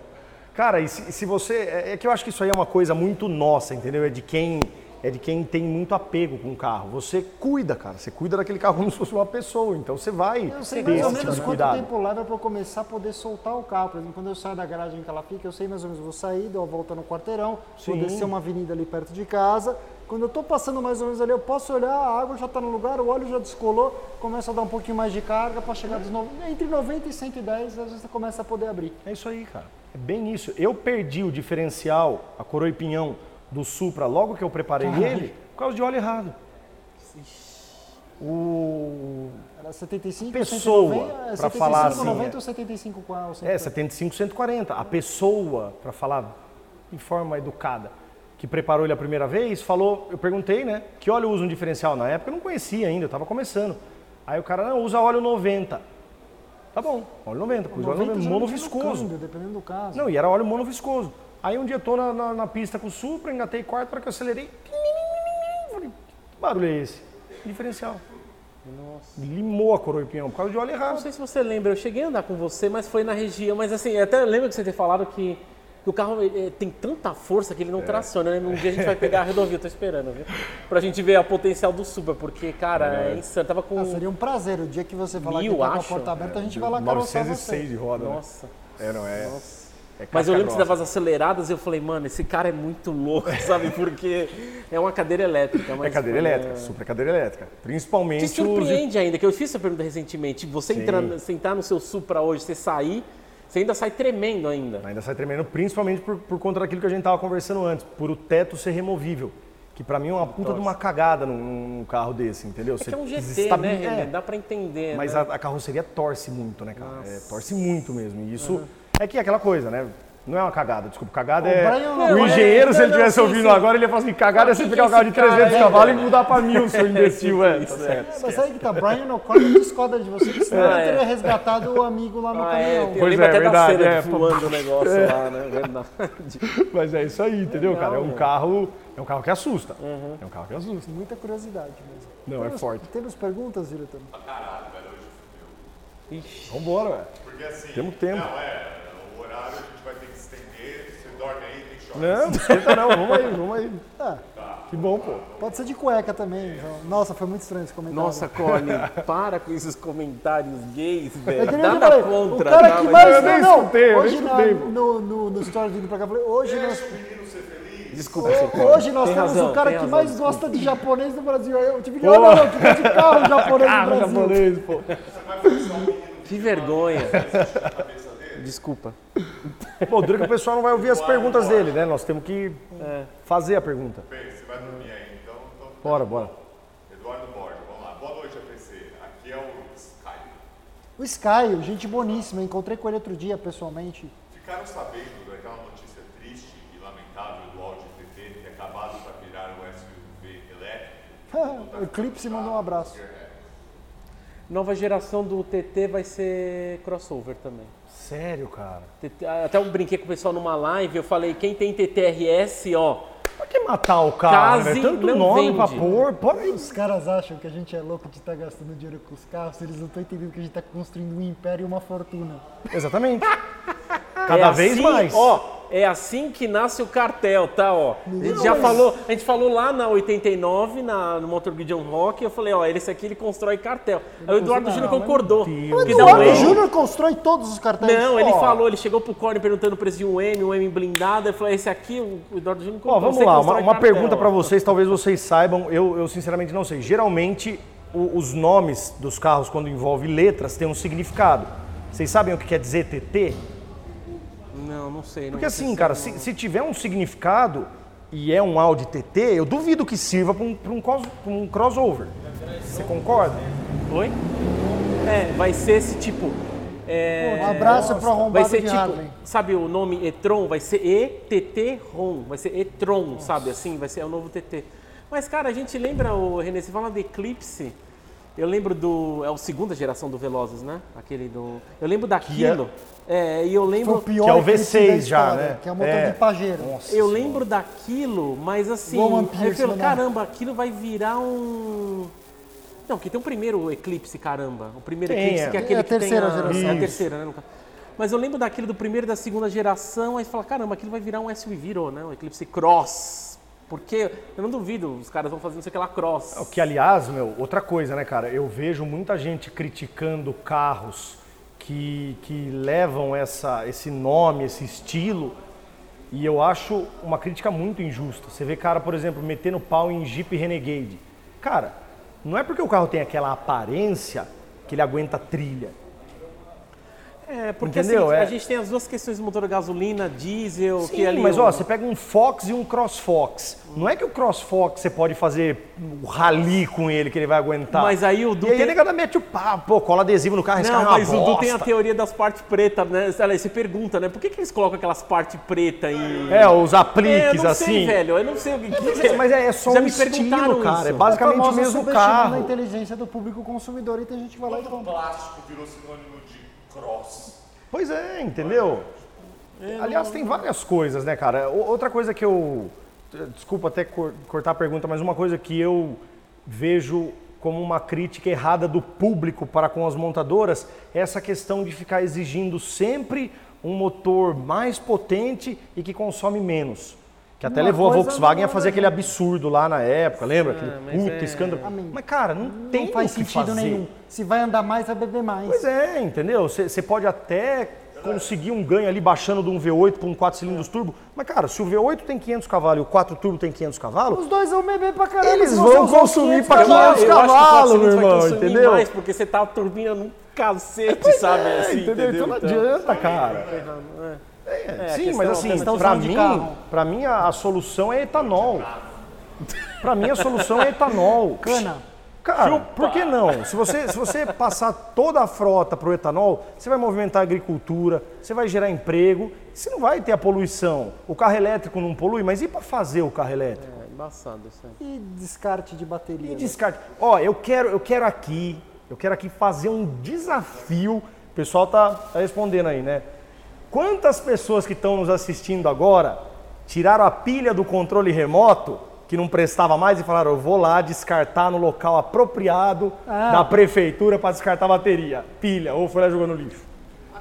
Cara, e se, se você. É, é que eu acho que isso aí é uma coisa muito nossa, entendeu? É de quem é de quem tem muito apego com o carro. Você cuida, cara. Você cuida daquele carro como se fosse uma pessoa. Então você vai Eu sei ter mais ou tipo menos de quanto cuidado. tempo leva para eu começar a poder soltar o carro. Por exemplo, quando eu saio da garagem que ela fica, eu sei mais ou menos, vou sair, dou a volta no quarteirão, vou Sim. descer uma avenida ali perto de casa. Quando eu tô passando mais ou menos ali, eu posso olhar, a água já está no lugar, o óleo já descolou, começa a dar um pouquinho mais de carga para chegar dos no... entre 90 e 110, às vezes você começa a poder abrir. É isso aí, cara. É bem isso. Eu perdi o diferencial, a coroa e pinhão do Supra logo que eu preparei ele, por causa de óleo errado. O Era 75, Pessoa, 190, pra 75, falar assim, 90 é. ou 75 qual? É, 75, 140. A pessoa, para falar de forma educada, que preparou ele a primeira vez, falou, eu perguntei, né, que óleo usa um diferencial? Na época eu não conhecia ainda, eu estava começando. Aí o cara, não, usa óleo 90. Tá bom, óleo 90, pus óleo 90, já mono não tinha no viscoso. câmbio, dependendo do caso. Não, e era óleo mono viscoso. Aí um dia eu tô na, na, na pista com o Supra, engatei quarto, para que eu acelerei. Falei, que barulho é esse? Diferencial. Nossa. Limou a coroa e pinhão por causa de óleo Não errado. sei se você lembra, eu cheguei a andar com você, mas foi na região. Mas assim, até lembro que você ter falado que o carro eh, tem tanta força que ele É. não traciona, né? Um dia a gente vai pegar a rodovia, tô esperando, viu? Pra gente ver a potencial do Supra, porque, cara, é, insano. Tava com. Ah, seria um prazer. O dia que você falar Mil, que tá com a porta aberta, a gente vai lá caroçar 906 você. de roda, né? Nossa. É, não é. é Mas eu lembro que você dava as aceleradas e eu falei, mano, esse cara é muito louco, sabe? Porque é uma cadeira elétrica. É Mas, cadeira é, elétrica, super cadeira elétrica. Principalmente Te os. surpreende ainda, que eu fiz essa pergunta recentemente. Você entrar, sentar no seu Supra hoje, você sair, você ainda sai tremendo ainda. Ainda sai tremendo, principalmente por, por conta daquilo que a gente tava conversando antes, por o teto ser removível. Que pra mim é uma puta de uma cagada num, num carro desse, entendeu? É que é um GT, desestabil- né, é, Dá pra entender, Mas né? a, a carroceria torce muito, né, cara? É, torce muito mesmo. E isso é que é aquela coisa, né? Não é uma cagada, desculpa. Cagada é. Brian- o engenheiro, é- se ele estivesse ouvindo sim. agora, ele ia falar assim: cagada é você pegar um carro de esse cara 300 é, cavalos e velho? mudar pra mil, seu imbecil, é. Tá certo. Mas aí que tá, Brian O'Connor discorda de você, que senão Ah, ele teria é. resgatado o amigo lá no Ah, é, caminhão. eu Pois é, até verdade, da cena é, voando o negócio lá, né? Verdade. Mas é isso aí, entendeu, cara? É um carro. É um carro que assusta. Uhum. É um carro que assusta. Muita curiosidade mesmo. Não, é forte. Temos perguntas, diretor? Vambora, velho. Porque assim. Temos tempo. Não, é. O horário a gente vai ter que estender. Você dorme aí, tem choque. Não, não esquenta não, vamos aí, vamos aí. Ah, Que bom, pô. pode ser de cueca também. então. Nossa, foi muito estranho esse comentário. Nossa, Cone, para com esses comentários gays, É velho. Nada falei, contra, o cara tá? que mais... eu nem não, escutei, eu nem hoje na, no, no, no story vindo pra cá, eu falei, hoje nós, Desculpa, seu Cone. hoje nós Tem temos razão, o cara tem que razão, mais desculpa. gosta de japonês do Brasil. Eu tive que, olha, não, que gosta de carro japonês Carro do Brasil. japonês, pô. Que vergonha. Desculpa. Pô, dura que o pessoal não vai ouvir as perguntas dele, né? Nós temos que fazer a pergunta. Bem, você vai dormir aí, então. então Bora, bora. Eduardo Borges, vamos lá. Boa noite, APC. Aqui é o Sky. O Sky, gente boníssima, encontrei com ele outro dia pessoalmente. Ficaram sabendo daquela notícia triste e lamentável do Audi TT ter acabado para virar um SUV elétrico? o Eclipse mandou um abraço. Nova geração do TT vai ser crossover também. Sério, cara. Até eu brinquei com o pessoal numa live, eu falei, quem tem TTRS, ó, Pra que matar o carro, Case né? Tanto não nome pra vende. pôr. Pode... Os caras acham que a gente é louco de estar gastando dinheiro com os carros, eles não estão entendendo que a gente está construindo um império e uma fortuna. Exatamente. Cada É vez assim, mais. Ó, é assim que nasce o cartel, tá? Ó. A gente já falou, a gente falou lá na 89, na, no Motor Gideon Rock, eu falei, ó, esse aqui ele constrói cartel. Aí o Eduardo Júnior concordou. O um Eduardo. Júnior constrói todos os cartéis. Não, ele Ó, falou, ele chegou pro Corne perguntando o preço de um M, um M blindado, eu falei, esse aqui, o Eduardo Júnior Ó, comprou. vamos lá, uma, uma pergunta ó. pra vocês, talvez vocês saibam, eu, eu sinceramente não sei. Geralmente, o- os nomes dos carros, quando envolve letras, têm um significado. Vocês sabem o que quer dizer TT? Não, não sei. Não Porque assim, cara, se, se tiver um significado e é um Audi TT, eu duvido que sirva para um, pra um, pra um crossover. Você concorda? Oi? É, vai ser esse tipo. é, Um abraço pro vai arrombado ser de tipo, Harley. sabe o nome e-tron? Vai ser ETT-ROM, vai ser e-tron, sabe assim? Vai ser o novo TT. Mas, cara, a gente lembra, o René, você fala do Eclipse, eu lembro do. É a segunda geração do Velozes, né? Aquele do. Eu lembro daquilo. É, e eu Foi lembro. o pior Que é o Eclipse V6 da já, né? Que é o motor É. de Pajero. Eu lembro daquilo, mas assim, Roman aí eu Pierce, falo, né? caramba, aquilo vai virar um. Não, que tem o primeiro Eclipse, caramba. O primeiro Tem, Eclipse, é. que é aquele É a que tem terceira a... geração. É a terceira, né? Mas eu lembro daquele do primeiro e da segunda geração, aí você fala, caramba, aquilo vai virar um SUV, virou, né? O Eclipse Cross. Porque eu não duvido, os caras vão fazer não sei o que lá cross. O que, aliás, meu, outra coisa, né, cara? Eu vejo muita gente criticando carros que, que levam essa, esse nome, esse estilo, e eu acho uma crítica muito injusta. Você vê cara, por exemplo, metendo pau em Jeep Renegade. Cara, não é porque o carro tem aquela aparência que ele aguenta trilha. É, porque Entendeu? assim, É. a gente tem as duas questões do motor a gasolina, diesel, Sim, que ali. mas ó, você pega um Fox e um CrossFox. Não é que o CrossFox você pode fazer o rally com ele que ele vai aguentar. Mas aí o Du E aí tem- a negada mete o papo, pô, cola adesivo no carro, Não, carro é mas o Du tem a teoria das partes pretas, né? Olha, aí você pergunta, né? Por que, que eles colocam aquelas partes pretas em. É, os É, eu apliques não assim. sei, velho. Eu não sei o que. Mas é, mas é só Já um me estilo, cara. isso. É basicamente o mesmo carro. inteligência do público consumidor e tem gente que vai lá e Quando o compra. plástico virou sinônimo de cross. Pois é, entendeu? Aliás, tem várias coisas, né, cara? Outra coisa que eu. Desculpa até cor- cortar a pergunta, mas uma coisa que eu vejo como uma crítica errada do público para com as montadoras é essa questão de ficar exigindo sempre um motor mais potente e que consome menos. Que até Uma levou a Volkswagen a fazer é- aquele absurdo lá na época, lembra? Aquele mas puta é- escândalo. Amém. Mas, cara, não tem Não faz o que sentido fazer. nenhum. Se vai andar mais, vai beber mais. Pois é, entendeu? Você pode até conseguir um ganho ali baixando de um V8 para um 4 cilindros turbo, mas cara, se o V8 tem 500 cavalos e o 4 turbo tem 500 cavalos, Os dois vão beber pra caramba. Eles vão consumir 500 pra cavalos. caralho. eu acho que o cavalos, quatro cilindros meu irmão, entendeu? mais, porque você tá turbinando um cacete, sabe? é, assim, entendeu? Então não adianta, cara. É, É, a sim, mas assim, de mim, pra mim a, a solução é etanol. Pra mim a solução é etanol. Cana. Cara, por que não? Se você, se você passar toda a frota para o etanol, você vai movimentar a agricultura, você vai gerar emprego, você não vai ter a poluição. O carro elétrico não polui, mas e para fazer o carro elétrico? É embaçado isso aí. E descarte de bateria. E né? descarte. Ó, eu quero, eu quero aqui, eu quero aqui fazer um desafio. O pessoal tá, tá respondendo aí, né? Quantas pessoas que estão nos assistindo agora tiraram a pilha do controle remoto que não prestava mais e falaram, eu vou lá descartar no local apropriado Ah. da prefeitura para descartar a bateria, pilha, ou foi lá jogando no lixo.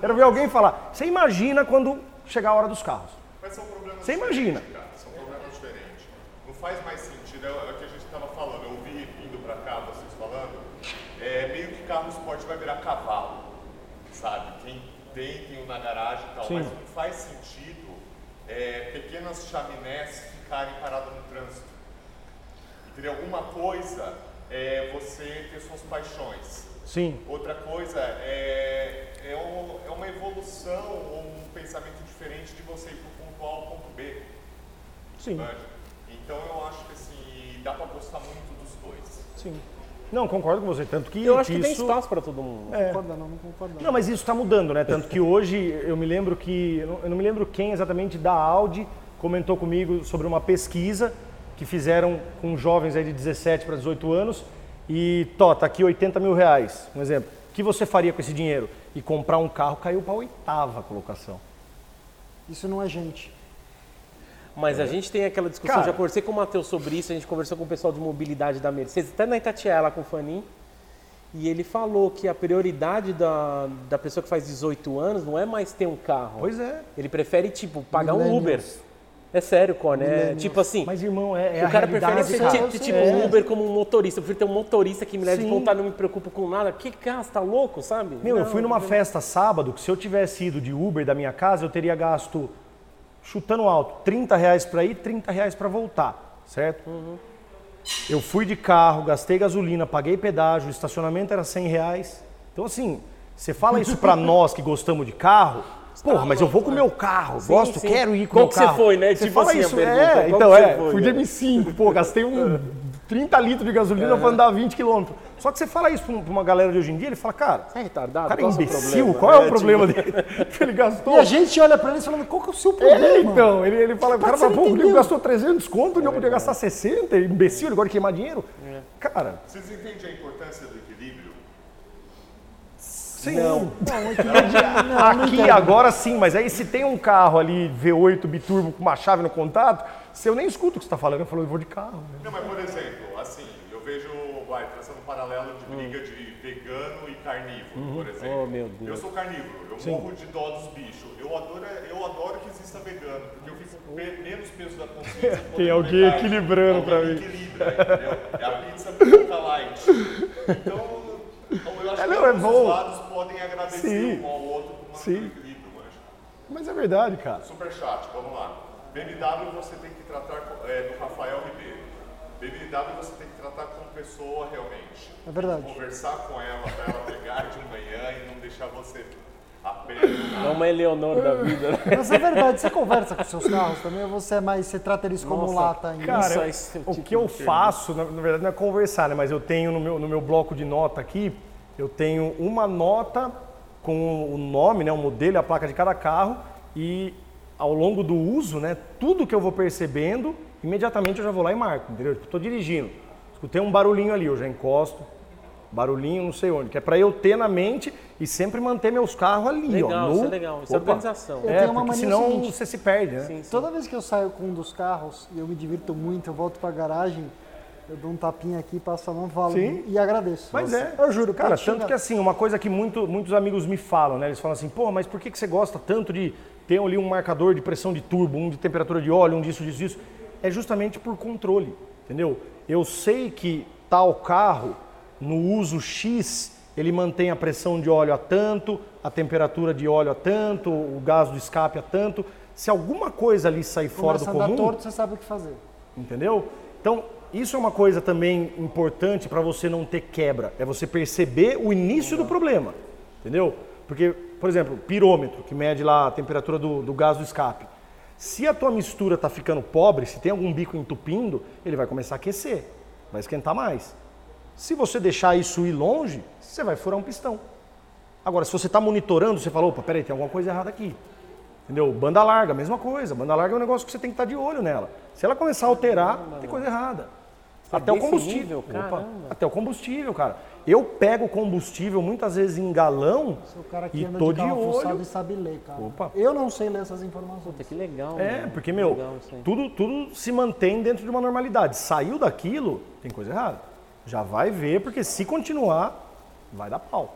Quero ver alguém falar. Você imagina quando chegar a hora dos carros? Mas são problemas Você diferentes, imagina. cara. São problemas diferentes. Não faz mais sentido, é o é o que a gente estava falando. Eu ouvi vindo pra cá, vocês falando, é meio que carro esporte vai virar cavalo, tem, tem um na garagem e tal. Sim. Mas não faz sentido é, pequenas chaminés ficarem paradas no trânsito. Entendeu? Uma coisa é você ter suas paixões. Sim. Outra coisa é, é, um- é uma evolução ou um pensamento diferente de você ir para o ponto A ao ponto B. Sim. manja? Então eu acho que assim, dá para gostar muito dos dois. Sim. Não, concordo com você. Tanto que, Eu acho que tem isso... espaço para todo mundo. Não concorda não, não concorda não. Não, mas isso está mudando, né? Tanto que hoje eu me lembro que. eu não- Eu não me lembro quem exatamente da Audi comentou comigo sobre uma pesquisa que fizeram com jovens aí de 17 para 18 anos e, tó, tá aqui 80 mil reais, um exemplo. O que você faria com esse dinheiro? E comprar um carro caiu para a oitava colocação. Isso não é gente. Mas a gente tem aquela discussão, Cara. já conversei com o Matheus sobre isso, a gente conversou com o pessoal de mobilidade da Mercedes, até na Itatiaia lá com o Fanin, e ele falou que a prioridade da, da pessoa que faz 18 anos não é mais ter um carro. Pois é. Ele prefere, tipo, pagar um Uber. É sério, Cone, é tipo assim... Mas, irmão, é, é o cara prefere ser cara. ti- ti- tipo É. um Uber como um motorista. Eu prefiro ter um motorista que me leve de Sim. ponta, não me preocupo com nada. Que você tá louco, sabe? Meu, eu Não, fui numa não. festa sábado que se eu tivesse ido de Uber da minha casa, eu teria gasto, chutando alto, 30 reais para ir, 30 reais para voltar, certo? Eu fui de carro, gastei gasolina, paguei pedágio, o estacionamento era 100 reais. Então assim, você fala isso para nós que gostamos de carro, porra, mas eu vou com o meu carro, Sim, gosto, sim. quero ir com o Qual meu que você carro. foi, né? Você Tipo fala assim isso, é, então é, foi, fui de né? M5, pô, gastei um 30 litros de gasolina para andar 20 quilômetros. Só que você fala isso pra pra uma galera de hoje em dia, ele fala, cara, Você é retardado? o cara é Qual o seu imbecil, problema? qual é o tipo, problema dele? ele gastou. E a gente olha pra eles falando, qual que é o seu É, problema? então, ele, ele fala, o cara Mas fala, pô, não o entendeu. gastou 300 conto, o Nego podia gastar 60, imbecil, ele gosta de queimar dinheiro. Cara, Vocês entendem a importância do equilíbrio? sim. Não. Não, equilíbrio- não, não Aqui entendo. agora sim, mas aí se tem um carro ali V8 biturbo com uma chave no contato, se eu nem escuto o que você está falando, eu falo, eu vou de carro. né? Não, mas por exemplo, assim, eu vejo, vai, traçando um paralelo de briga de vegano e carnívoro. por exemplo. Oh, meu Deus. Eu sou carnívoro, eu morro de dó dos bichos. Eu adoro, eu adoro que exista vegano, porque eu fico com pe- menos peso da consciência. Tem alguém equilibrando pra alguém mim. equilibra, entendeu? É a pizza branca light. Então, então eu acho É, que não, é ambos bom. os lados podem agradecer Sim. um ao outro por manter Sim. o equilíbrio, manja. Mas é verdade, cara. Superchat, vamos lá. BMW você tem que tratar é, do Rafael Ribeiro. BMW você tem que tratar como pessoa realmente. É verdade. Conversar com ela para ela pegar de manhã e não deixar você apenas. É uma Eleonor da vida, né? Mas é verdade, você conversa com seus carros também ou você é mais, você trata eles como Nossa, lata ainda? Cara, Isso, é o o tipo que eu faço, na, na verdade não é conversar, né? Mas eu tenho no meu, no meu bloco de nota aqui, eu tenho uma nota com o nome, né, o modelo e a placa de cada carro e ao longo do uso, né, tudo que eu vou percebendo, imediatamente eu já vou lá e marco, entendeu? Tipo, tô dirigindo, escutei um barulhinho ali, eu já encosto, barulhinho não sei onde, que é para eu ter na mente e sempre manter meus carros ali, Legal, ó. isso no- é legal. Isso é Opa. organização. Eu É, tenho uma porque mania senão seguinte. você se perde, né? Sim, sim. Toda vez que eu saio com um dos carros e eu me divirto muito, eu volto pra garagem, eu dou um tapinha aqui, passo a mão, falo Sim. e agradeço. Mas é. Eu juro, Cara, tanto que assim, uma coisa que muito- muitos amigos me falam, né? Eles falam assim, pô, mas por que, que você gosta tanto de ter ali um marcador de pressão de turbo, um de temperatura de óleo, um disso, disso, disso? É justamente por controle, entendeu? Eu sei que tal carro, no uso X, ele mantém a pressão de óleo a tanto, a temperatura de óleo a tanto, o gás do escape a tanto. Se alguma coisa ali sair fora do Começa comum, torto, você sabe o que fazer. Entendeu? Então, isso é uma coisa também importante para você não ter quebra. É você perceber o início do problema. Entendeu? Porque, por exemplo, pirômetro, que mede lá a temperatura do, do gás do escape. Se a tua mistura está ficando pobre, se tem algum bico entupindo, ele vai começar a aquecer, vai esquentar mais. Se você deixar isso ir longe, você vai furar um pistão. Agora, se você está monitorando, você fala, opa, peraí, tem alguma coisa errada aqui. Entendeu? Banda larga, mesma coisa. Banda larga é um negócio que você tem que estar de olho nela. Se ela começar a alterar, tem coisa errada. Até o combustível. nível? Opa, Caramba. até o combustível, cara. Eu pego combustível muitas vezes em galão Sou o cara que e anda tô de de carro fuçado olho. e sabe ler, cara. Opa. Eu não sei ler essas informações. Puta, que legal. É, mano. porque, meu, Legal tudo, tudo se mantém dentro de uma normalidade. Saiu daquilo, tem coisa errada. Já vai ver, porque se continuar, vai dar pau.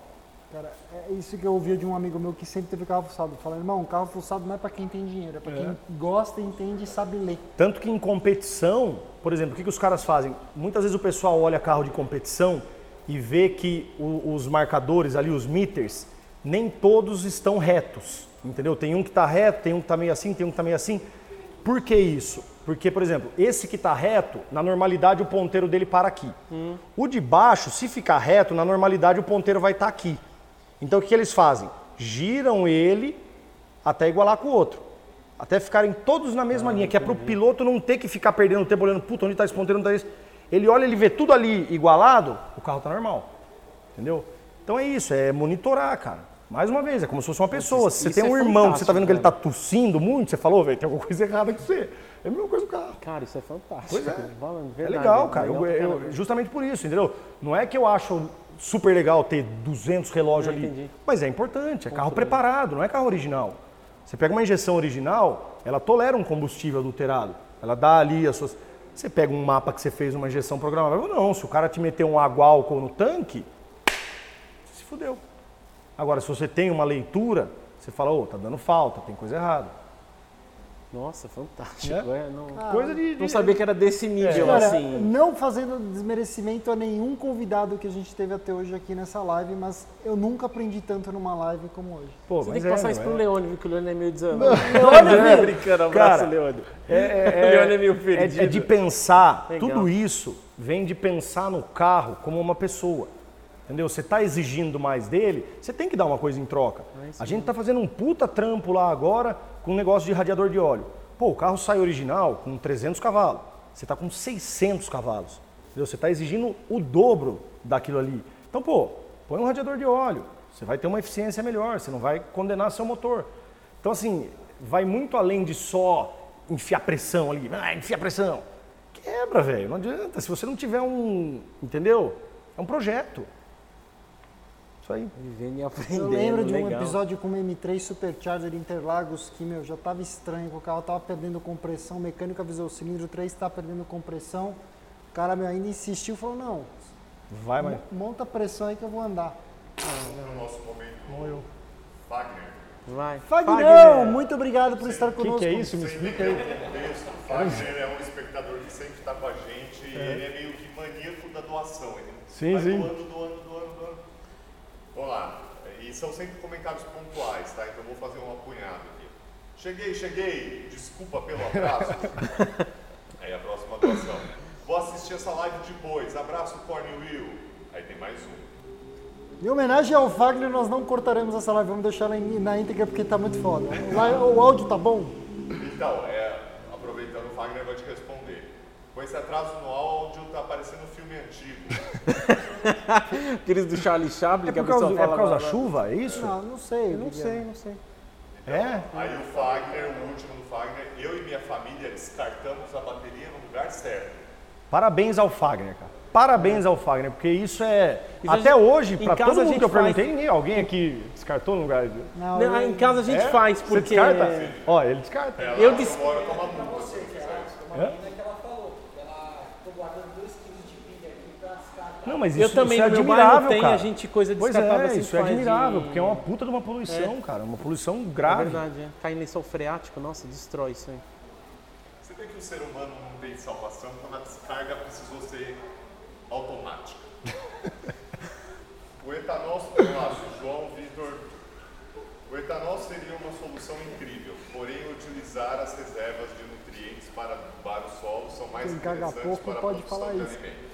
Cara, é isso que eu ouvia de um amigo meu que sempre teve carro fuçado. Falando, irmão, carro fuçado não é pra quem tem dinheiro, é pra quem gosta, entende e sabe ler. Tanto que em competição, por exemplo, o que, que os caras fazem? Muitas vezes o pessoal olha carro de competição e vê que o- os marcadores ali, os meters, nem todos estão retos. Entendeu? Tem um que está reto, tem um que está meio assim, tem um que está meio assim. Por que isso? Porque, por exemplo, esse que está reto, na normalidade o ponteiro dele para aqui. O de baixo, se ficar reto, na normalidade o ponteiro vai estar aqui. Então o que, eles fazem? Giram ele até igualar com o outro. Até ficarem todos na mesma linha, que é para o piloto não ter que ficar perdendo tempo olhando, puta, onde está esse ponteiro, onde está esse. Ele olha, ele vê tudo ali igualado, o carro está normal. Entendeu? Então é isso, é monitorar, cara. Mais uma vez, é como se fosse uma pessoa. Se você tem um é irmão que você está vendo que ele fantástico, tossindo muito, você falou, velho, tem alguma coisa errada com você. É a mesma coisa do carro. Cara, isso é fantástico. Pois é. É verdade, legal, cara. legal Eu- eu- justamente por isso, entendeu? Não é que eu acho super legal ter 200 relógios ali, entendi. mas é importante. É carro preparado, não é carro original. Você pega uma injeção original, ela tolera um combustível adulterado. Ela dá ali as suas. Você pega um mapa que você fez uma injeção programável, não. Se o cara te meter um álcool no tanque, você se fudeu. Agora, se você tem uma leitura, você fala, ô, tá dando falta, tem coisa errada. Nossa, fantástico. É? é, não, coisa de, de- não sabia que era desse nível, Cara, assim. não fazendo desmerecimento a nenhum convidado que a gente teve até hoje aqui nessa live, mas eu nunca aprendi tanto numa live como hoje. Pô, Você mas tem que passar é, isso não pro é. Leone, viu que o Leone é meio desano. Leone é Não, brincando, abraço, Cara, Leone. É, é- O Leone é meio é- perdido. é de pensar, Legal. tudo isso vem de pensar no carro como uma pessoa. Entendeu? Você está exigindo mais dele, você tem que dar uma coisa em troca. A gente está fazendo um puta trampo lá agora com um negócio de radiador de óleo. Pô, o carro sai original com 300 cavalos. Você está com 600 cavalos. Entendeu? Você está exigindo o dobro daquilo ali. Então, pô, põe um radiador de óleo. Você vai ter uma eficiência melhor, você não vai condenar seu motor. Então, assim, vai muito além de só enfiar pressão ali. Ah, enfia pressão. Quebra, velho. Não adianta. Se você não tiver um. Entendeu? É um projeto. Isso aí. Vivendo e aprendendo. Eu lembro de um legal. episódio com uma M3 Supercharger Interlagos que, meu, já tava estranho, o carro tava perdendo compressão, o mecânico avisou, o cilindro 3 tá perdendo compressão. O cara, meu, ainda insistiu, falou, não, Vai, mas. monta a pressão aí que eu vou andar. nosso momento Wagner. Vai. Fagnão, muito obrigado por estar O que, conosco. que é isso? Me explica aí. o contexto, o Wagner é um espectador que sempre está com a gente e ele é meio que maníaco da doação. Ele Sim, vai sim. doando, doando. Vamos lá. E são sempre comentários pontuais, tá? Então eu vou fazer um apunhado aqui. Cheguei, cheguei. Desculpa pelo atraso. Aí a próxima doação. Vou assistir essa live depois. Abraço, Corny Will. Aí tem mais um. Em homenagem ao Fagner, nós não cortaremos essa live, vamos deixar ela em- na íntegra porque tá muito foda. O áudio tá bom? Então, é, aproveitando, o Wagner vai te responder. Com esse atraso no áudio, tá parecendo um filme antigo. Aqueles do Charlie Chaplin É que a pessoa é fala. por causa da blá. chuva? É isso? Não, não sei. Não sei, não sei. É? Aí o Fagner, o último do Fagner, eu e minha família descartamos a bateria no lugar certo. Parabéns ao Fagner, cara. Parabéns ao Fagner, porque isso é. Isso até gente- hoje, casa todo a mundo gente que eu faz. perguntei, ninguém- alguém aqui descartou no lugar. Não, Não, eu- em casa a gente É? faz, Você porque. descarta? Ó, ele descarta. É, Eu onde des- eu moro não fizer isso. É? que ela falou. Ela tô guardando 2 kg de pilha aqui pra descartar. Não, mas Eu isso, também, isso é admirável, tem, cara. a gente coisa Pois é, assim isso é faz admirável, de- porque é uma puta de uma poluição, cara. Uma poluição grave. É verdade, é. Cai em lençol freático, nossa, destrói isso aí. Você vê que o ser humano não tem salvação quando a descarga precisou ser automática. o etanol, lá, João Vitor. O etanol seria uma solução incrível, porém utilizar as reservas de nutrientes para adubar o solo são mais Quem interessantes pouco para a pode produção falar de isso. alimento.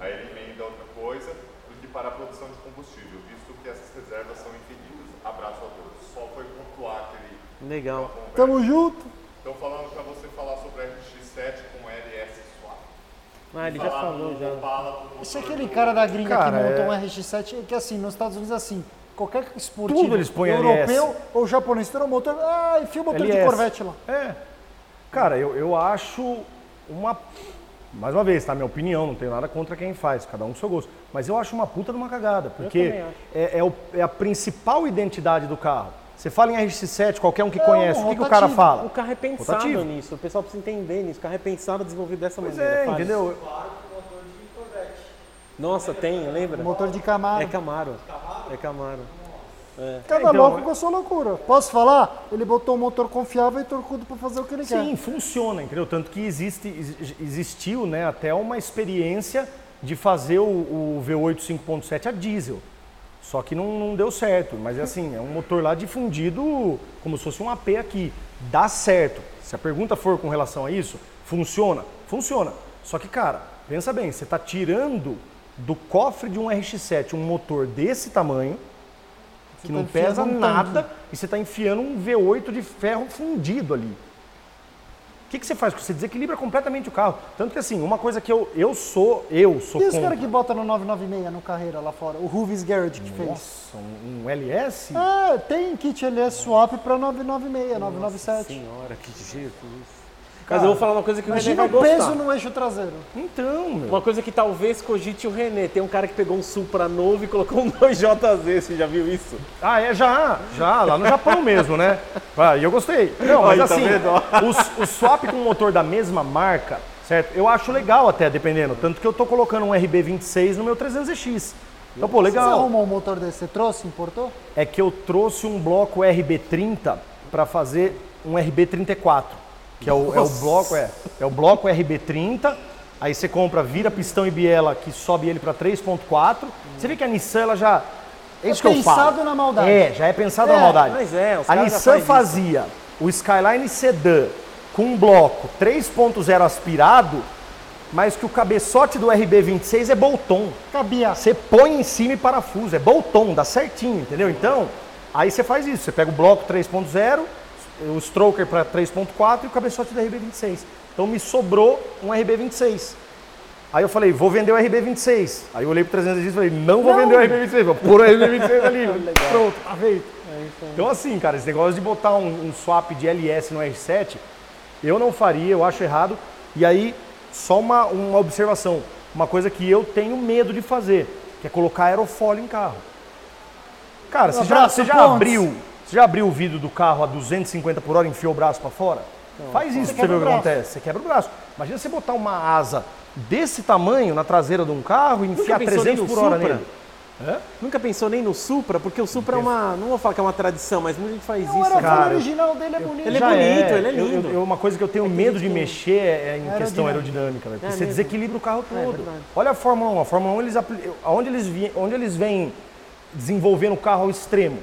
Aí ele emenda outra coisa do que para a produção de combustível, visto que essas reservas são infinitas. Abraço a todos. Só foi pontuar aquele Legal. Tamo junto. Estou falando para você falar sobre a RX7 com LS Swap. Ah, ele já falou já. Esse é aquele cara da gringa Cara, que montou é- um RX-7, que assim, nos Estados Unidos assim, qualquer esportivo Tudo eles põem europeu LS. ou japonês, tem um motor, ah, enfia o motor de LS. Corvette lá. É. Cara, eu, eu acho uma. Mais uma vez, tá? Minha opinião, não tenho nada contra quem faz, cada um com seu gosto. Mas eu acho uma puta de uma cagada, porque é, é o- é a principal identidade do carro. Você fala em RX7, qualquer um que É, conhece, um o que, que o cara rotativo. fala? O carro é pensado Rotativo. nisso, o pessoal precisa entender nisso. O carro é pensado, desenvolvido dessa Pois maneira. é, faz. entendeu? Nossa, tem, lembra? Motor de Camaro. É Camaro. É Camaro. Cada então, louco é- com a sua loucura. Posso falar? Ele botou um motor confiável e torcudo para fazer o que ele Sim, quer. funciona, entendeu? Tanto que existe, ex- existiu né, até uma experiência de fazer o, o V8 5.7 a diesel. Só que não, não deu certo. Mas é assim, é um motor lá difundido como se fosse um AP aqui. Dá certo. Se a pergunta for com relação a isso, funciona? Funciona. Só que, cara, pensa bem, você está tirando do cofre de um RX-7 um motor desse tamanho, que tá não pesa nada, e você está enfiando um V8 de ferro fundido ali. O que, que você faz? Você desequilibra completamente o carro. Tanto que assim, uma coisa que eu, eu sou, eu sou E contra. caras que botam no 996 no carreira lá fora? O Ruvis Garrett que fez. Nossa, um, um LS? É, tem kit LS swap para 996, 997. Senhora, que jeito isso. Mas eu vou falar uma coisa que o René Imagina vai o gostar. peso no eixo traseiro. Então, meu. Uma coisa que talvez cogite o René. Tem um cara que pegou um Supra novo e colocou um 2JZ, você já viu isso? Ah, é, já, já, lá no Japão mesmo, né? Ah, e eu gostei. Não, mas Aí, tá assim, o, o swap com motor da mesma marca, certo? Eu acho legal até, dependendo. Tanto que eu tô colocando um RB26 no meu 300ZX. Então, pô, Você legal. arrumou um motor desse? Você trouxe, importou? é que eu trouxe um bloco RB30 para fazer um RB34, que é o, é o bloco é, é o bloco RB30. Aí você compra, vira pistão e biela que sobe ele para 3.4. Você vê que a Nissan ela já é isso que eu pensado falo. na maldade. É, já é pensado É, na maldade. mas é, os a Nissan faz isso. fazia o Skyline Sedan com um bloco 3.0 aspirado, mas que o cabeçote do RB26 é Bolton. Cabia. Você põe em cima e parafuso, é boltão, dá certinho, entendeu? Então, aí você faz isso, você pega o bloco 3.0, o stroker para 3.4 e o cabeçote do RB26. Então me sobrou um RB26. Aí eu falei, vou vender o RB26. Aí eu olhei pro 300 e falei, não vou vender o RB26, vou pôr o RB26 ali. Pronto, tá feito. Então assim, cara, esse negócio de botar um, um swap de LS no R7, eu não faria, eu acho errado. E aí, só uma, uma observação, uma coisa que eu tenho medo de fazer, que é colocar aerofólio em carro. Cara, você já, você já abriu, você já abriu o vidro do carro a 250 por hora e enfiou o braço para fora? Faz isso pra você ver o que acontece. Você quebra o braço. Imagina você botar uma asa desse tamanho na traseira de um carro e enfiar pensou 300 no por hora Supra? nele. É? Nunca pensou nem no Supra? Porque o Supra é uma. Não vou falar que é uma tradição, mas muita gente faz Não, isso. cara. o original dele é bonito. Ele é bonito, ele é lindo. eu- eu- uma coisa que eu tenho medo de mexer é em questão Aerodinâmica. velho, porque É você mesmo. desequilibra o carro É todo. Olha a Fórmula 1, a Fórmula 1 eles onde eles onde eles vêm desenvolvendo o carro ao extremo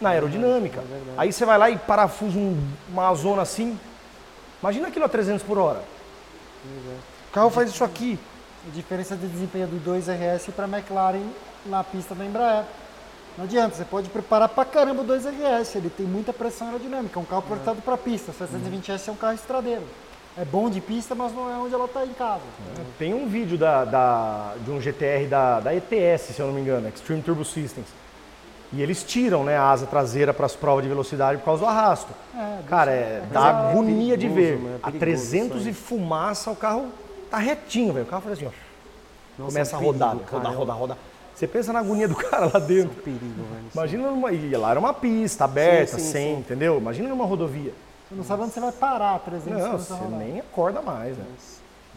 na aerodinâmica. Aí você vai lá e parafusa um- uma zona assim. Imagina aquilo a 300 por hora. O carro faz isso aqui. A diferença de desempenho do 2RS para McLaren na pista da Embraer. Não adianta, você pode preparar pra caramba o 2RS, ele tem muita pressão aerodinâmica, é um carro projetado para pista. O 720S é um carro estradeiro. É bom de pista, mas não é onde ela está em casa. Tem um vídeo da, da- de um GTR da, da ETS, se eu não me engano, Extreme Turbo Systems. E eles tiram né, a asa traseira para as provas de velocidade por causa do arrasto. É, Cara, é, dá agonia de ver. perigoso, né? É a perigoso 300 isso e fumaça, o carro tá retinho, velho. O carro faz assim, ó. Nossa, começa é a rodar, perigo, rodar, rodar, rodar. Você pensa na agonia do cara lá dentro. É um perigo, velho. Imagina numa. E lá era uma pista aberta, Sim, sim, sem, sim. entendeu? Imagina numa rodovia. Você não sabe onde você vai parar 300 Não, você rodar. nem acorda mais, né?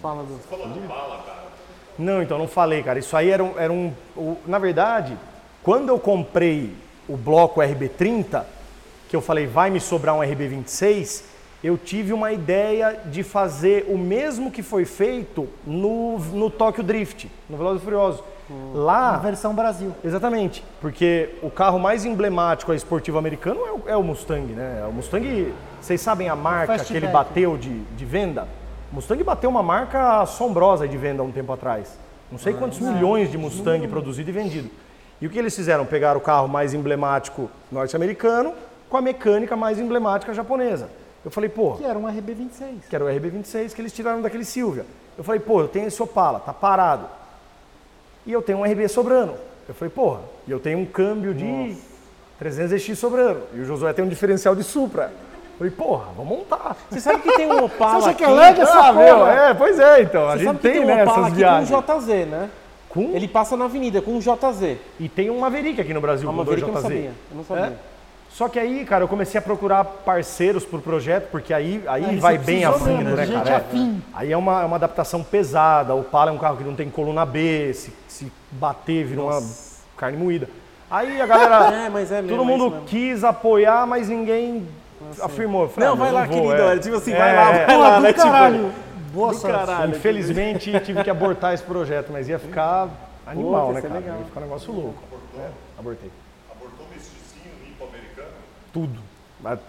Fala do. Falou de bala, cara. Não, então não falei, cara. Isso aí era um. Era um o- na verdade, quando eu comprei o bloco RB30, que eu falei vai me sobrar um RB26, eu tive uma ideia de fazer o mesmo que foi feito no, no Tokyo Drift, no Velozes e Furiosos. A Lá, versão Brasil. exatamente, porque o carro mais emblemático esportivo americano é o, é o Mustang, né? O Mustang, vocês sabem a marca que ele bateu de, de venda? O Mustang bateu uma marca assombrosa de venda há um tempo atrás. Não sei quantos milhões de Mustang produzido e vendido. E o que eles fizeram? Pegaram o carro mais emblemático norte-americano com a mecânica mais emblemática japonesa. Eu falei, pô, Que era um RB26. que era o RB26 que eles tiraram daquele Silvia. Eu falei, pô, eu tenho esse Opala, tá parado. E eu tenho um RB sobrando. Eu falei, porra, e eu tenho um câmbio de 300X sobrando. E o Josué tem um diferencial de Supra. Eu falei, porra, vamos montar. Você sabe que tem um Opala Você acha que é leve essa Ah, porra? é, pois é, então. A Você gente sabe que tem, tem um né, Opala essas aqui viagens. com um JZ, né? Com? Ele passa na avenida com um JZ. E tem um Maverick aqui no Brasil A com dois Maverick eu não JZ. sabia. Eu não sabia. É? Só que aí, cara, eu comecei a procurar parceiros pro projeto, porque aí, aí, Aí vai você bem a fundo, né, gente cara? É. afim. Aí é uma, é uma adaptação pesada. O Opala é um carro que não tem coluna B, se, se bater vira uma carne moída. Aí a galera, É, mas é mesmo, todo é mundo quis apoiar, mas ninguém afirmou. Falei, Não, ah, vai eu lá, vou, querido. é. Tipo assim, É, vai lá, é. vai lá, né? Tipo, caralho. Boa do sorte. caralho. Infelizmente tive que abortar esse projeto, mas ia ficar animal, Pô, né, cara? legal. Ia ficar um negócio louco. É, abortei. Abortou mesticinho, limpo americano. Tudo.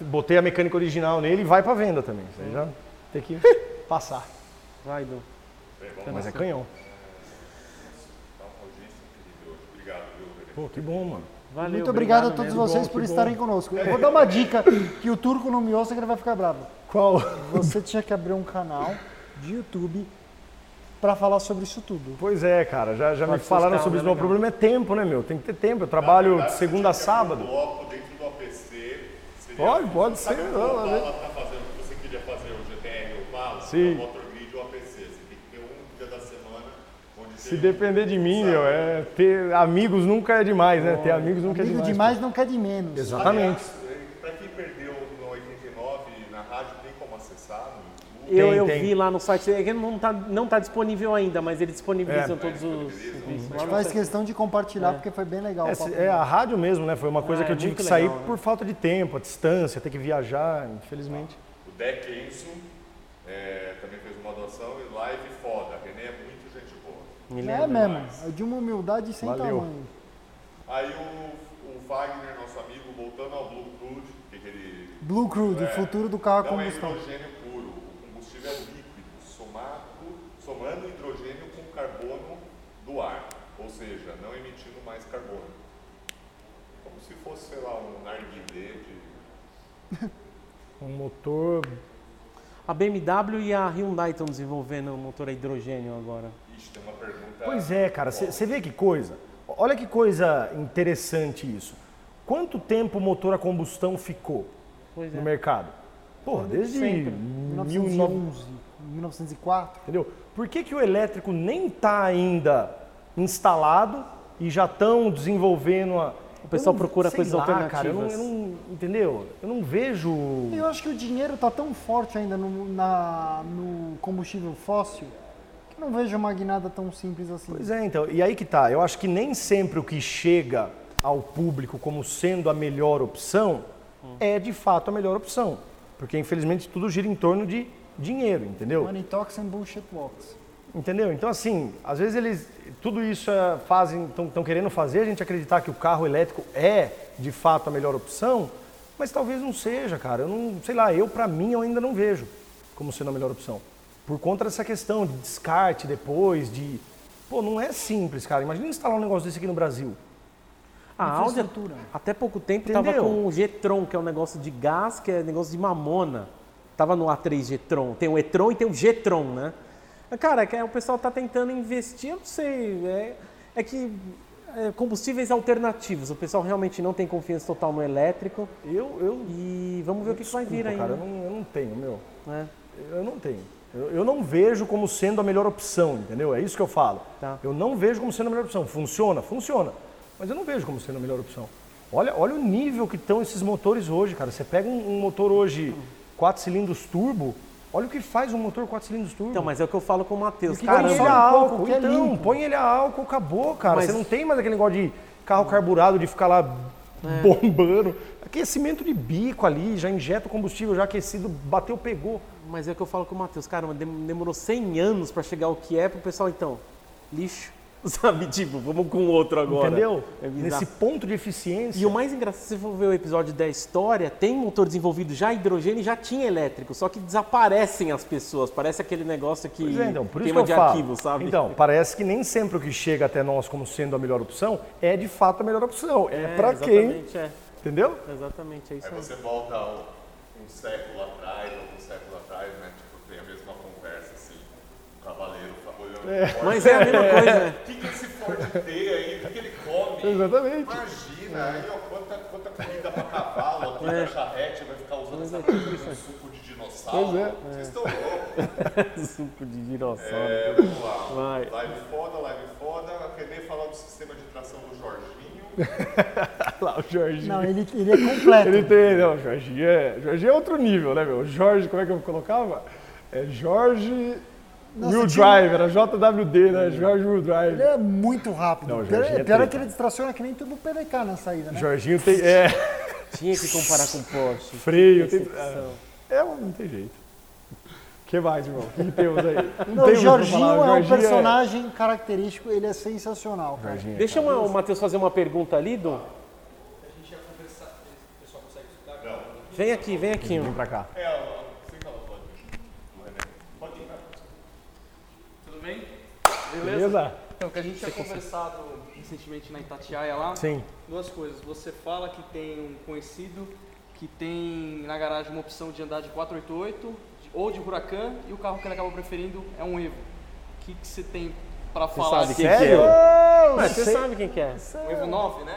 Botei a mecânica original nele e vai pra venda também. Aí já tem que passar. Vai, Du. Mas é canhão. Obrigado? Pô, que bom, mano. Valeu, Muito obrigado a todos mesmo. vocês bom, por estarem conosco. Eu vou dar uma dica que o turco não me ouça que ele vai ficar bravo. Qual? Você tinha que abrir um canal de YouTube para falar sobre isso tudo. Pois é, cara, já, já me Pode falaram sobre isso. carros, Meu é legal. problema é tempo, né, meu? Tem que ter tempo. Eu trabalho de segunda a sábado. Um bloco dentro do APC. Seria... Pode, pode ser, o não, o não, Opala tá fazendo? o que Você queria fazer o GTR? Sim. O Motor Grid ou APC. Você tem que ter um dia da semana onde Se depender de mim, meu, é ter amigos nunca é demais, né? Ter amigos nunca é Amigo demais. demais não quer de menos. Exatamente. Para quem perdeu no 89 na rádio, tem como acessar no YouTube? Eu, Tem, eu tem. vi lá no site, é não tá, não tá disponível ainda, mas eles disponibilizam É. todos os serviços. A faz questão de compartilhar porque foi bem legal. É, é a rádio mesmo, né? Foi uma coisa Ah, que eu é tive que sair legal, né? por falta de tempo, a distância, ter que viajar, infelizmente. O Deck Enzo é, também fez uma doação e live foda. René é muito gente boa. Me É mesmo, é de uma humildade sem Valeu. tamanho. Aí o, o Wagner, nosso amigo, voltando ao Blue Crude, que que ele Blue Crude, o futuro do carro a é combustão. hidrogênio puro, o é líquido, somado, somando hidrogênio com carbono do ar, ou seja, não emitindo mais carbono. Como se fosse, sei lá, um narguilé de... Um motor. A BMW e a Hyundai estão desenvolvendo um motor a hidrogênio agora. Ixi, tem uma pergunta... Pois é, cara, você vê que coisa. Olha que coisa interessante isso. Quanto tempo o motor a combustão ficou Pois no é. mercado? Porra, desde Sempre. 1900, 1911, 1904. entendeu? Por que, que o elétrico nem está ainda instalado e já estão desenvolvendo a. O pessoal Eu não- procura sei coisas lá, Cara, eu não, alternativas. eu não- entendeu? Eu não vejo. Eu acho que o dinheiro tá tão forte ainda no, na- no combustível fóssil Não vejo uma guinada tão simples assim. Pois é, então. E aí que tá. Eu acho que nem sempre o que chega ao público como sendo a melhor opção é de fato a melhor opção. Porque infelizmente tudo gira em torno de dinheiro, entendeu? Money talks and bullshit walks. Entendeu? Então, assim, às vezes eles. Tudo isso é, fazem. Estão querendo fazer a gente acreditar que o carro elétrico é, de fato, a melhor opção, mas talvez não seja, cara. Eu não. Sei lá, eu, pra mim, eu ainda não vejo como sendo a melhor opção. Por conta dessa questão de descarte depois, de. Pô, não é simples, cara. Imagina instalar um negócio desse aqui no Brasil. A Audi, até pouco tempo, estava com o G-Tron, que é um negócio de gás, que é negócio de mamona. Tava no A3 G-Tron. Tem o E-Tron e tem o G-Tron, né? Cara, é o pessoal tá tentando investir, eu não sei. É, é que é, combustíveis alternativos. O pessoal realmente não tem confiança total no elétrico. Eu. eu E vamos ver o que, que vai vir desculpa, aí. cara, eu não, eu não tenho, meu. né? Eu não tenho. Eu, eu não vejo como sendo a melhor opção, entendeu? É isso que eu falo. Tá. Eu não vejo como sendo a melhor opção. Funciona? Funciona. Mas eu não vejo como sendo a melhor opção. Olha, olha o nível que estão esses motores hoje, cara. Você pega um, um motor hoje, 4 cilindros turbo, olha o que faz um motor 4 cilindros turbo. Então, mas é o que eu falo com o Matheus. põe Caramba, ele a álcool, que é então, põe ele a álcool, acabou, cara. Mas- Você não tem mais aquele negócio de carro carburado, de ficar lá É. bombando. Aquecimento de bico ali, já injeta o combustível já aquecido, bateu, pegou. Mas é o que eu falo com o Matheus. Caramba, dem- demorou 100 anos para chegar ao que é pro pessoal, então. Lixo. Sabe, tipo, vamos com outro agora. Entendeu? É. Nesse ponto de eficiência. E o mais engraçado, se você for ver o episódio da história, tem motor desenvolvido já hidrogênio e já tinha elétrico, só que desaparecem as pessoas. Parece aquele negócio que Pois é, então, por isso queima que eu de falo. arquivo, sabe? Então, parece que nem sempre o que chega até nós como sendo a melhor opção é de fato a melhor opção. É, pra quem, exatamente, É, entendeu? exatamente, é isso Aí aí. você volta um, um século atrás, ou um século atrás, né? Tipo, tem a mesma conversa, assim, o cavaleiro Ford. Mas é a mesma coisa, né? O que, que esse Ford tem aí? O que, que ele come? Exatamente. Imagina, aí ó, quanta, quanta comida pra cavalo, aqui É. charrete vai ficar usando essa coisa com suco de dinossauro. Pois é. Vocês estão loucos. Suco de dinossauro. É, vamos lá. Vai. Live foda, live foda. A Renê falar do sistema de tração do Jorginho. Lá, o Jorginho. Não, ele, ele é completo. Ele tem, não, o Jorginho é, Jorginho é outro nível, né, meu? O Jorge, como é que eu colocava? É Jorge Nossa, Will Drive, era JWD, né? Jorge Will Drive. Ele é muito rápido. Não, o pior Jorginho é pior é que ele distraciona que nem tudo PDK na saída, né? Jorginho tem. É, Tinha que comparar com o Porsche. freio, tem. É, é, não tem jeito. O que mais, irmão? O que, temos aí? Não, o Jorginho é um Jorginho personagem característico, ele é sensacional, cara. Jorginho é Deixa uma- o Matheus fazer uma pergunta ali, Du. Vem aqui, vem aqui. Vem pra cá. É, ó, senta lá do lado do René. Pode ir, cara. Tudo bem? Beleza? Então, que a gente tinha conversado recentemente na Itatiaia lá, Sim. duas coisas. Você fala que tem um conhecido que tem na garagem uma opção de andar de 488 de- ou de Huracan e o carro que ele acaba preferindo é um Evo. O que, que você tem pra falar sabe quem que Sério? é? Mas Você sabe quem que é? Um Evo 9, né?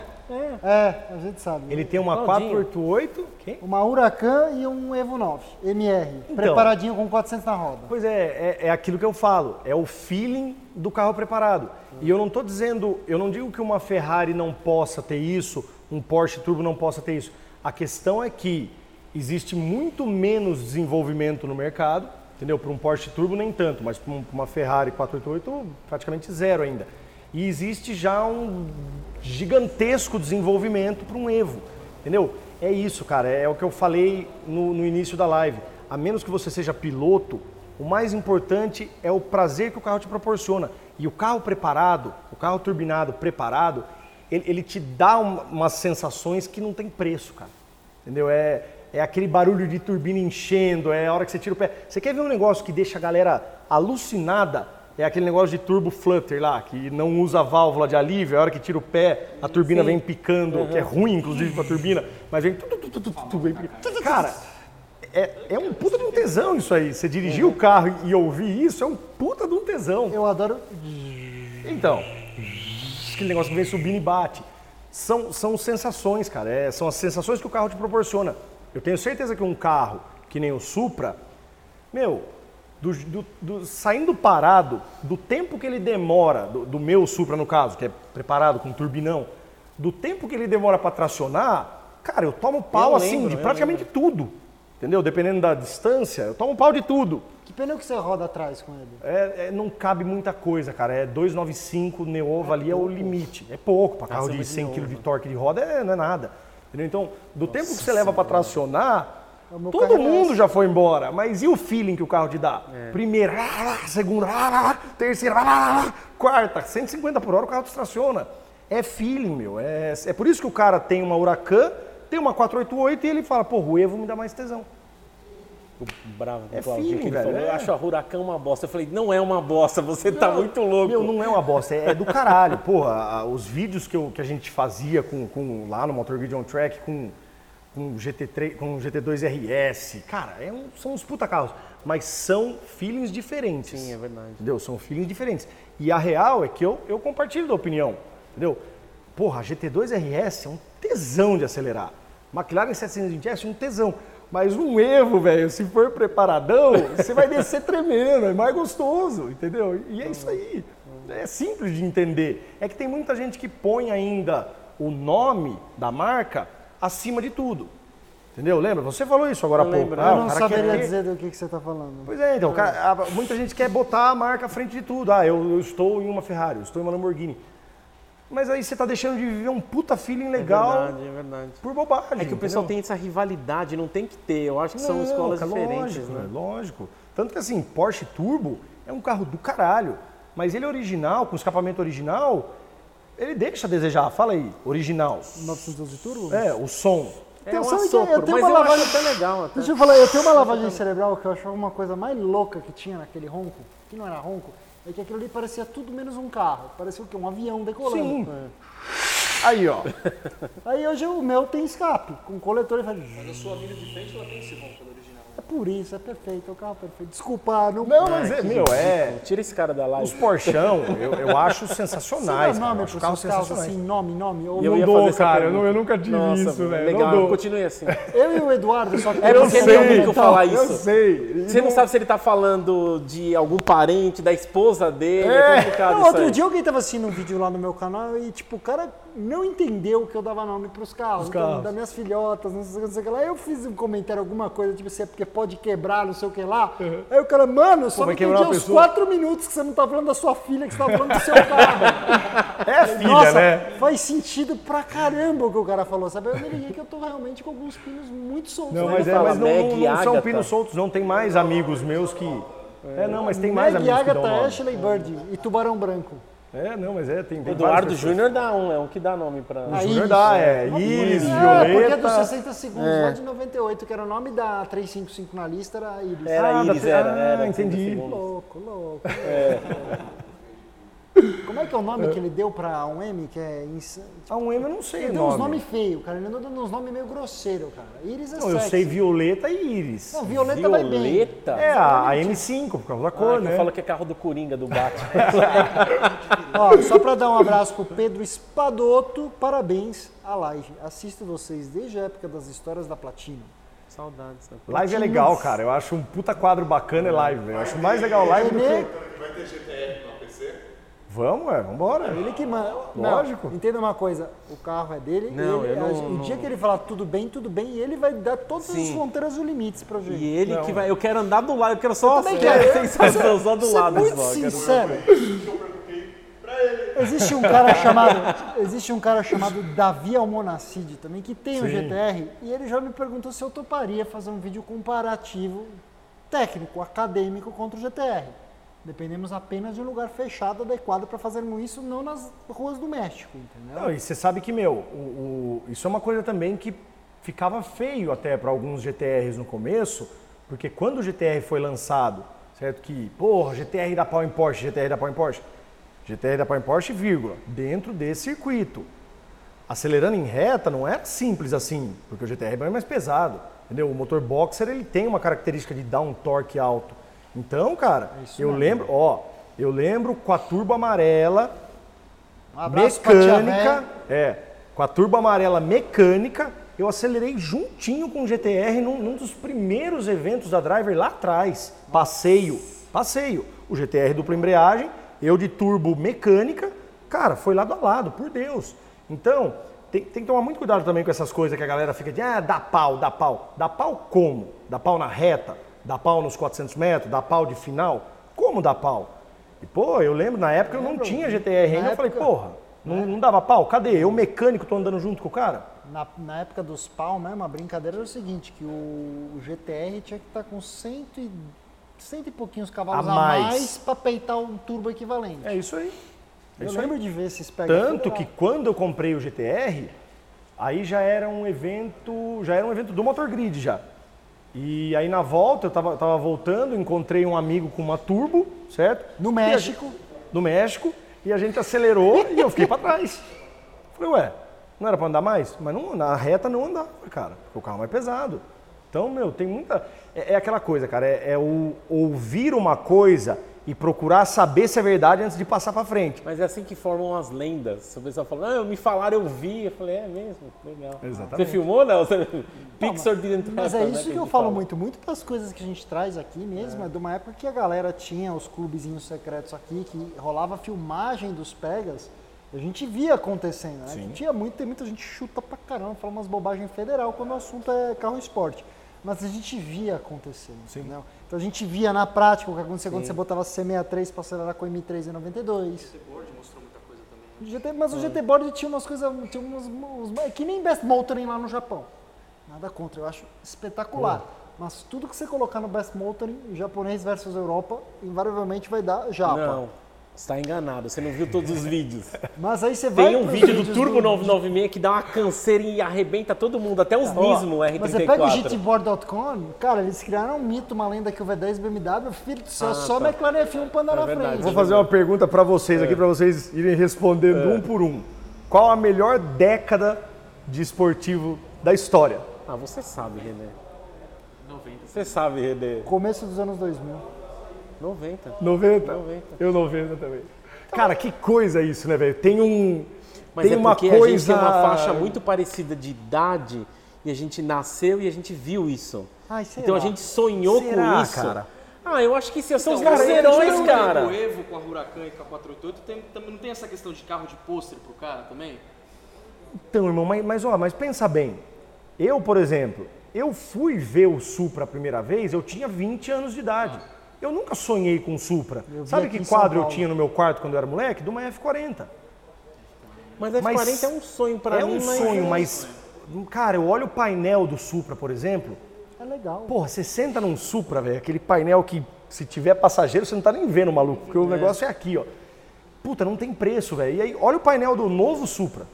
É, a gente sabe. Ele tem uma Claudinho. 488. Quem? Uma Huracan e um Evo 9, MR, Então. preparadinho com 400 na roda. Pois é, é, é aquilo que eu falo, é o feeling do carro preparado. E eu não estou dizendo, eu não digo que uma Ferrari não possa ter isso, um Porsche Turbo não possa ter isso. A questão é que existe muito menos desenvolvimento no mercado, entendeu? Para um Porsche Turbo nem tanto, mas para uma Ferrari 488 praticamente zero ainda. E existe já um gigantesco desenvolvimento para um Evo, entendeu? É isso, cara, é o que eu falei no, no início da live. A menos que você seja piloto, o mais importante é o prazer que o carro te proporciona. E o carro preparado, o carro turbinado preparado, ele, ele te dá uma- umas sensações que não tem preço, cara. Entendeu? É, é aquele barulho de turbina enchendo, é a hora que você tira o pé. Você quer ver um negócio que deixa a galera alucinada? É aquele negócio de turbo flutter lá, que não usa válvula de alívio, é a hora que tira o pé, a turbina vem picando, que é ruim inclusive pra turbina, mas vem. Cara, é, é um puta de um tesão isso aí. Você dirigir o carro e ouvir isso é um puta de um tesão. Eu adoro. Então, aquele negócio que vem subindo e bate. São, são sensações, cara. É, são as sensações que o carro te proporciona. Eu tenho certeza que um carro que nem o Supra, meu, do, do- do- saindo parado, do tempo que ele demora, do, meu Supra no caso, que é preparado com turbinão, do tempo que ele demora para tracionar, cara, eu tomo pau Eu assim lembro, de praticamente tudo. Entendeu? Dependendo da distância, eu tomo pau de tudo. Que pneu que você roda atrás com ele? É, é, não cabe muita coisa, cara. É 295 Neova ali é o limite. É pouco. Para carro Acima de de 100 kg de torque de roda é, não é nada. Entendeu? Então, do tempo que você leva para tracionar, meu todo é mundo esse. já foi embora. Mas e o feeling que o carro te dá? Primeira, ah, ah, segunda, terceira, quarta, 150 por hora o carro te estaciona. É feeling, meu. É, é por isso que o cara tem uma Huracan, tem uma 488 e ele fala, pô, o Evo me dá mais tesão. Bravo com É o Claudinho, que ele velho, falou. é. Eu acho a Huracan uma bosta. Eu falei, não é uma bosta, você tá muito louco. Meu, não é uma bosta, é, é do caralho. Porra, os vídeos que, eu- que a gente fazia com, com- lá no Motor Video on Track com, com o GT3, com o GT2 RS, cara, é um- são uns puta carros, mas são feelings diferentes. Sim, é verdade. Entendeu? São feelings diferentes. E a real é que eu, eu compartilho da opinião, entendeu? Porra, a GT2 RS é um tesão de acelerar. McLaren 720S é um tesão. Mas um Evo, velho, se for preparadão, você vai descer tremendo, é mais gostoso, entendeu? E é isso aí. É simples de entender. É que tem muita gente que põe ainda o nome da marca acima de tudo. Entendeu? Lembra? Você falou isso agora há pouco. Ah, Eu não quer saberia ter- dizer do que, que você está falando. Pois é, então, cara- muita gente quer botar a marca à frente de tudo. Ah, eu, eu estou em uma Ferrari, eu estou em uma Lamborghini. Mas aí você está deixando de viver um puta feeling legal É verdade, é verdade. por bobagem. É que o pessoal tem essa rivalidade, não tem que ter. Eu acho que são Não, escolas cara, diferentes, lógico, né? né? Lógico. Tanto que assim, Porsche Turbo é um carro do caralho. Mas ele é original, com escapamento original, ele deixa a desejar. Fala aí, original. 912 turbo? É, o som. É Então, um que assopro, eu tenho mas uma eu lavagem- até legal. Até. Deixa eu falar, eu tenho uma lavagem cerebral que eu achava uma coisa mais louca que tinha naquele ronco, que não era ronco, é que aquilo ali parecia tudo menos um carro. Parecia o quê? Um avião decolando. Sim. Aí, ó. Aí hoje o meu tem escape, com coletor e faz... Mas a sua vida de frente ela tem esse do original. É por isso, é perfeito, é o carro perfeito. Desculpa, não... Não, mas é, meu, é. Tira esse cara da Os live. Porschão, eu, eu acho Você sensacionais. dá cara. nome Eu para os carros assim, nome, nome? Ou E eu não dou, cara, eu eu nunca tive Nossa, isso, velho, Legal, não continue assim. Eu e o Eduardo, só que você porque não alguém que eu falar Eu isso. sei. Você não sabe se ele tá falando de algum parente, da esposa dele, é, É. complicado Não, outro dia alguém tava assistindo um vídeo lá no meu canal e, tipo, o cara não entendeu que eu dava nome pros carros, Os então, carros. das minhas filhotas, não sei, o que, não sei o que lá. Eu fiz um comentário, alguma coisa, tipo, se é porque pode quebrar, não sei o que lá. Aí o cara, mano, só vai não entendi os quatro minutos que você não tá falando da sua filha, que você tá falando do seu carro. É filha, Nossa, né? faz sentido pra caramba o que o cara falou, sabe? Eu me liguei que eu tô realmente com alguns pinos muito soltos. Não, né? mas, é, mas não, não, não são Agatha. pinos soltos, não. Tem mais amigos meus que. É, não, mas tem mais Meg, amigos que dão Agatha, nome. Ashley Bird e Tubarão Branco. É, não, mas é, tem. Eduardo. Júnior dá um, é um que dá nome pra. Ah, Júnior dá, é. Iris, É, porque Violeta. dos 60 segundos lá de 98, que era o nome da 355 na lista, era Iris. Era Ah, Iris, era. ah, era entendi. Louco, louco. Como é que é o nome que ele deu pra um M, que é... Ins... Ah, um M eu não sei Ele o deu uns nome. nomes feios, cara. Ele andou dando uns nomes meio grosseiros, cara. Iris é Não, eu sexy. sei Violeta e Iris. Não, Violeta, vai bem. Violeta? É, a, a M5, por causa da Ah, cor, que né? eu falo que é carro do Coringa, do Batman. Ó, só pra dar um abraço pro Pedro Espadoto, parabéns à live. Assisto vocês desde a época das histórias da Platina. Saudades. Né? Live é legal, cara. Eu acho um puta quadro bacana é live, velho. Eu acho mais legal live do que. Vai ter GTR? Vamos, é, vambora. Ele que manda. Lógico. Não, entenda uma coisa, o carro é dele. Não, ele, eu não- O não- dia que ele falar tudo bem, tudo bem, e ele vai dar todas as Sim. fronteiras e os limites pra gente. E ele que vai. Eu quero andar do lado, eu quero só. também é, quero. sensação só do Ser lado. muito só, eu quero- sincero. Existe um cara chamado, existe um cara chamado Davi Almonacide também que tem o GTR e ele já me perguntou se eu toparia fazer um vídeo comparativo técnico, acadêmico contra o GTR. Dependemos apenas de um lugar fechado adequado para fazermos isso, não nas ruas do México, entendeu? Não, e você sabe que, meu, o- o- isso é uma coisa também que ficava feio até para alguns GTRs no começo, porque quando o GTR foi lançado, certo? Que, porra, GTR dá pau em Porsche, GTR dá pau em Porsche. GTR dá pau em Porsche, vírgula, dentro desse circuito. Acelerando em reta não é simples assim, porque o GTR é mais pesado, entendeu? O motor boxer ele tem uma característica de dar um torque alto. Então, cara, eu lembro, ó, eu lembro com a turbo amarela, Um mecânica, é, com a turbo amarela mecânica, eu acelerei juntinho com o GTR num, num dos primeiros eventos da Driver lá atrás. Passeio, passeio. O GTR dupla embreagem, eu de turbo mecânica, cara, foi lado a lado, por Deus. Então, tem, tem que tomar muito cuidado também com essas coisas que a galera fica de, ah, dá pau, dá pau. Dá pau como? Dá pau na reta? Dá pau nos 400 metros? Dá pau de final? Como dá pau? E, pô, eu lembro, na época eu não tinha GTR ainda, eu falei, porra, não, não dava pau? Cadê? Eu, mecânico, tô andando junto com o cara? Na, na época dos pau mesmo, a brincadeira era o seguinte, que o, o GTR tinha que estar com cento e, cento e pouquinhos cavalos A a mais. mais, para peitar um turbo equivalente. É isso aí. É eu isso aí. lembro de ver esses pega Tanto que quando eu comprei o GTR, aí já era um evento, já era um evento do Motor Grid já. E aí na volta, eu tava, tava voltando, encontrei um amigo com uma turbo, certo? No México. gente- no México, e a gente acelerou e eu fiquei para trás. Falei, ué, não era para andar mais? Mas não, na reta não andava, cara, porque o carro é mais pesado. Então, meu, tem muita. É, é aquela coisa, cara, é, é o ouvir uma coisa e procurar saber se é verdade antes de passar para frente. Mas é assim que formam as lendas. O pessoal fala, ah, me falaram, eu vi. Eu falei, é mesmo? Legal. Exatamente. Você filmou, não? Você... Pixar didn't Mas é isso né, que eu a gente falo fala. muito. Muito das coisas que a gente traz aqui mesmo é. de uma época que a galera tinha os clubezinhos secretos aqui, que rolava filmagem dos pegas. A gente via acontecendo, né? Que Tinha muito, tem muita gente chuta pra caramba, fala umas bobagens federal quando o assunto é carro esporte. Mas a gente via acontecendo, entendeu? Então a gente via na prática o que acontecia quando você botava C63 para acelerar com M3 e 92. Board mostrou muita coisa também. O GT, mas o GT Board tinha umas coisas, tinha umas, uns- é que nem Best Motoring lá no Japão. Nada contra, eu acho espetacular. Mas tudo que você colocar no Best Motoring, japonês versus Europa, invariavelmente vai dar Japa. Não, está enganado. Você não viu todos os vídeos. Mas aí você vai Tem um vídeo do Turbo 996 que dá uma canseira e arrebenta todo mundo, até os Nismo R34. Mas você pega o GTboard.com, cara, eles criaram um mito, uma lenda que o V10 BMW, filho do céu, Ah, só tá. McLaren F1 pra andar É na verdade. frente. Vou fazer uma pergunta para vocês aqui, para vocês irem respondendo um por um. Qual a melhor década de esportivo da história? Ah, você sabe, René. 90. Você sabe, René. Começo dos anos 2000. 90. 90? 90. Eu 90 também. Cara, que coisa isso, né, velho? Tem um. Mas tem é uma coisa. a gente tem uma faixa muito parecida de idade e a gente nasceu e a gente viu isso. Ai, sei então lá. a gente sonhou Será, com isso. cara? Ah, eu acho que sim, são os Então, nossos o heróis, cara. O Evo com a Huracan e com a 488 tem, também não tem essa questão de carro de pôster pro cara também? Então, irmão, mas, mas, ó, mas pensa bem. Eu, por exemplo, eu fui ver o Supra a primeira vez, eu tinha 20 anos de idade. Eu nunca sonhei com Supra. Sabe que quadro eu tinha no meu quarto quando eu era moleque? De uma F40. Mas F40 Mas é um sonho pra é mim, um mas... sonho, mas. Cara, eu olho o painel do Supra, por exemplo. É legal. Porra, você senta num Supra, velho, aquele painel que se tiver passageiro você não tá nem vendo, maluco, porque o negócio é aqui, ó. Puta, não tem preço, velho. E aí, olha o painel do novo Supra.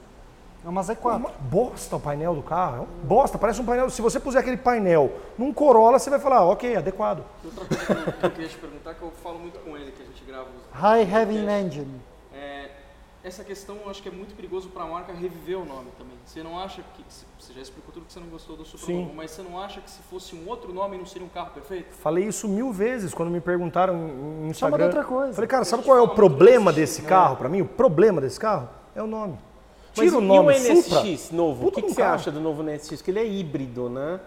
É uma É Z4. uma bosta o painel do carro, é uma bosta, parece um painel. Se você puser aquele painel num Corolla, você vai falar, ah, ok, adequado. Outra coisa que eu, que eu queria te perguntar, que eu falo muito com ele, que a gente grava os... High Heavy Engine. É, essa questão eu acho que é muito perigoso para a marca reviver o nome também. Você não acha que. Você já explicou tudo que você não gostou do Supra Sim. Novo, mas você não acha que se fosse um outro nome não seria um carro perfeito? Falei isso mil vezes quando me perguntaram no Instagram. Chama de outra coisa. Falei, cara, sabe qual é o problema desse carro pra mim? O problema desse carro é o nome. Mas Tira o e nome o Supra. NSX novo? O que, que você acha do novo NSX? Que ele é híbrido, né?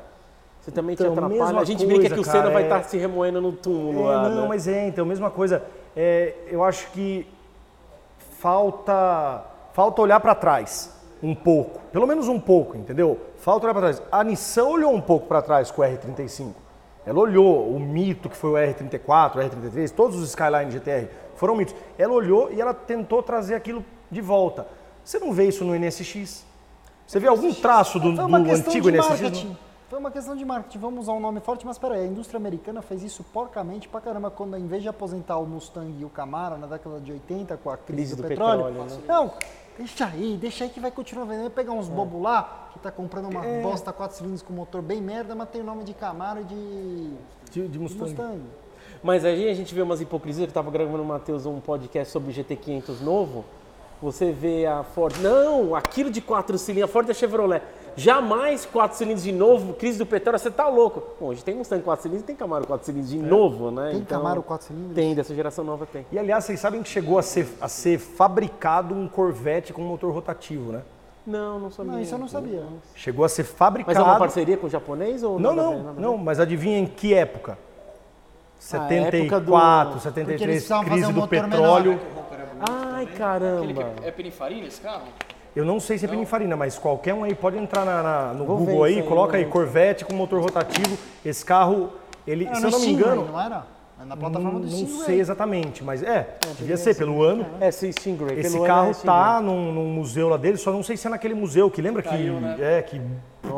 Você também te Então, atrapalha. mesma A gente coisa, brinca que o Senna cara, vai é- estar se remoendo no túmulo É, lá, não, né? mas é, então, mesma coisa. É, eu acho que falta, falta olhar para trás um pouco, pelo menos um pouco, entendeu? Falta olhar para trás. A Nissan olhou um pouco para trás com o R35. Ela olhou o mito que foi o R34, o R33, todos os Skyline GTR foram mitos. Ela olhou e ela tentou trazer aquilo de volta. Você não vê isso no NSX? Você vê algum traço do, do antigo NSX? marketing. Foi uma questão de marketing. Vamos usar um nome forte, mas peraí, a indústria americana fez isso porcamente pra caramba quando, em vez de aposentar o Mustang e o Camaro na década de 80 com a crise, Crise do, do petróleo, petróleo, né? não, deixa aí, deixa aí que vai continuar vendendo. Pegar uns bobos lá que tá comprando uma bosta 4 cilindros com motor bem merda, mas tem o nome de Camaro e de, De, de Mustang. Mustang. Mas aí a gente vê umas hipocrisias. Eu tava gravando, Matheus, um podcast sobre o GT500 novo. Você vê a Ford. Não, aquilo de quatro cilindros, a Ford é Chevrolet. Jamais quatro cilindros de novo, crise do petróleo, você tá louco. Bom, hoje tem Mustang quatro cilindros e tem Camaro quatro cilindros de novo, né? Tem Camaro 4 cilindros? Tem, dessa geração nova tem. E aliás, vocês sabem que chegou a ser, a ser fabricado um Corvette com motor rotativo, né? Não, não sabia. Não, isso eu não sabia. Chegou a ser fabricado. Mas é uma parceria com o japonês ou Não, a não, a ver? não, mas adivinha em que época? Ah, época do- 74, Porque eles 73, precisavam crise um do petróleo. menor. Ai, Aquele caramba. que é Pininfarina esse carro? Eu não sei se é Pininfarina, mas qualquer um aí pode entrar na- na- no Vou Google aí, aí, coloca aí. Corvette com motor rotativo. Esse carro, ele, Era se no eu não me Stingray, engano, não era? É na plataforma não, do não Stingray. sei exatamente, mas é, devia ser pelo ano. É, sim, Stingray. Esse Pelo ano carro é Stingray. tá num, num museu lá dele, só não sei se é naquele museu que lembra Caiu, que né? é que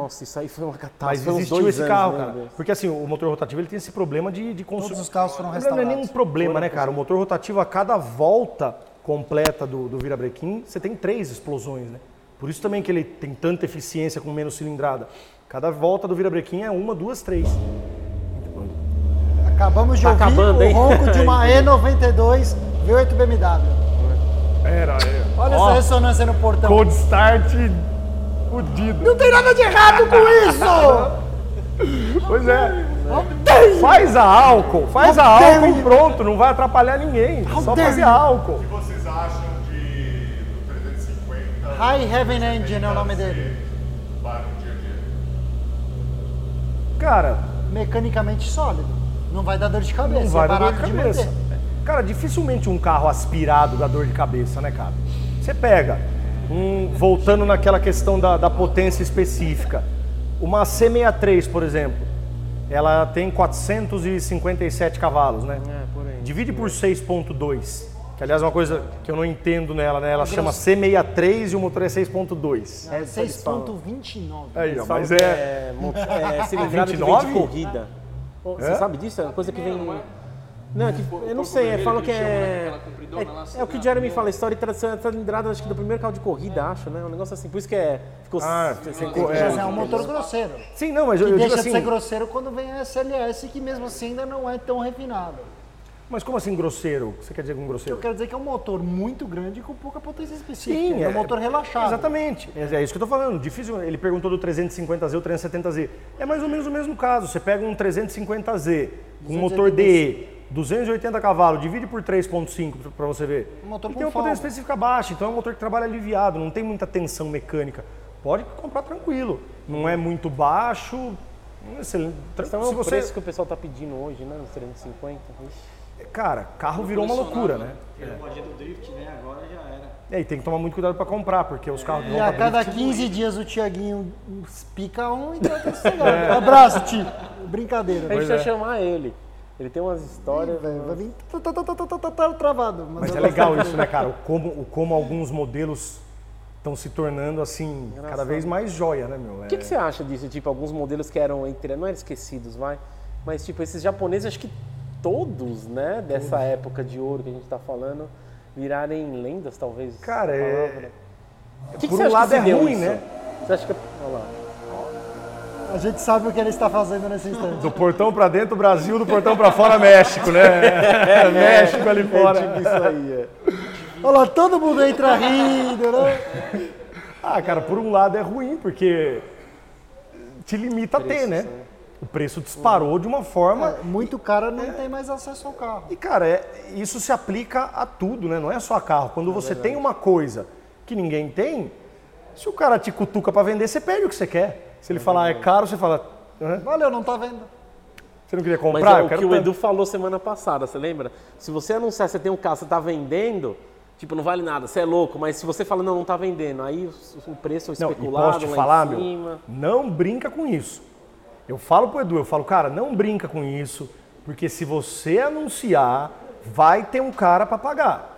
Nossa, isso aí foi uma mas catástrofe. uns existiu esse anos, carro, meu cara. Deus. Porque assim, o motor rotativo ele tem esse problema de, de consumo. Todos os carros foram Não é um restaurados. problema, né, cara? O motor rotativo, a cada volta completa do, do virabrequim, você tem três explosões, né? Por isso também que ele tem tanta eficiência com menos cilindrada. Cada volta do virabrequim é uma, duas, três. Acabamos de Tá ouvir acabando, o hein? ronco de uma E92 V8 BMW. Era, é. Olha Ó, essa ressonância no portão. Cold start fudido. Não tem nada de errado com isso! Pois é. Faz a álcool, faz a álcool e pronto, não vai atrapalhar ninguém. Só dare fazer álcool. O que vocês acham de do 350 High Heaven Engine é o nome dele. para no dia a dia? Cara, Mecanicamente sólido. Não vai dar dor de cabeça. não vai é dar dor de de cabeça. manter. Cara, dificilmente um carro aspirado dá dor de cabeça, né, cara? Você pega, um, voltando naquela questão da, da potência específica, uma C63, por exemplo, ela tem 457 cavalos, né? É, por aí. Divide por 6.2, que aliás é uma coisa que eu não entendo nela, né? Ela chama C63 e o motor é 6.2. É eles falam. 6.29. Aí, ó, Eles falam mas que é... é, mo- é cilindrada que vem 29? de corrida. Você É? sabe disso? É uma coisa que vem... Não, é que, eu não sei, é, falam que é... Aquela compridona lá, É, é o que o Jeremy fala, a história de tradição cilindrada, acho que do primeiro carro de corrida, acho, né? Um negócio assim, por isso que é... Ficou... Ah, sem- sem- é. É um motor grosseiro. Sim, não, mas eu, Que eu deixa digo de assim... ser grosseiro quando vem a SLS, que mesmo assim ainda não é tão refinado. Mas como assim grosseiro? O que você quer dizer com grosseiro? Eu quero dizer que é um motor muito grande com pouca potência específica. Sim, é um é- motor relaxado. Exatamente. É, é isso que eu tô falando. Difícil. Ele perguntou do 350Z ou 370Z. É mais ou menos o mesmo caso. Você pega um 350Z com um motor DE, 280 cavalos, divide por 3.5 para você ver. Um motor e tem uma potência específica baixa, então é um motor que trabalha aliviado, não tem muita tensão mecânica. Pode comprar tranquilo. Não é muito baixo. é excelente. Então é Se o você- preço que o pessoal tá pedindo hoje, né? Nos 350. Ixi. Cara, carro virou uma loucura, né? Modelo do drift, né? Agora já era. É, e tem que tomar muito cuidado para comprar, porque os carros que E a cada drift- 15 dias o Tiaguinho pica um e tá sossegado. Abraço, tio. Brincadeira. A gente vai é. chamar ele. Ele tem umas histórias... Velho, Vai vir tá, tá, tá, tá, tá, tá, tá, travado. Mas é legal isso, né, cara? O como, o como alguns modelos estão se tornando, assim, cada vez mais joia, né, meu? O que, que você acha disso? Tipo, alguns modelos que eram, entre, não eram esquecidos, vai, mas tipo, esses japoneses, acho que todos, né, dessa época de ouro que a gente tá falando, virarem lendas, talvez. Cara, é-. O que que por você um acha lado é ruim, isso? né? Você acha que... Olha lá. A gente sabe o que ele está fazendo nesse instante. Do portão pra dentro, Brasil, do portão pra fora, México, né? México ali fora. É tipo isso aí, é. Olha lá, todo mundo entra rindo, né? Ah, cara, por um lado é ruim, porque te limita a ter, né? O preço disparou de uma forma. É, muito cara não tem mais acesso ao carro. E, cara, é- isso se aplica a tudo, né? Não é só a carro. Quando você tem uma coisa que ninguém tem, se o cara te cutuca pra vender, você perde o que você quer. Se ele falar é caro, você fala. "Hã? Valeu, não tá vendo. Você não queria Mas comprar? é Eu o quero que o tanto." Edu falou semana passada, você lembra? Se você anunciar, você tem um carro, você tá vendendo, tipo, não vale nada, você é louco, mas se você fala, não, não tá vendendo, aí o, o preço é Não, e especulado posso te lá falar, em meu, cima. não brinca com isso. Eu falo pro Edu, eu falo, cara, não brinca com isso, porque se você anunciar, vai ter um cara para pagar.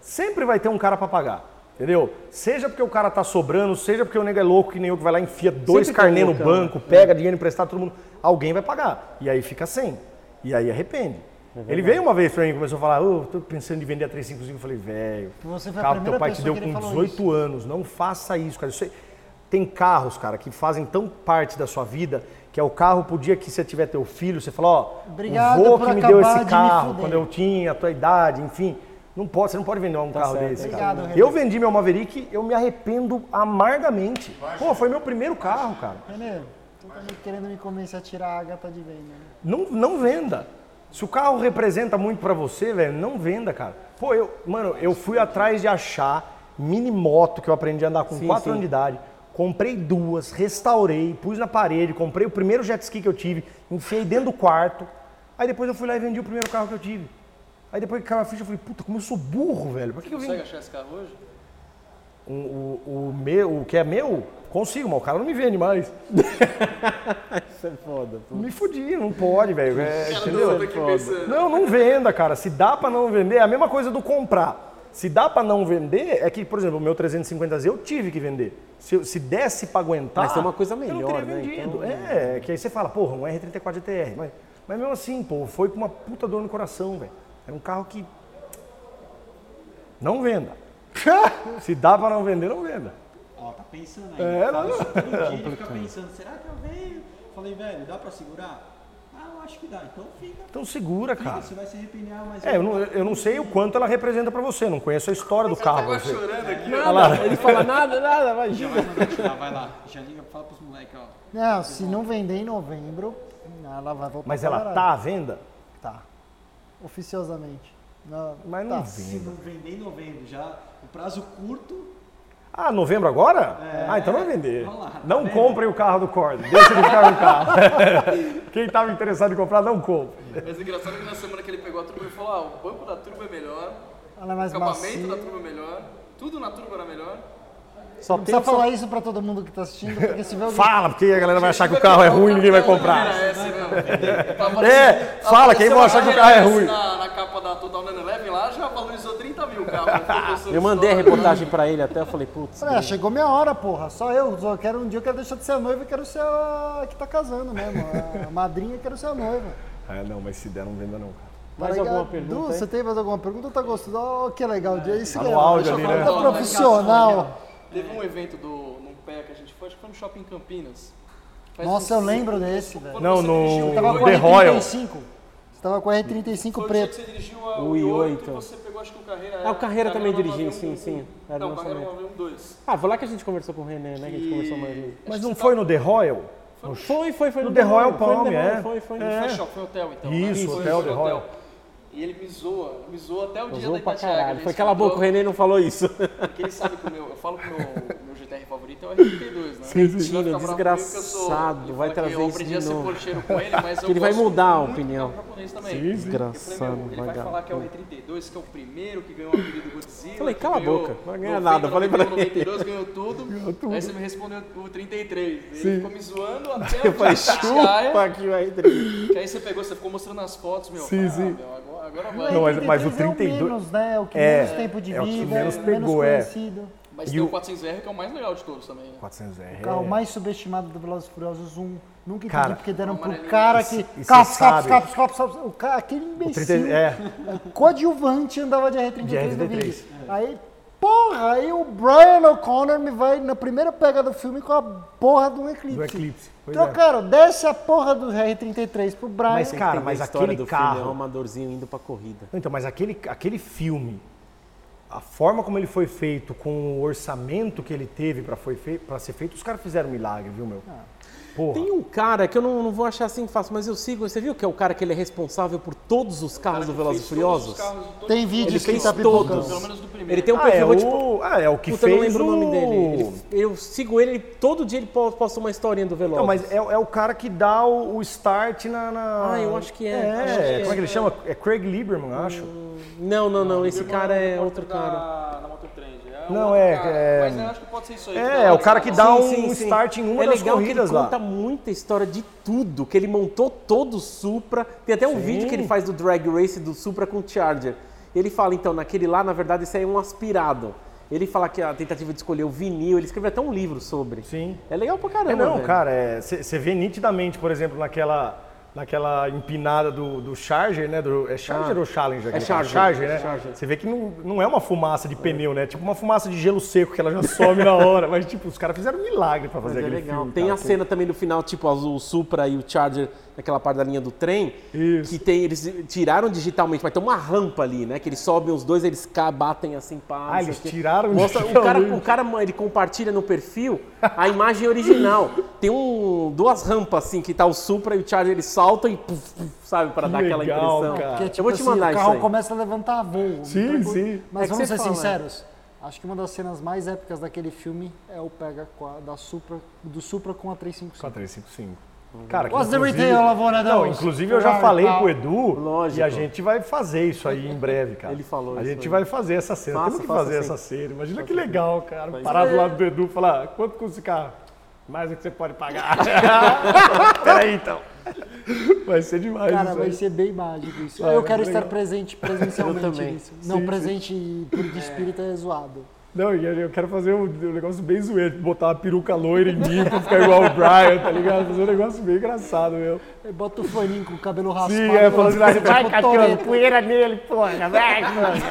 Sempre vai ter um cara para pagar. Entendeu? Seja porque o cara tá sobrando, seja porque o nego é louco que nem eu que vai lá e enfia dois carnê no loucão. banco, pega dinheiro emprestado todo mundo, alguém vai pagar. E aí fica sem. E aí arrepende. É ele veio uma vez pra mim e começou a falar, ô, tô pensando em vender a 355. Eu falei, velho, carro teu pai te deu com falou 18 anos, não faça isso, cara. Isso é- Tem carros, cara, que fazem tão parte da sua vida que é o carro pro dia que você tiver teu filho, você fala, ó, Obrigado o vô que me deu esse de me carro fuder. quando eu tinha a tua idade, enfim. Não pode, você não pode vender um carro certo, desse, obrigado, cara. René. Eu vendi meu Maverick, eu me arrependo amargamente. Pô, foi meu primeiro carro, cara. Renê, tu tá querendo me convencer a tirar a Agatha de venda. né? Não, não venda. Se o carro representa muito pra você, velho, não venda, cara. Pô, eu, mano, eu fui atrás de achar mini moto que eu aprendi a andar com Sim, 4 sim. anos de idade. Comprei duas, restaurei, pus na parede, comprei o primeiro jet ski que eu tive, enfiei dentro do quarto. Aí depois eu fui lá e vendi o primeiro carro que eu tive. Aí depois que caiu a ficha, eu falei, puta, como eu sou burro, velho. Por que, que eu Consegue vendi? achar esse carro hoje? Um- o, o, meu, o que é meu, consigo, mas o cara não me vende mais. Isso é foda. pô. Me fudi, não pode, velho. É, Cara, entendeu? Não, não venda, cara. Se dá pra não vender, é a mesma coisa do comprar. Se dá pra não vender, é que, por exemplo, o meu 350Z eu tive que vender. Se, se desse pra aguentar. Mas tem uma coisa eu não melhor, teria né? vendido. Então- É, que aí você fala, porra, um R34 GTR. Mas, mas mesmo assim, pô, foi com uma puta dor no coração, velho. É um carro que. Não venda. Se dá pra não vender, não venda. Ó, tá pensando aí. É, não. todo dia, ele fica pensando, será que eu venho? Falei, velho, dá pra segurar? Ah, eu acho que dá. Então fica. Então segura, Fica, cara. você vai se arrepender, mas É, eu não, eu não sei o quanto ela representa pra você, não conheço a história do carro. Você. chorando aqui, Nada, ele fala nada, nada, vai Já vai mandar tirar, vai lá. Já liga, fala pros moleques, ó. Não, se não vender em novembro, ela vai voltar Mas ela tá à venda? Tá. Oficiosamente. Não, Mas não tá. Se venda. não vender em novembro, já o prazo curto, Ah, novembro agora? Ah, então vai vender. Lá, tá não vendo? comprem o carro do Cord. Deixa ele ficar no carro. Quem estava interessado em comprar, não compre. Mas engraçado que na semana que ele pegou a turbo, ele falou: ah, o banco da turbo é melhor, Ela é mais o acabamento macia. da turbo é melhor, tudo na turbo era melhor. Só Não precisa só- falar isso pra todo mundo que tá assistindo, porque se vê alguém... Fala, porque a galera vai achar que o carro é ruim e ninguém vai comprar. Tava É, aparecendo- fala, quem vai achar que o carro é ruim. Na, na capa da Total 911 lá já valorizou 30 mil o carro. Eu mandei a reportagem pra ele até, eu falei, putz. Ah, chegou minha hora, porra. Só eu. Só quero um dia eu quero deixar de ser a noiva e quero ser a que tá casando mesmo. A madrinha quero ser a noiva. É, não, mas se der, não venda não, cara. Mais Tá alguma pergunta Du, você tem mais alguma pergunta? Tá gostando? Ó, que legal. Isso Tá que é no áudio ali, né? Tá profissional. Teve um evento do, num pé que a gente foi, acho que foi no Shopping Campinas. Faz Nossa, eu lembro cinco- desse, velho. Não, você no- The Royal. R35. Você tava com a R35 Foi o dia preto. que você dirigiu a O o i8. i8 e você pegou, acho que o Carreira... Ah, o Carreira também dirigiu, 911. sim, sim. Era Não, no o Carreira lançamento. 912. Ah, foi lá que a gente conversou com o René, né? Que a gente conversou mais vezes. Mas não foi no The Royal? Foi, foi, foi No The Royal foi no Palm, The Royal, é. Foi, foi. Foi shopping, foi hotel então. Isso, né? Foi- hotel, foi The Royal. E ele me zoa, me zoa até o dia Usou da caralho. ele Foi aquela boca, o René não falou isso. Porque ele sabe que o meu, eu falo que o meu, meu GTR favorito é o RT2, né? Vai eu sou- Desgraçado, vai trazer Eu isso aprendi de a ser porcheiro com ele, mas eu Ele vai mudar a opinião. Sim. Eu falei, Desgraçado, ele vai vagabundo. falar que é o R32, que é o primeiro que ganhou o apelido Godzilla. Falei, cala a ganhou boca, não vai ganhar 90, nada, falei pra 91, ele. 92, ganhou tudo. Aí você me respondeu o 33. Ele ficou me zoando até Eu o falei, dia da Itatiaia. chupa que vai entrar. Que aí você pegou, você ficou mostrando as fotos, meu. Sim, ah, sim. agora, agora vai. Não, mas- mas o 33 é 32 menos, né? É o que É, menos tempo de é o que vida, menos é pegou, é. conhecido. Mas E tem o- o 400R que é o mais legal de todos também. né? 400R. O carro é- mais subestimado do Velozes Furiosos 1. Nunca entendi Cara, porque deram o pro cara que... Caps, caps, caps, caps, caps. O cara, aquele O imbecil. 30, é, coadjuvante andava de R33 De no R33. vídeo. Aí, porra, aí o Brian O'Connor me vai na primeira pega do filme com a porra de um Eclipse. do Eclipse. Pois Então, é. cara, desce a porra do R33 pro Brian. Mas, cara, mas aquele do filho, é um carro- amadorzinho indo pra corrida. Então, mas aquele, aquele filme, a forma como ele foi feito, com o orçamento que ele teve para ser feito, os caras fizeram um milagre, viu, meu? Porra. Tem um cara que eu não, não vou achar assim fácil, mas eu sigo. Você viu que é o cara que ele é responsável por todos os carros do Velozes e Furiosos? Tem os- vídeos Ele que fez tá todos. pipocando. Pelo menos do primeiro. Ele tem um Ah, é perfil, o, tipo, ah, é o que Puta, eu fez não lembro o nome dele. o- Ele- eu sigo ele, ele- todo dia ele po- posta uma historinha do Velozes. Não, mas é, é o cara que dá o, o start na, na- Ah, eu acho que é. É, Acho que é. como é que ele chama? É Craig Lieberman, acho. Não, não, não, esse Meu cara é no outro repórter cara. Da, da Mototrend. É um Não, é, cara. é- Mas eu acho que pode ser isso aí. É, é o cara que dá Sim, um sim, sim. start em uma é das legal corridas que ele lá. conta muita história de tudo, que ele montou todo o Supra. Tem até um Sim. vídeo que ele faz do drag race do Supra com o Charger. Ele fala, então, naquele lá, na verdade, esse aí é um aspirado. Ele fala que a tentativa de escolher o vinil, ele escreveu até um livro sobre. Sim. É legal pra caramba, É, não, velho. cara, você vê nitidamente, por exemplo, naquela, naquela empinada do, do Charger, né? Do, é Charger Ah. ou Challenger? É Charger. Charger, né? Charger. Você vê que não, não é uma fumaça de pneu, né? É tipo uma fumaça de gelo seco que ela já some na hora. Mas, tipo, os caras fizeram um milagre pra Mas fazer é aquele legal. filme. tem cara. a cena também no final, tipo, o Supra e o Charger naquela parte da linha do trem, Isso. que tem, eles tiraram digitalmente, mas tem uma rampa ali, né? Que eles sobem os dois, eles batem assim, pá. Ah, eles o tiraram Mostra, o cara, digitalmente. o cara, ele compartilha no perfil a imagem original. Tem um, duas rampas assim, que tá o Supra e o Charger, eles saltam e puf, puf, sabe, para dar aquela legal, impressão. cara. Eu tipo vou te assim, mandar o isso carro aí. começa a levantar voo. Sim, Tranquilo. sim. Mas É que vamos ser fala, sinceros. Acho que uma das cenas mais épicas daquele filme é o pega com a- da Supra, do Supra com a 355. 4355. Cara, What's the inclusive- retail of one of Não, inclusive eu já falei pro Edu Lógico. e a gente vai fazer isso aí em breve, cara. Ele falou A isso gente aí. vai fazer essa cena. Faça, Temos que faça fazer essa cena. Imagina que legal, cara. Parar do lado do Edu e falar, quanto custa esse carro? Mais do que você pode pagar. Peraí, então. Vai ser demais Cara, isso vai aí. ser bem mágico isso. Vai, eu vai quero ser estar legal. presente presencialmente Eu também. nisso. Não, Sim, presente por de espírito é zoado. Não, eu quero fazer um, um negócio bem zoeiro, botar uma peruca loira em mim pra ficar igual o Brian, tá ligado? Fazer um negócio bem engraçado, meu. Aí bota o faninho com o cabelo raspado. Sim, é, falando assim, vai, vai, cachorro, poeira nele, porra, vai, mano.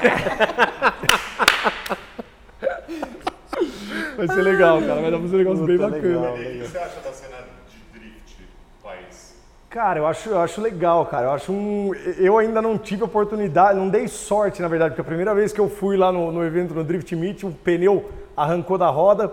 Vai ser legal, cara, vai dar pra ser um negócio bem bacana. E o que você acha da cena de drift no país? Cara, eu acho, eu acho legal, cara. Eu acho um. Eu ainda não tive oportunidade, não dei sorte, na verdade, porque a primeira vez que eu fui lá no, no evento no Drift Meet, um pneu arrancou da roda.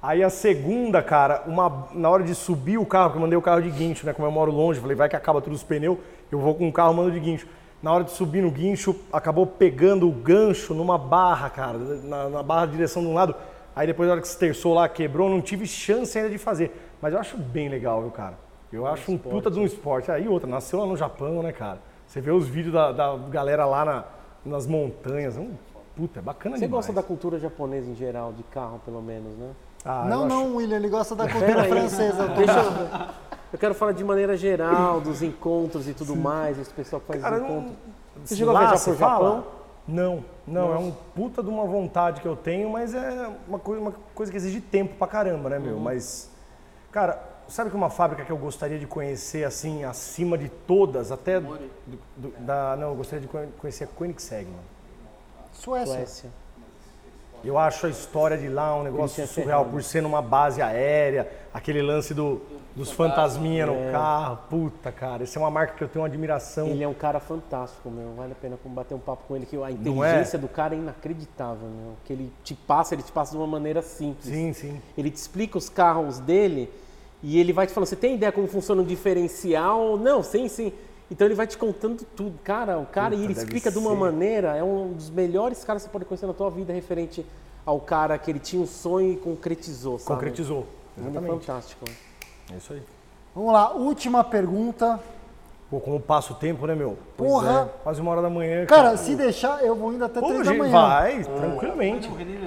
Aí a segunda, cara, uma, na hora de subir o carro, porque eu mandei o carro de guincho, né? Como eu moro longe, falei, vai que acaba todos os pneus, eu vou com o carro, mando de guincho. Na hora de subir no guincho, acabou pegando o gancho numa barra, cara, na, na barra de direção de um lado. Aí depois, na hora que se terçou lá, quebrou, não tive chance ainda de fazer. Mas eu acho bem legal, viu, cara? Eu acho um puta de um esporte. Aí outra, nasceu lá no Japão, né, cara? Você vê os vídeos da, da galera lá na- nas montanhas. Um, puta, é bacana Você demais. gosta da cultura japonesa em geral, de carro pelo menos, né? Ah, Não, eu acho- não, William, ele gosta da cultura francesa. Deixa eu... eu quero falar de maneira geral, dos encontros e tudo mais, esse pessoal que faz Cara, os não- encontros. Você chegou a Lá viajar você pro fala? Japão? Não, não, é um puta de uma vontade que eu tenho, mas é uma coisa, uma coisa que exige tempo pra caramba, né, Uhum. meu? Mas, cara, sabe que uma fábrica que eu gostaria de conhecer, assim, acima de todas, até do, do- da, não, eu gostaria de conhe- conhecer a Koenigsegg, mano. Suécia. Suécia. Eu acho a história de lá um negócio surreal, por ser numa base aérea, aquele lance do, dos fantasminha no carro. Puta, cara, isso é uma marca que eu tenho uma admiração. Ele é um cara fantástico, meu. Vale a pena bater um papo com ele, que a é? inteligência do cara é inacreditável, meu. O que ele te passa, ele te passa de uma maneira simples. Sim, sim. Ele te explica os carros dele e ele vai te falando, você tem ideia como funciona o diferencial? Não, sim, sim. Então ele vai te contando tudo. Cara, o cara, Puta, e ele explica de uma ser. maneira, é um dos melhores caras que você pode conhecer na tua vida referente ao cara que ele tinha um sonho e concretizou, sabe? Concretizou. É Exatamente. fantástico. É isso aí. Vamos lá, última pergunta. Pô, como passa o tempo, né, meu? Pois Porra. é, quase uma hora da manhã. Cara, se deixar, eu vou indo até Pô, 3 da manhã. vai, tranquilamente. O René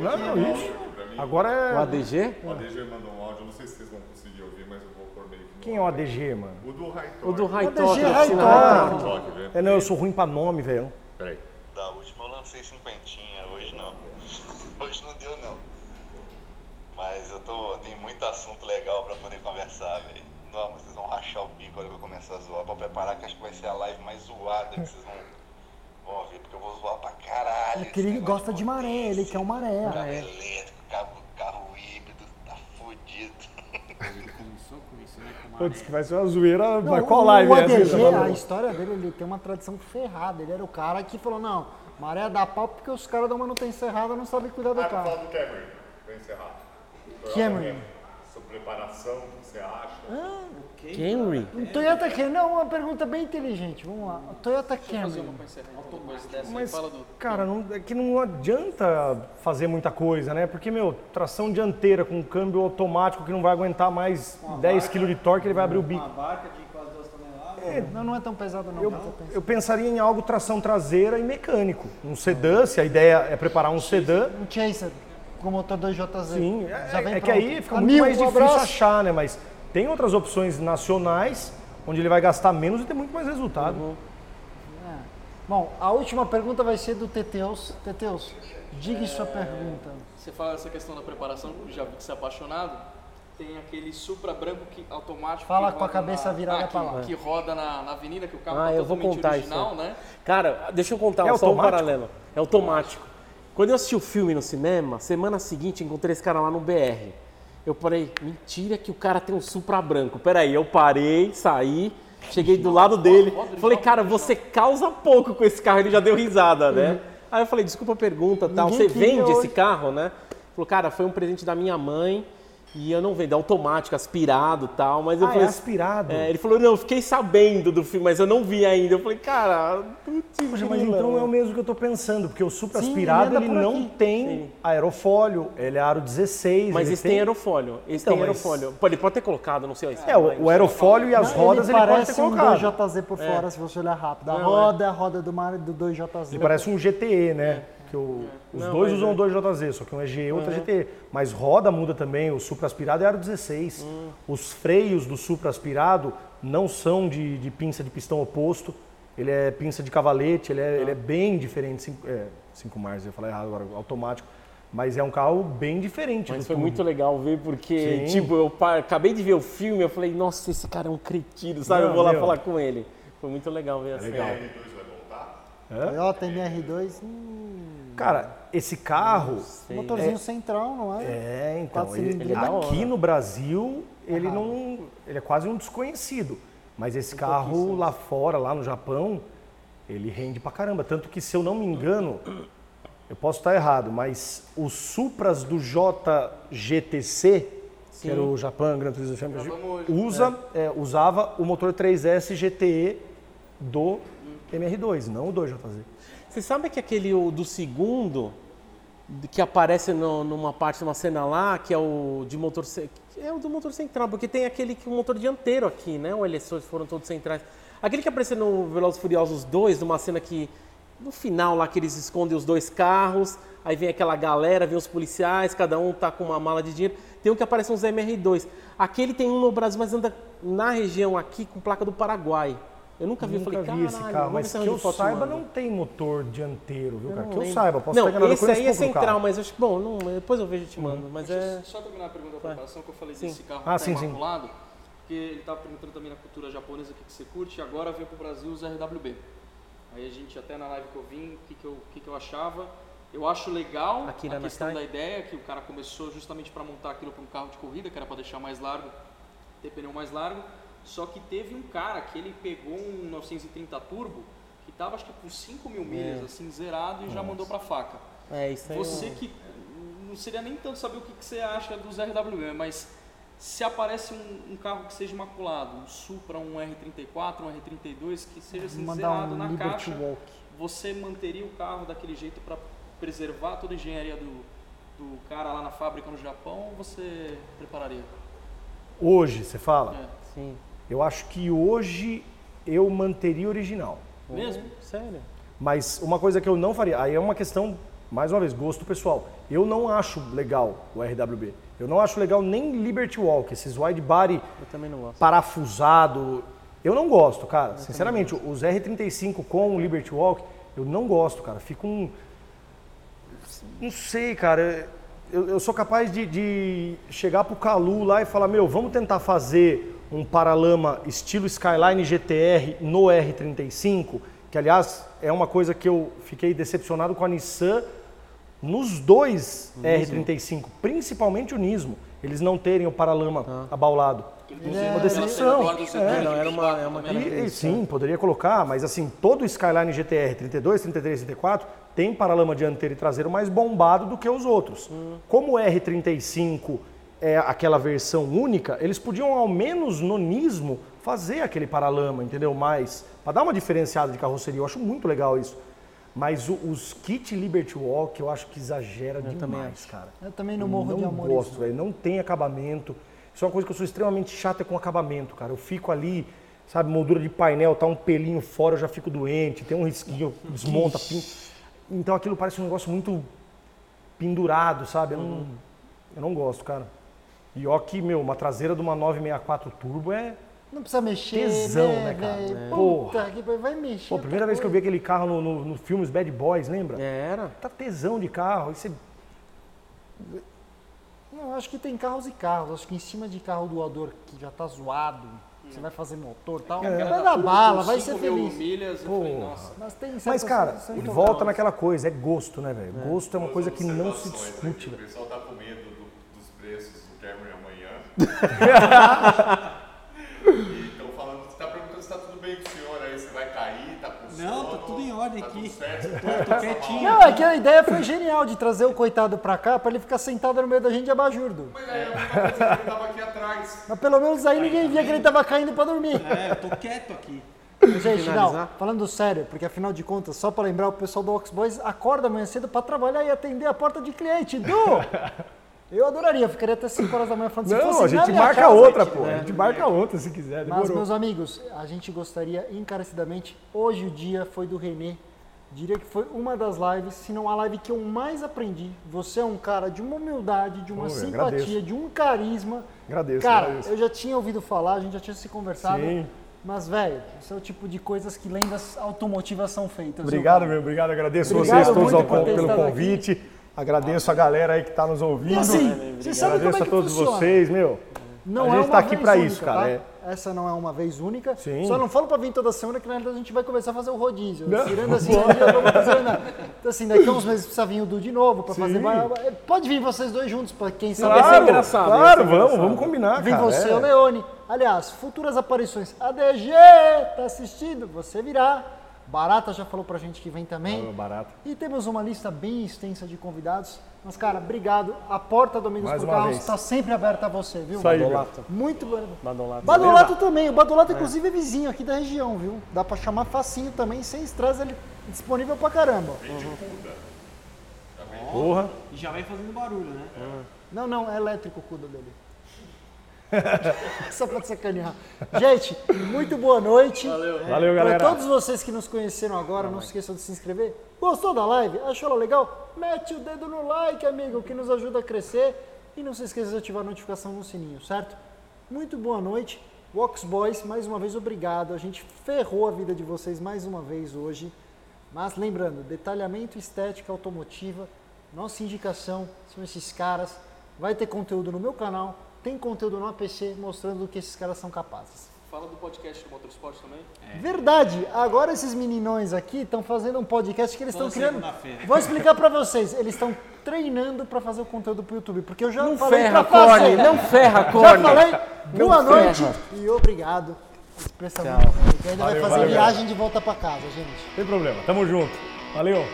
não? Não, isso. Agora O é. ADG? O ADG mandou um áudio, não sei se vocês vão conseguir ouvir, mas eu vou pôr meio que no Quem é o ADG, mano? O do Raitor. O do High ADG velho. É, não, eu sou ruim pra nome, velho. Peraí. Da última eu lancei cinquentinha, hoje não. Hoje não deu não. Mas eu tô. Tem muito assunto legal pra poder conversar, velho. Não, mas vocês vão rachar o bico quando eu começar a zoar pra preparar, que acho que vai ser a live mais zoada que vocês vão, vão ver, porque eu vou zoar pra caralho. É que ele gosta de de maré, ele quer o maré. Carro elétrico, carro, carro híbrido, tá fudido. Começou com isso, né? Com Putz, que vai ser uma zoeira. Não, mas qual o, live o é essa? que ADG, você tá a história dele, ele tem uma tradição ferrada. Ele era o cara que falou, não, maré dá pau porque os caras da manutenção errada não sabem cuidar do Ah, carro. falar do Camry, pra encerrar. Camry. Sua preparação, o que você acha? Camry? Um Toyota Camry, não, uma pergunta bem inteligente, vamos lá. O Toyota Camry. então, Mas, cara, não, é que não adianta fazer muita coisa, né? Porque, meu, tração dianteira com câmbio automático que não vai aguentar mais 10 kg de torque, ele vai abrir o bico. Uma barca de quase duas toneladas. Não, não é tão pesado não. eu penso. Eu pensaria em algo tração traseira e mecânico. Um sedã, se a ideia é preparar um sedã, Um Chaser com motor 2JZ. sim. Já É, é que aí fica muito Amigo, mais um difícil achar, né? Mas tem outras opções nacionais onde ele vai gastar menos e ter muito mais resultado. Uhum. Bom, a última pergunta vai ser do Teteus. Teteus, diga sua pergunta. Você fala essa questão da preparação, já vi que você é apaixonado. Tem aquele Supra branco que, automático. Fala que com a cabeça na- virada ah, que, lá. Que roda na, na avenida, que o carro Ah, tá eu vou totalmente contar isso original, aí. né? Cara, deixa eu contar É só um automático? paralelo. É automático. Quando eu assisti o filme no cinema, semana seguinte encontrei esse cara lá no BR. Eu parei, mentira que o cara tem um Supra branco. Peraí, eu parei, saí, cheguei do lado dele. Falei, cara, você causa pouco com esse carro. Ele já deu risada, né? Aí eu falei, desculpa a pergunta, tal. Ninguém Você vende hoje. esse carro, né? Falou, cara, foi um presente da minha mãe E eu não vendo, é automático, aspirado e tal, mas eu Ah, é falei. aspirado? É, ele falou, não, eu fiquei sabendo do filme, mas eu não vi ainda. Eu falei, cara, putz, Poxa, mas então é o mesmo que eu tô pensando, porque o supra aspirado ele ele, não aqui. tem Sim. aerofólio, ele é aro 16. Mas ele esse tem aerofólio. Esse Então, tem mas- aerofólio. Pô, ele pode ter colocado, não sei. É, o, o aerofólio e as Não, rodas ele ele, pode ter parece um colocado. 2JZ por fora, se você olhar rápido. A Não, roda é a roda do, mar, do 2JZ. Ele parece um GTE, né? Que o- os Não, dois usam é. 2JZ, só que um é GE e outro é GTE. Mas roda muda também, o supra aspirado é aro 16. Hum. Os freios do supra aspirado não são de, de pinça de pistão oposto, ele é pinça de cavalete, ele é, ele é bem diferente. 5 é, cinco marchas, eu ia falar errado agora, automático. Mas é um carro bem diferente Mas do foi turbo. muito legal ver, porque, Sim. tipo, eu pa- acabei de ver o filme, eu falei, nossa, esse cara é um cretino, sabe? Não, eu vou lá meu. falar com ele. Foi muito legal ver assim. legal. R2 vai voltar? Toyota MR2, hum, Cara, esse carro. motorzinho central, não é? É, então, ele, ele- é aqui no Brasil, ele não. Ele é quase um desconhecido. Mas esse carro lá fora, lá no Japão, ele rende pra caramba. Tanto que, se eu não me engano, eu posso estar errado, mas os Supras do JGTC, que era o Japan Gran Turismo Championship, hoje. usa, é, usava o motor 3S GTE do MR2, não o 2JZ. Você sabe que aquele do segundo, que aparece no- numa parte, numa cena lá, que é o de motor é o do motor central, porque tem aquele que o motor dianteiro aqui, né? Ou eles foram todos centrais. Aquele que apareceu no Velozes Furiosos 2, numa cena que no final lá que eles escondem os dois carros, aí vem aquela galera, vem os policiais, cada um tá com uma mala de dinheiro. Tem um que aparece uns MR2. Aquele tem um no Brasil, mas anda na região aqui com placa do Paraguai. Eu nunca vi, eu Nunca falei, vi esse "Caralho, carro, mas que eu saiba mano." não tem motor dianteiro, viu, cara? Que eu saiba, posso não, enganado, eu esse aí é central, mas acho que, bom, não, depois eu vejo e te mando. Mas Deixa é. só terminar a pergunta da preparação que eu falei desse carro Ah, que tá sim, sim. imaculado, porque ele estava perguntando também na cultura japonesa o que, que você curte, e agora veio pro Brasil os RWB. Aí a gente, até na live que eu vim, o que, que, eu, o que, que eu achava. Eu acho legal Akira a questão Nakai. da ideia, que o cara começou justamente para montar aquilo para um carro de corrida, que era para deixar mais largo, ter pneu mais largo. Só que teve um cara que ele pegou um 930 Turbo, que tava acho que com 5 mil milhas, assim, zerado, e já mandou para faca. É, isso aí. Você que não seria nem tanto saber o que, que você acha dos RWM, mas se aparece um, um carro que seja imaculado, um Supra, um R34, um R32, que seja assim, zerado um na Liberty caixa, Walk. você manteria o carro daquele jeito para preservar toda a engenharia do, do cara lá na fábrica no Japão ou você prepararia? Hoje, você fala? É. Sim. Eu acho que hoje eu manteria original. Mesmo? Sério? Mas uma coisa que eu não faria, aí é uma questão, mais uma vez, gosto pessoal. Eu não acho legal o RWB. Eu não acho legal nem Liberty Walk, esses wide body Eu também não gosto. parafusado. Eu não gosto, cara. Sinceramente, os R35 com o Liberty Walk, eu não gosto, cara. Fica um. Não sei, cara. Eu, eu sou capaz de, de chegar pro Calu lá e falar: Meu, vamos tentar fazer um paralama estilo Skyline GTR no R35, que aliás é uma coisa que eu fiquei decepcionado com a Nissan nos dois R35, principalmente o Nismo, eles não terem o paralama abaulado. Inclusive, uma decepção. É, não, era uma- é uma? E, e sim, poderia colocar, mas assim, todo o Skyline GTR 32, 33, 34 tem paralama dianteiro e traseiro mais bombado do que os outros. Como o R35 é aquela versão única, eles podiam ao menos no Nismo fazer aquele paralama, entendeu? Mais, para dar uma diferenciada de carroceria, eu acho muito legal isso. Mas o- os kit Liberty Walk eu acho que exagera demais, cara. Eu também não morro não de amor. gosto, isso. velho. Não tem acabamento. Isso é uma coisa que eu sou extremamente chata com acabamento, cara. Eu fico ali, sabe, moldura de painel, tá um pelinho fora, eu já fico doente, tem um risquinho, desmonta, pin... Então aquilo parece um negócio muito pendurado, sabe? Eu não, eu não gosto, cara. E ó que, meu, uma traseira de uma 964 Turbo é... Não precisa mexer, Tesão, né, né, cara? É. Puta, que pariu, vai mexer. Pô, a primeira vez que eu vi aquele carro no, no, no filme Os Bad Boys, lembra? Era. Tá tesão de carro, aí você... Não, acho que tem carros e carros. Acho que em cima de carro doador que já tá zoado, você vai fazer motor e tal, É. vai dar bala, vai 5 ser feliz. milhas, eu falei, Porra. nossa. Mas tem Mas, cara, volta naquela coisa, é gosto, né, velho? Gosto é uma coisa que não se Observações discute, aqui. O pessoal tá com medo do- dos preços do Camry e estão falando, você tá perguntando se tá tudo bem com o senhor aí, se vai cair, tá com Não, tá tudo em ordem aqui. Tô, tô quietinho. Não, é que a ideia foi genial de trazer o coitado pra cá pra ele ficar sentado no meio da gente de abajurdo. Mas aí eu tava pensando que ele tava aqui atrás. Mas pelo menos aí ninguém via que ele tava caindo pra dormir. É, eu tô quieto aqui. Gente, não, falando sério, porque afinal de contas, só pra lembrar, o pessoal do Oxboys acorda amanhã cedo pra trabalhar e atender a porta de cliente. Du! Eu adoraria, ficaria até 5 horas da manhã falando Não, a gente marca casa, outra, gente, pô. né? A gente marca outra se quiser. Mas, Demorou. meus amigos, a gente gostaria encarecidamente, hoje o dia foi do Renê. Diria que foi uma das lives, se não a live que eu mais aprendi. Você é um cara de uma humildade, de uma eu simpatia, de um carisma. Agradeço, Cara, agradeço. eu já tinha ouvido falar, a gente já tinha se conversado. Sim. Mas, velho, isso é o tipo de coisas que lendas automotivas são feitas. Obrigado, meu. Obrigado. Agradeço Obrigado vocês todos ao- pelo convite. Agradeço a galera aí que está nos ouvindo. E assim, você sabe como Agradeço é a que todos funciona. vocês, meu. Não a é gente está aqui para isso, cara. tá? é. Essa não é uma vez única. Sim. Só não falo pra vir toda semana, que na realidade a gente vai começar a fazer o rodízio. Não. Tirando assim, eu vou fazer, né? Então, assim, daqui a uns meses precisa vir o Du de novo pra fazer. Sim. vai- Pode vir vocês dois juntos, pra quem sabe. Claro, engraçado, vai claro, vamos, engraçado. vamos combinar, Vem cara. você, é. o Leone. Aliás, futuras aparições. ADG, tá assistindo? Você virá. Barata já falou pra gente que vem também. Ô, barato. E temos uma lista bem extensa de convidados. Mas, cara, obrigado. A porta do Amigos Mais por Carros está sempre aberta a você, viu? Isso aí. Badolato. Muito bom. Badolato. Badolato também. O Badolato, inclusive, é vizinho aqui da região, viu? Dá pra chamar facinho também, sem estresse, ele é disponível pra caramba. Porra. E já vai fazendo barulho, né? Não, não, é elétrico o cudo dele. Só pra te sacanear. Gente, muito boa noite. Valeu, Para galera. todos vocês que nos conheceram agora, não se esqueçam de se inscrever. Gostou da live? Achou ela legal? Mete o dedo no like, amigo, que nos ajuda a crescer. E não se esqueça de ativar a notificação no sininho, certo? Muito boa noite. Vox Boys, mais uma vez, obrigado. A gente ferrou a vida de vocês mais uma vez hoje. Mas lembrando, detalhamento estética automotiva, nossa indicação são esses caras. Vai ter conteúdo no meu canal, tem conteúdo no APC mostrando do que esses caras são capazes. Fala do podcast do Motorsport também. Verdade, agora esses meninões aqui estão fazendo um podcast que eles estão criando. Vou explicar pra vocês, eles estão treinando pra fazer o conteúdo pro YouTube, porque eu já Não falei ferra, pra fazer. Corne, não ferra, Já Corne. falei. Não Boa noite ferra. e obrigado. Expressão que ainda vai Valeu, fazer valeu, viagem de volta pra casa, gente. Sem problema. Tamo junto. Valeu.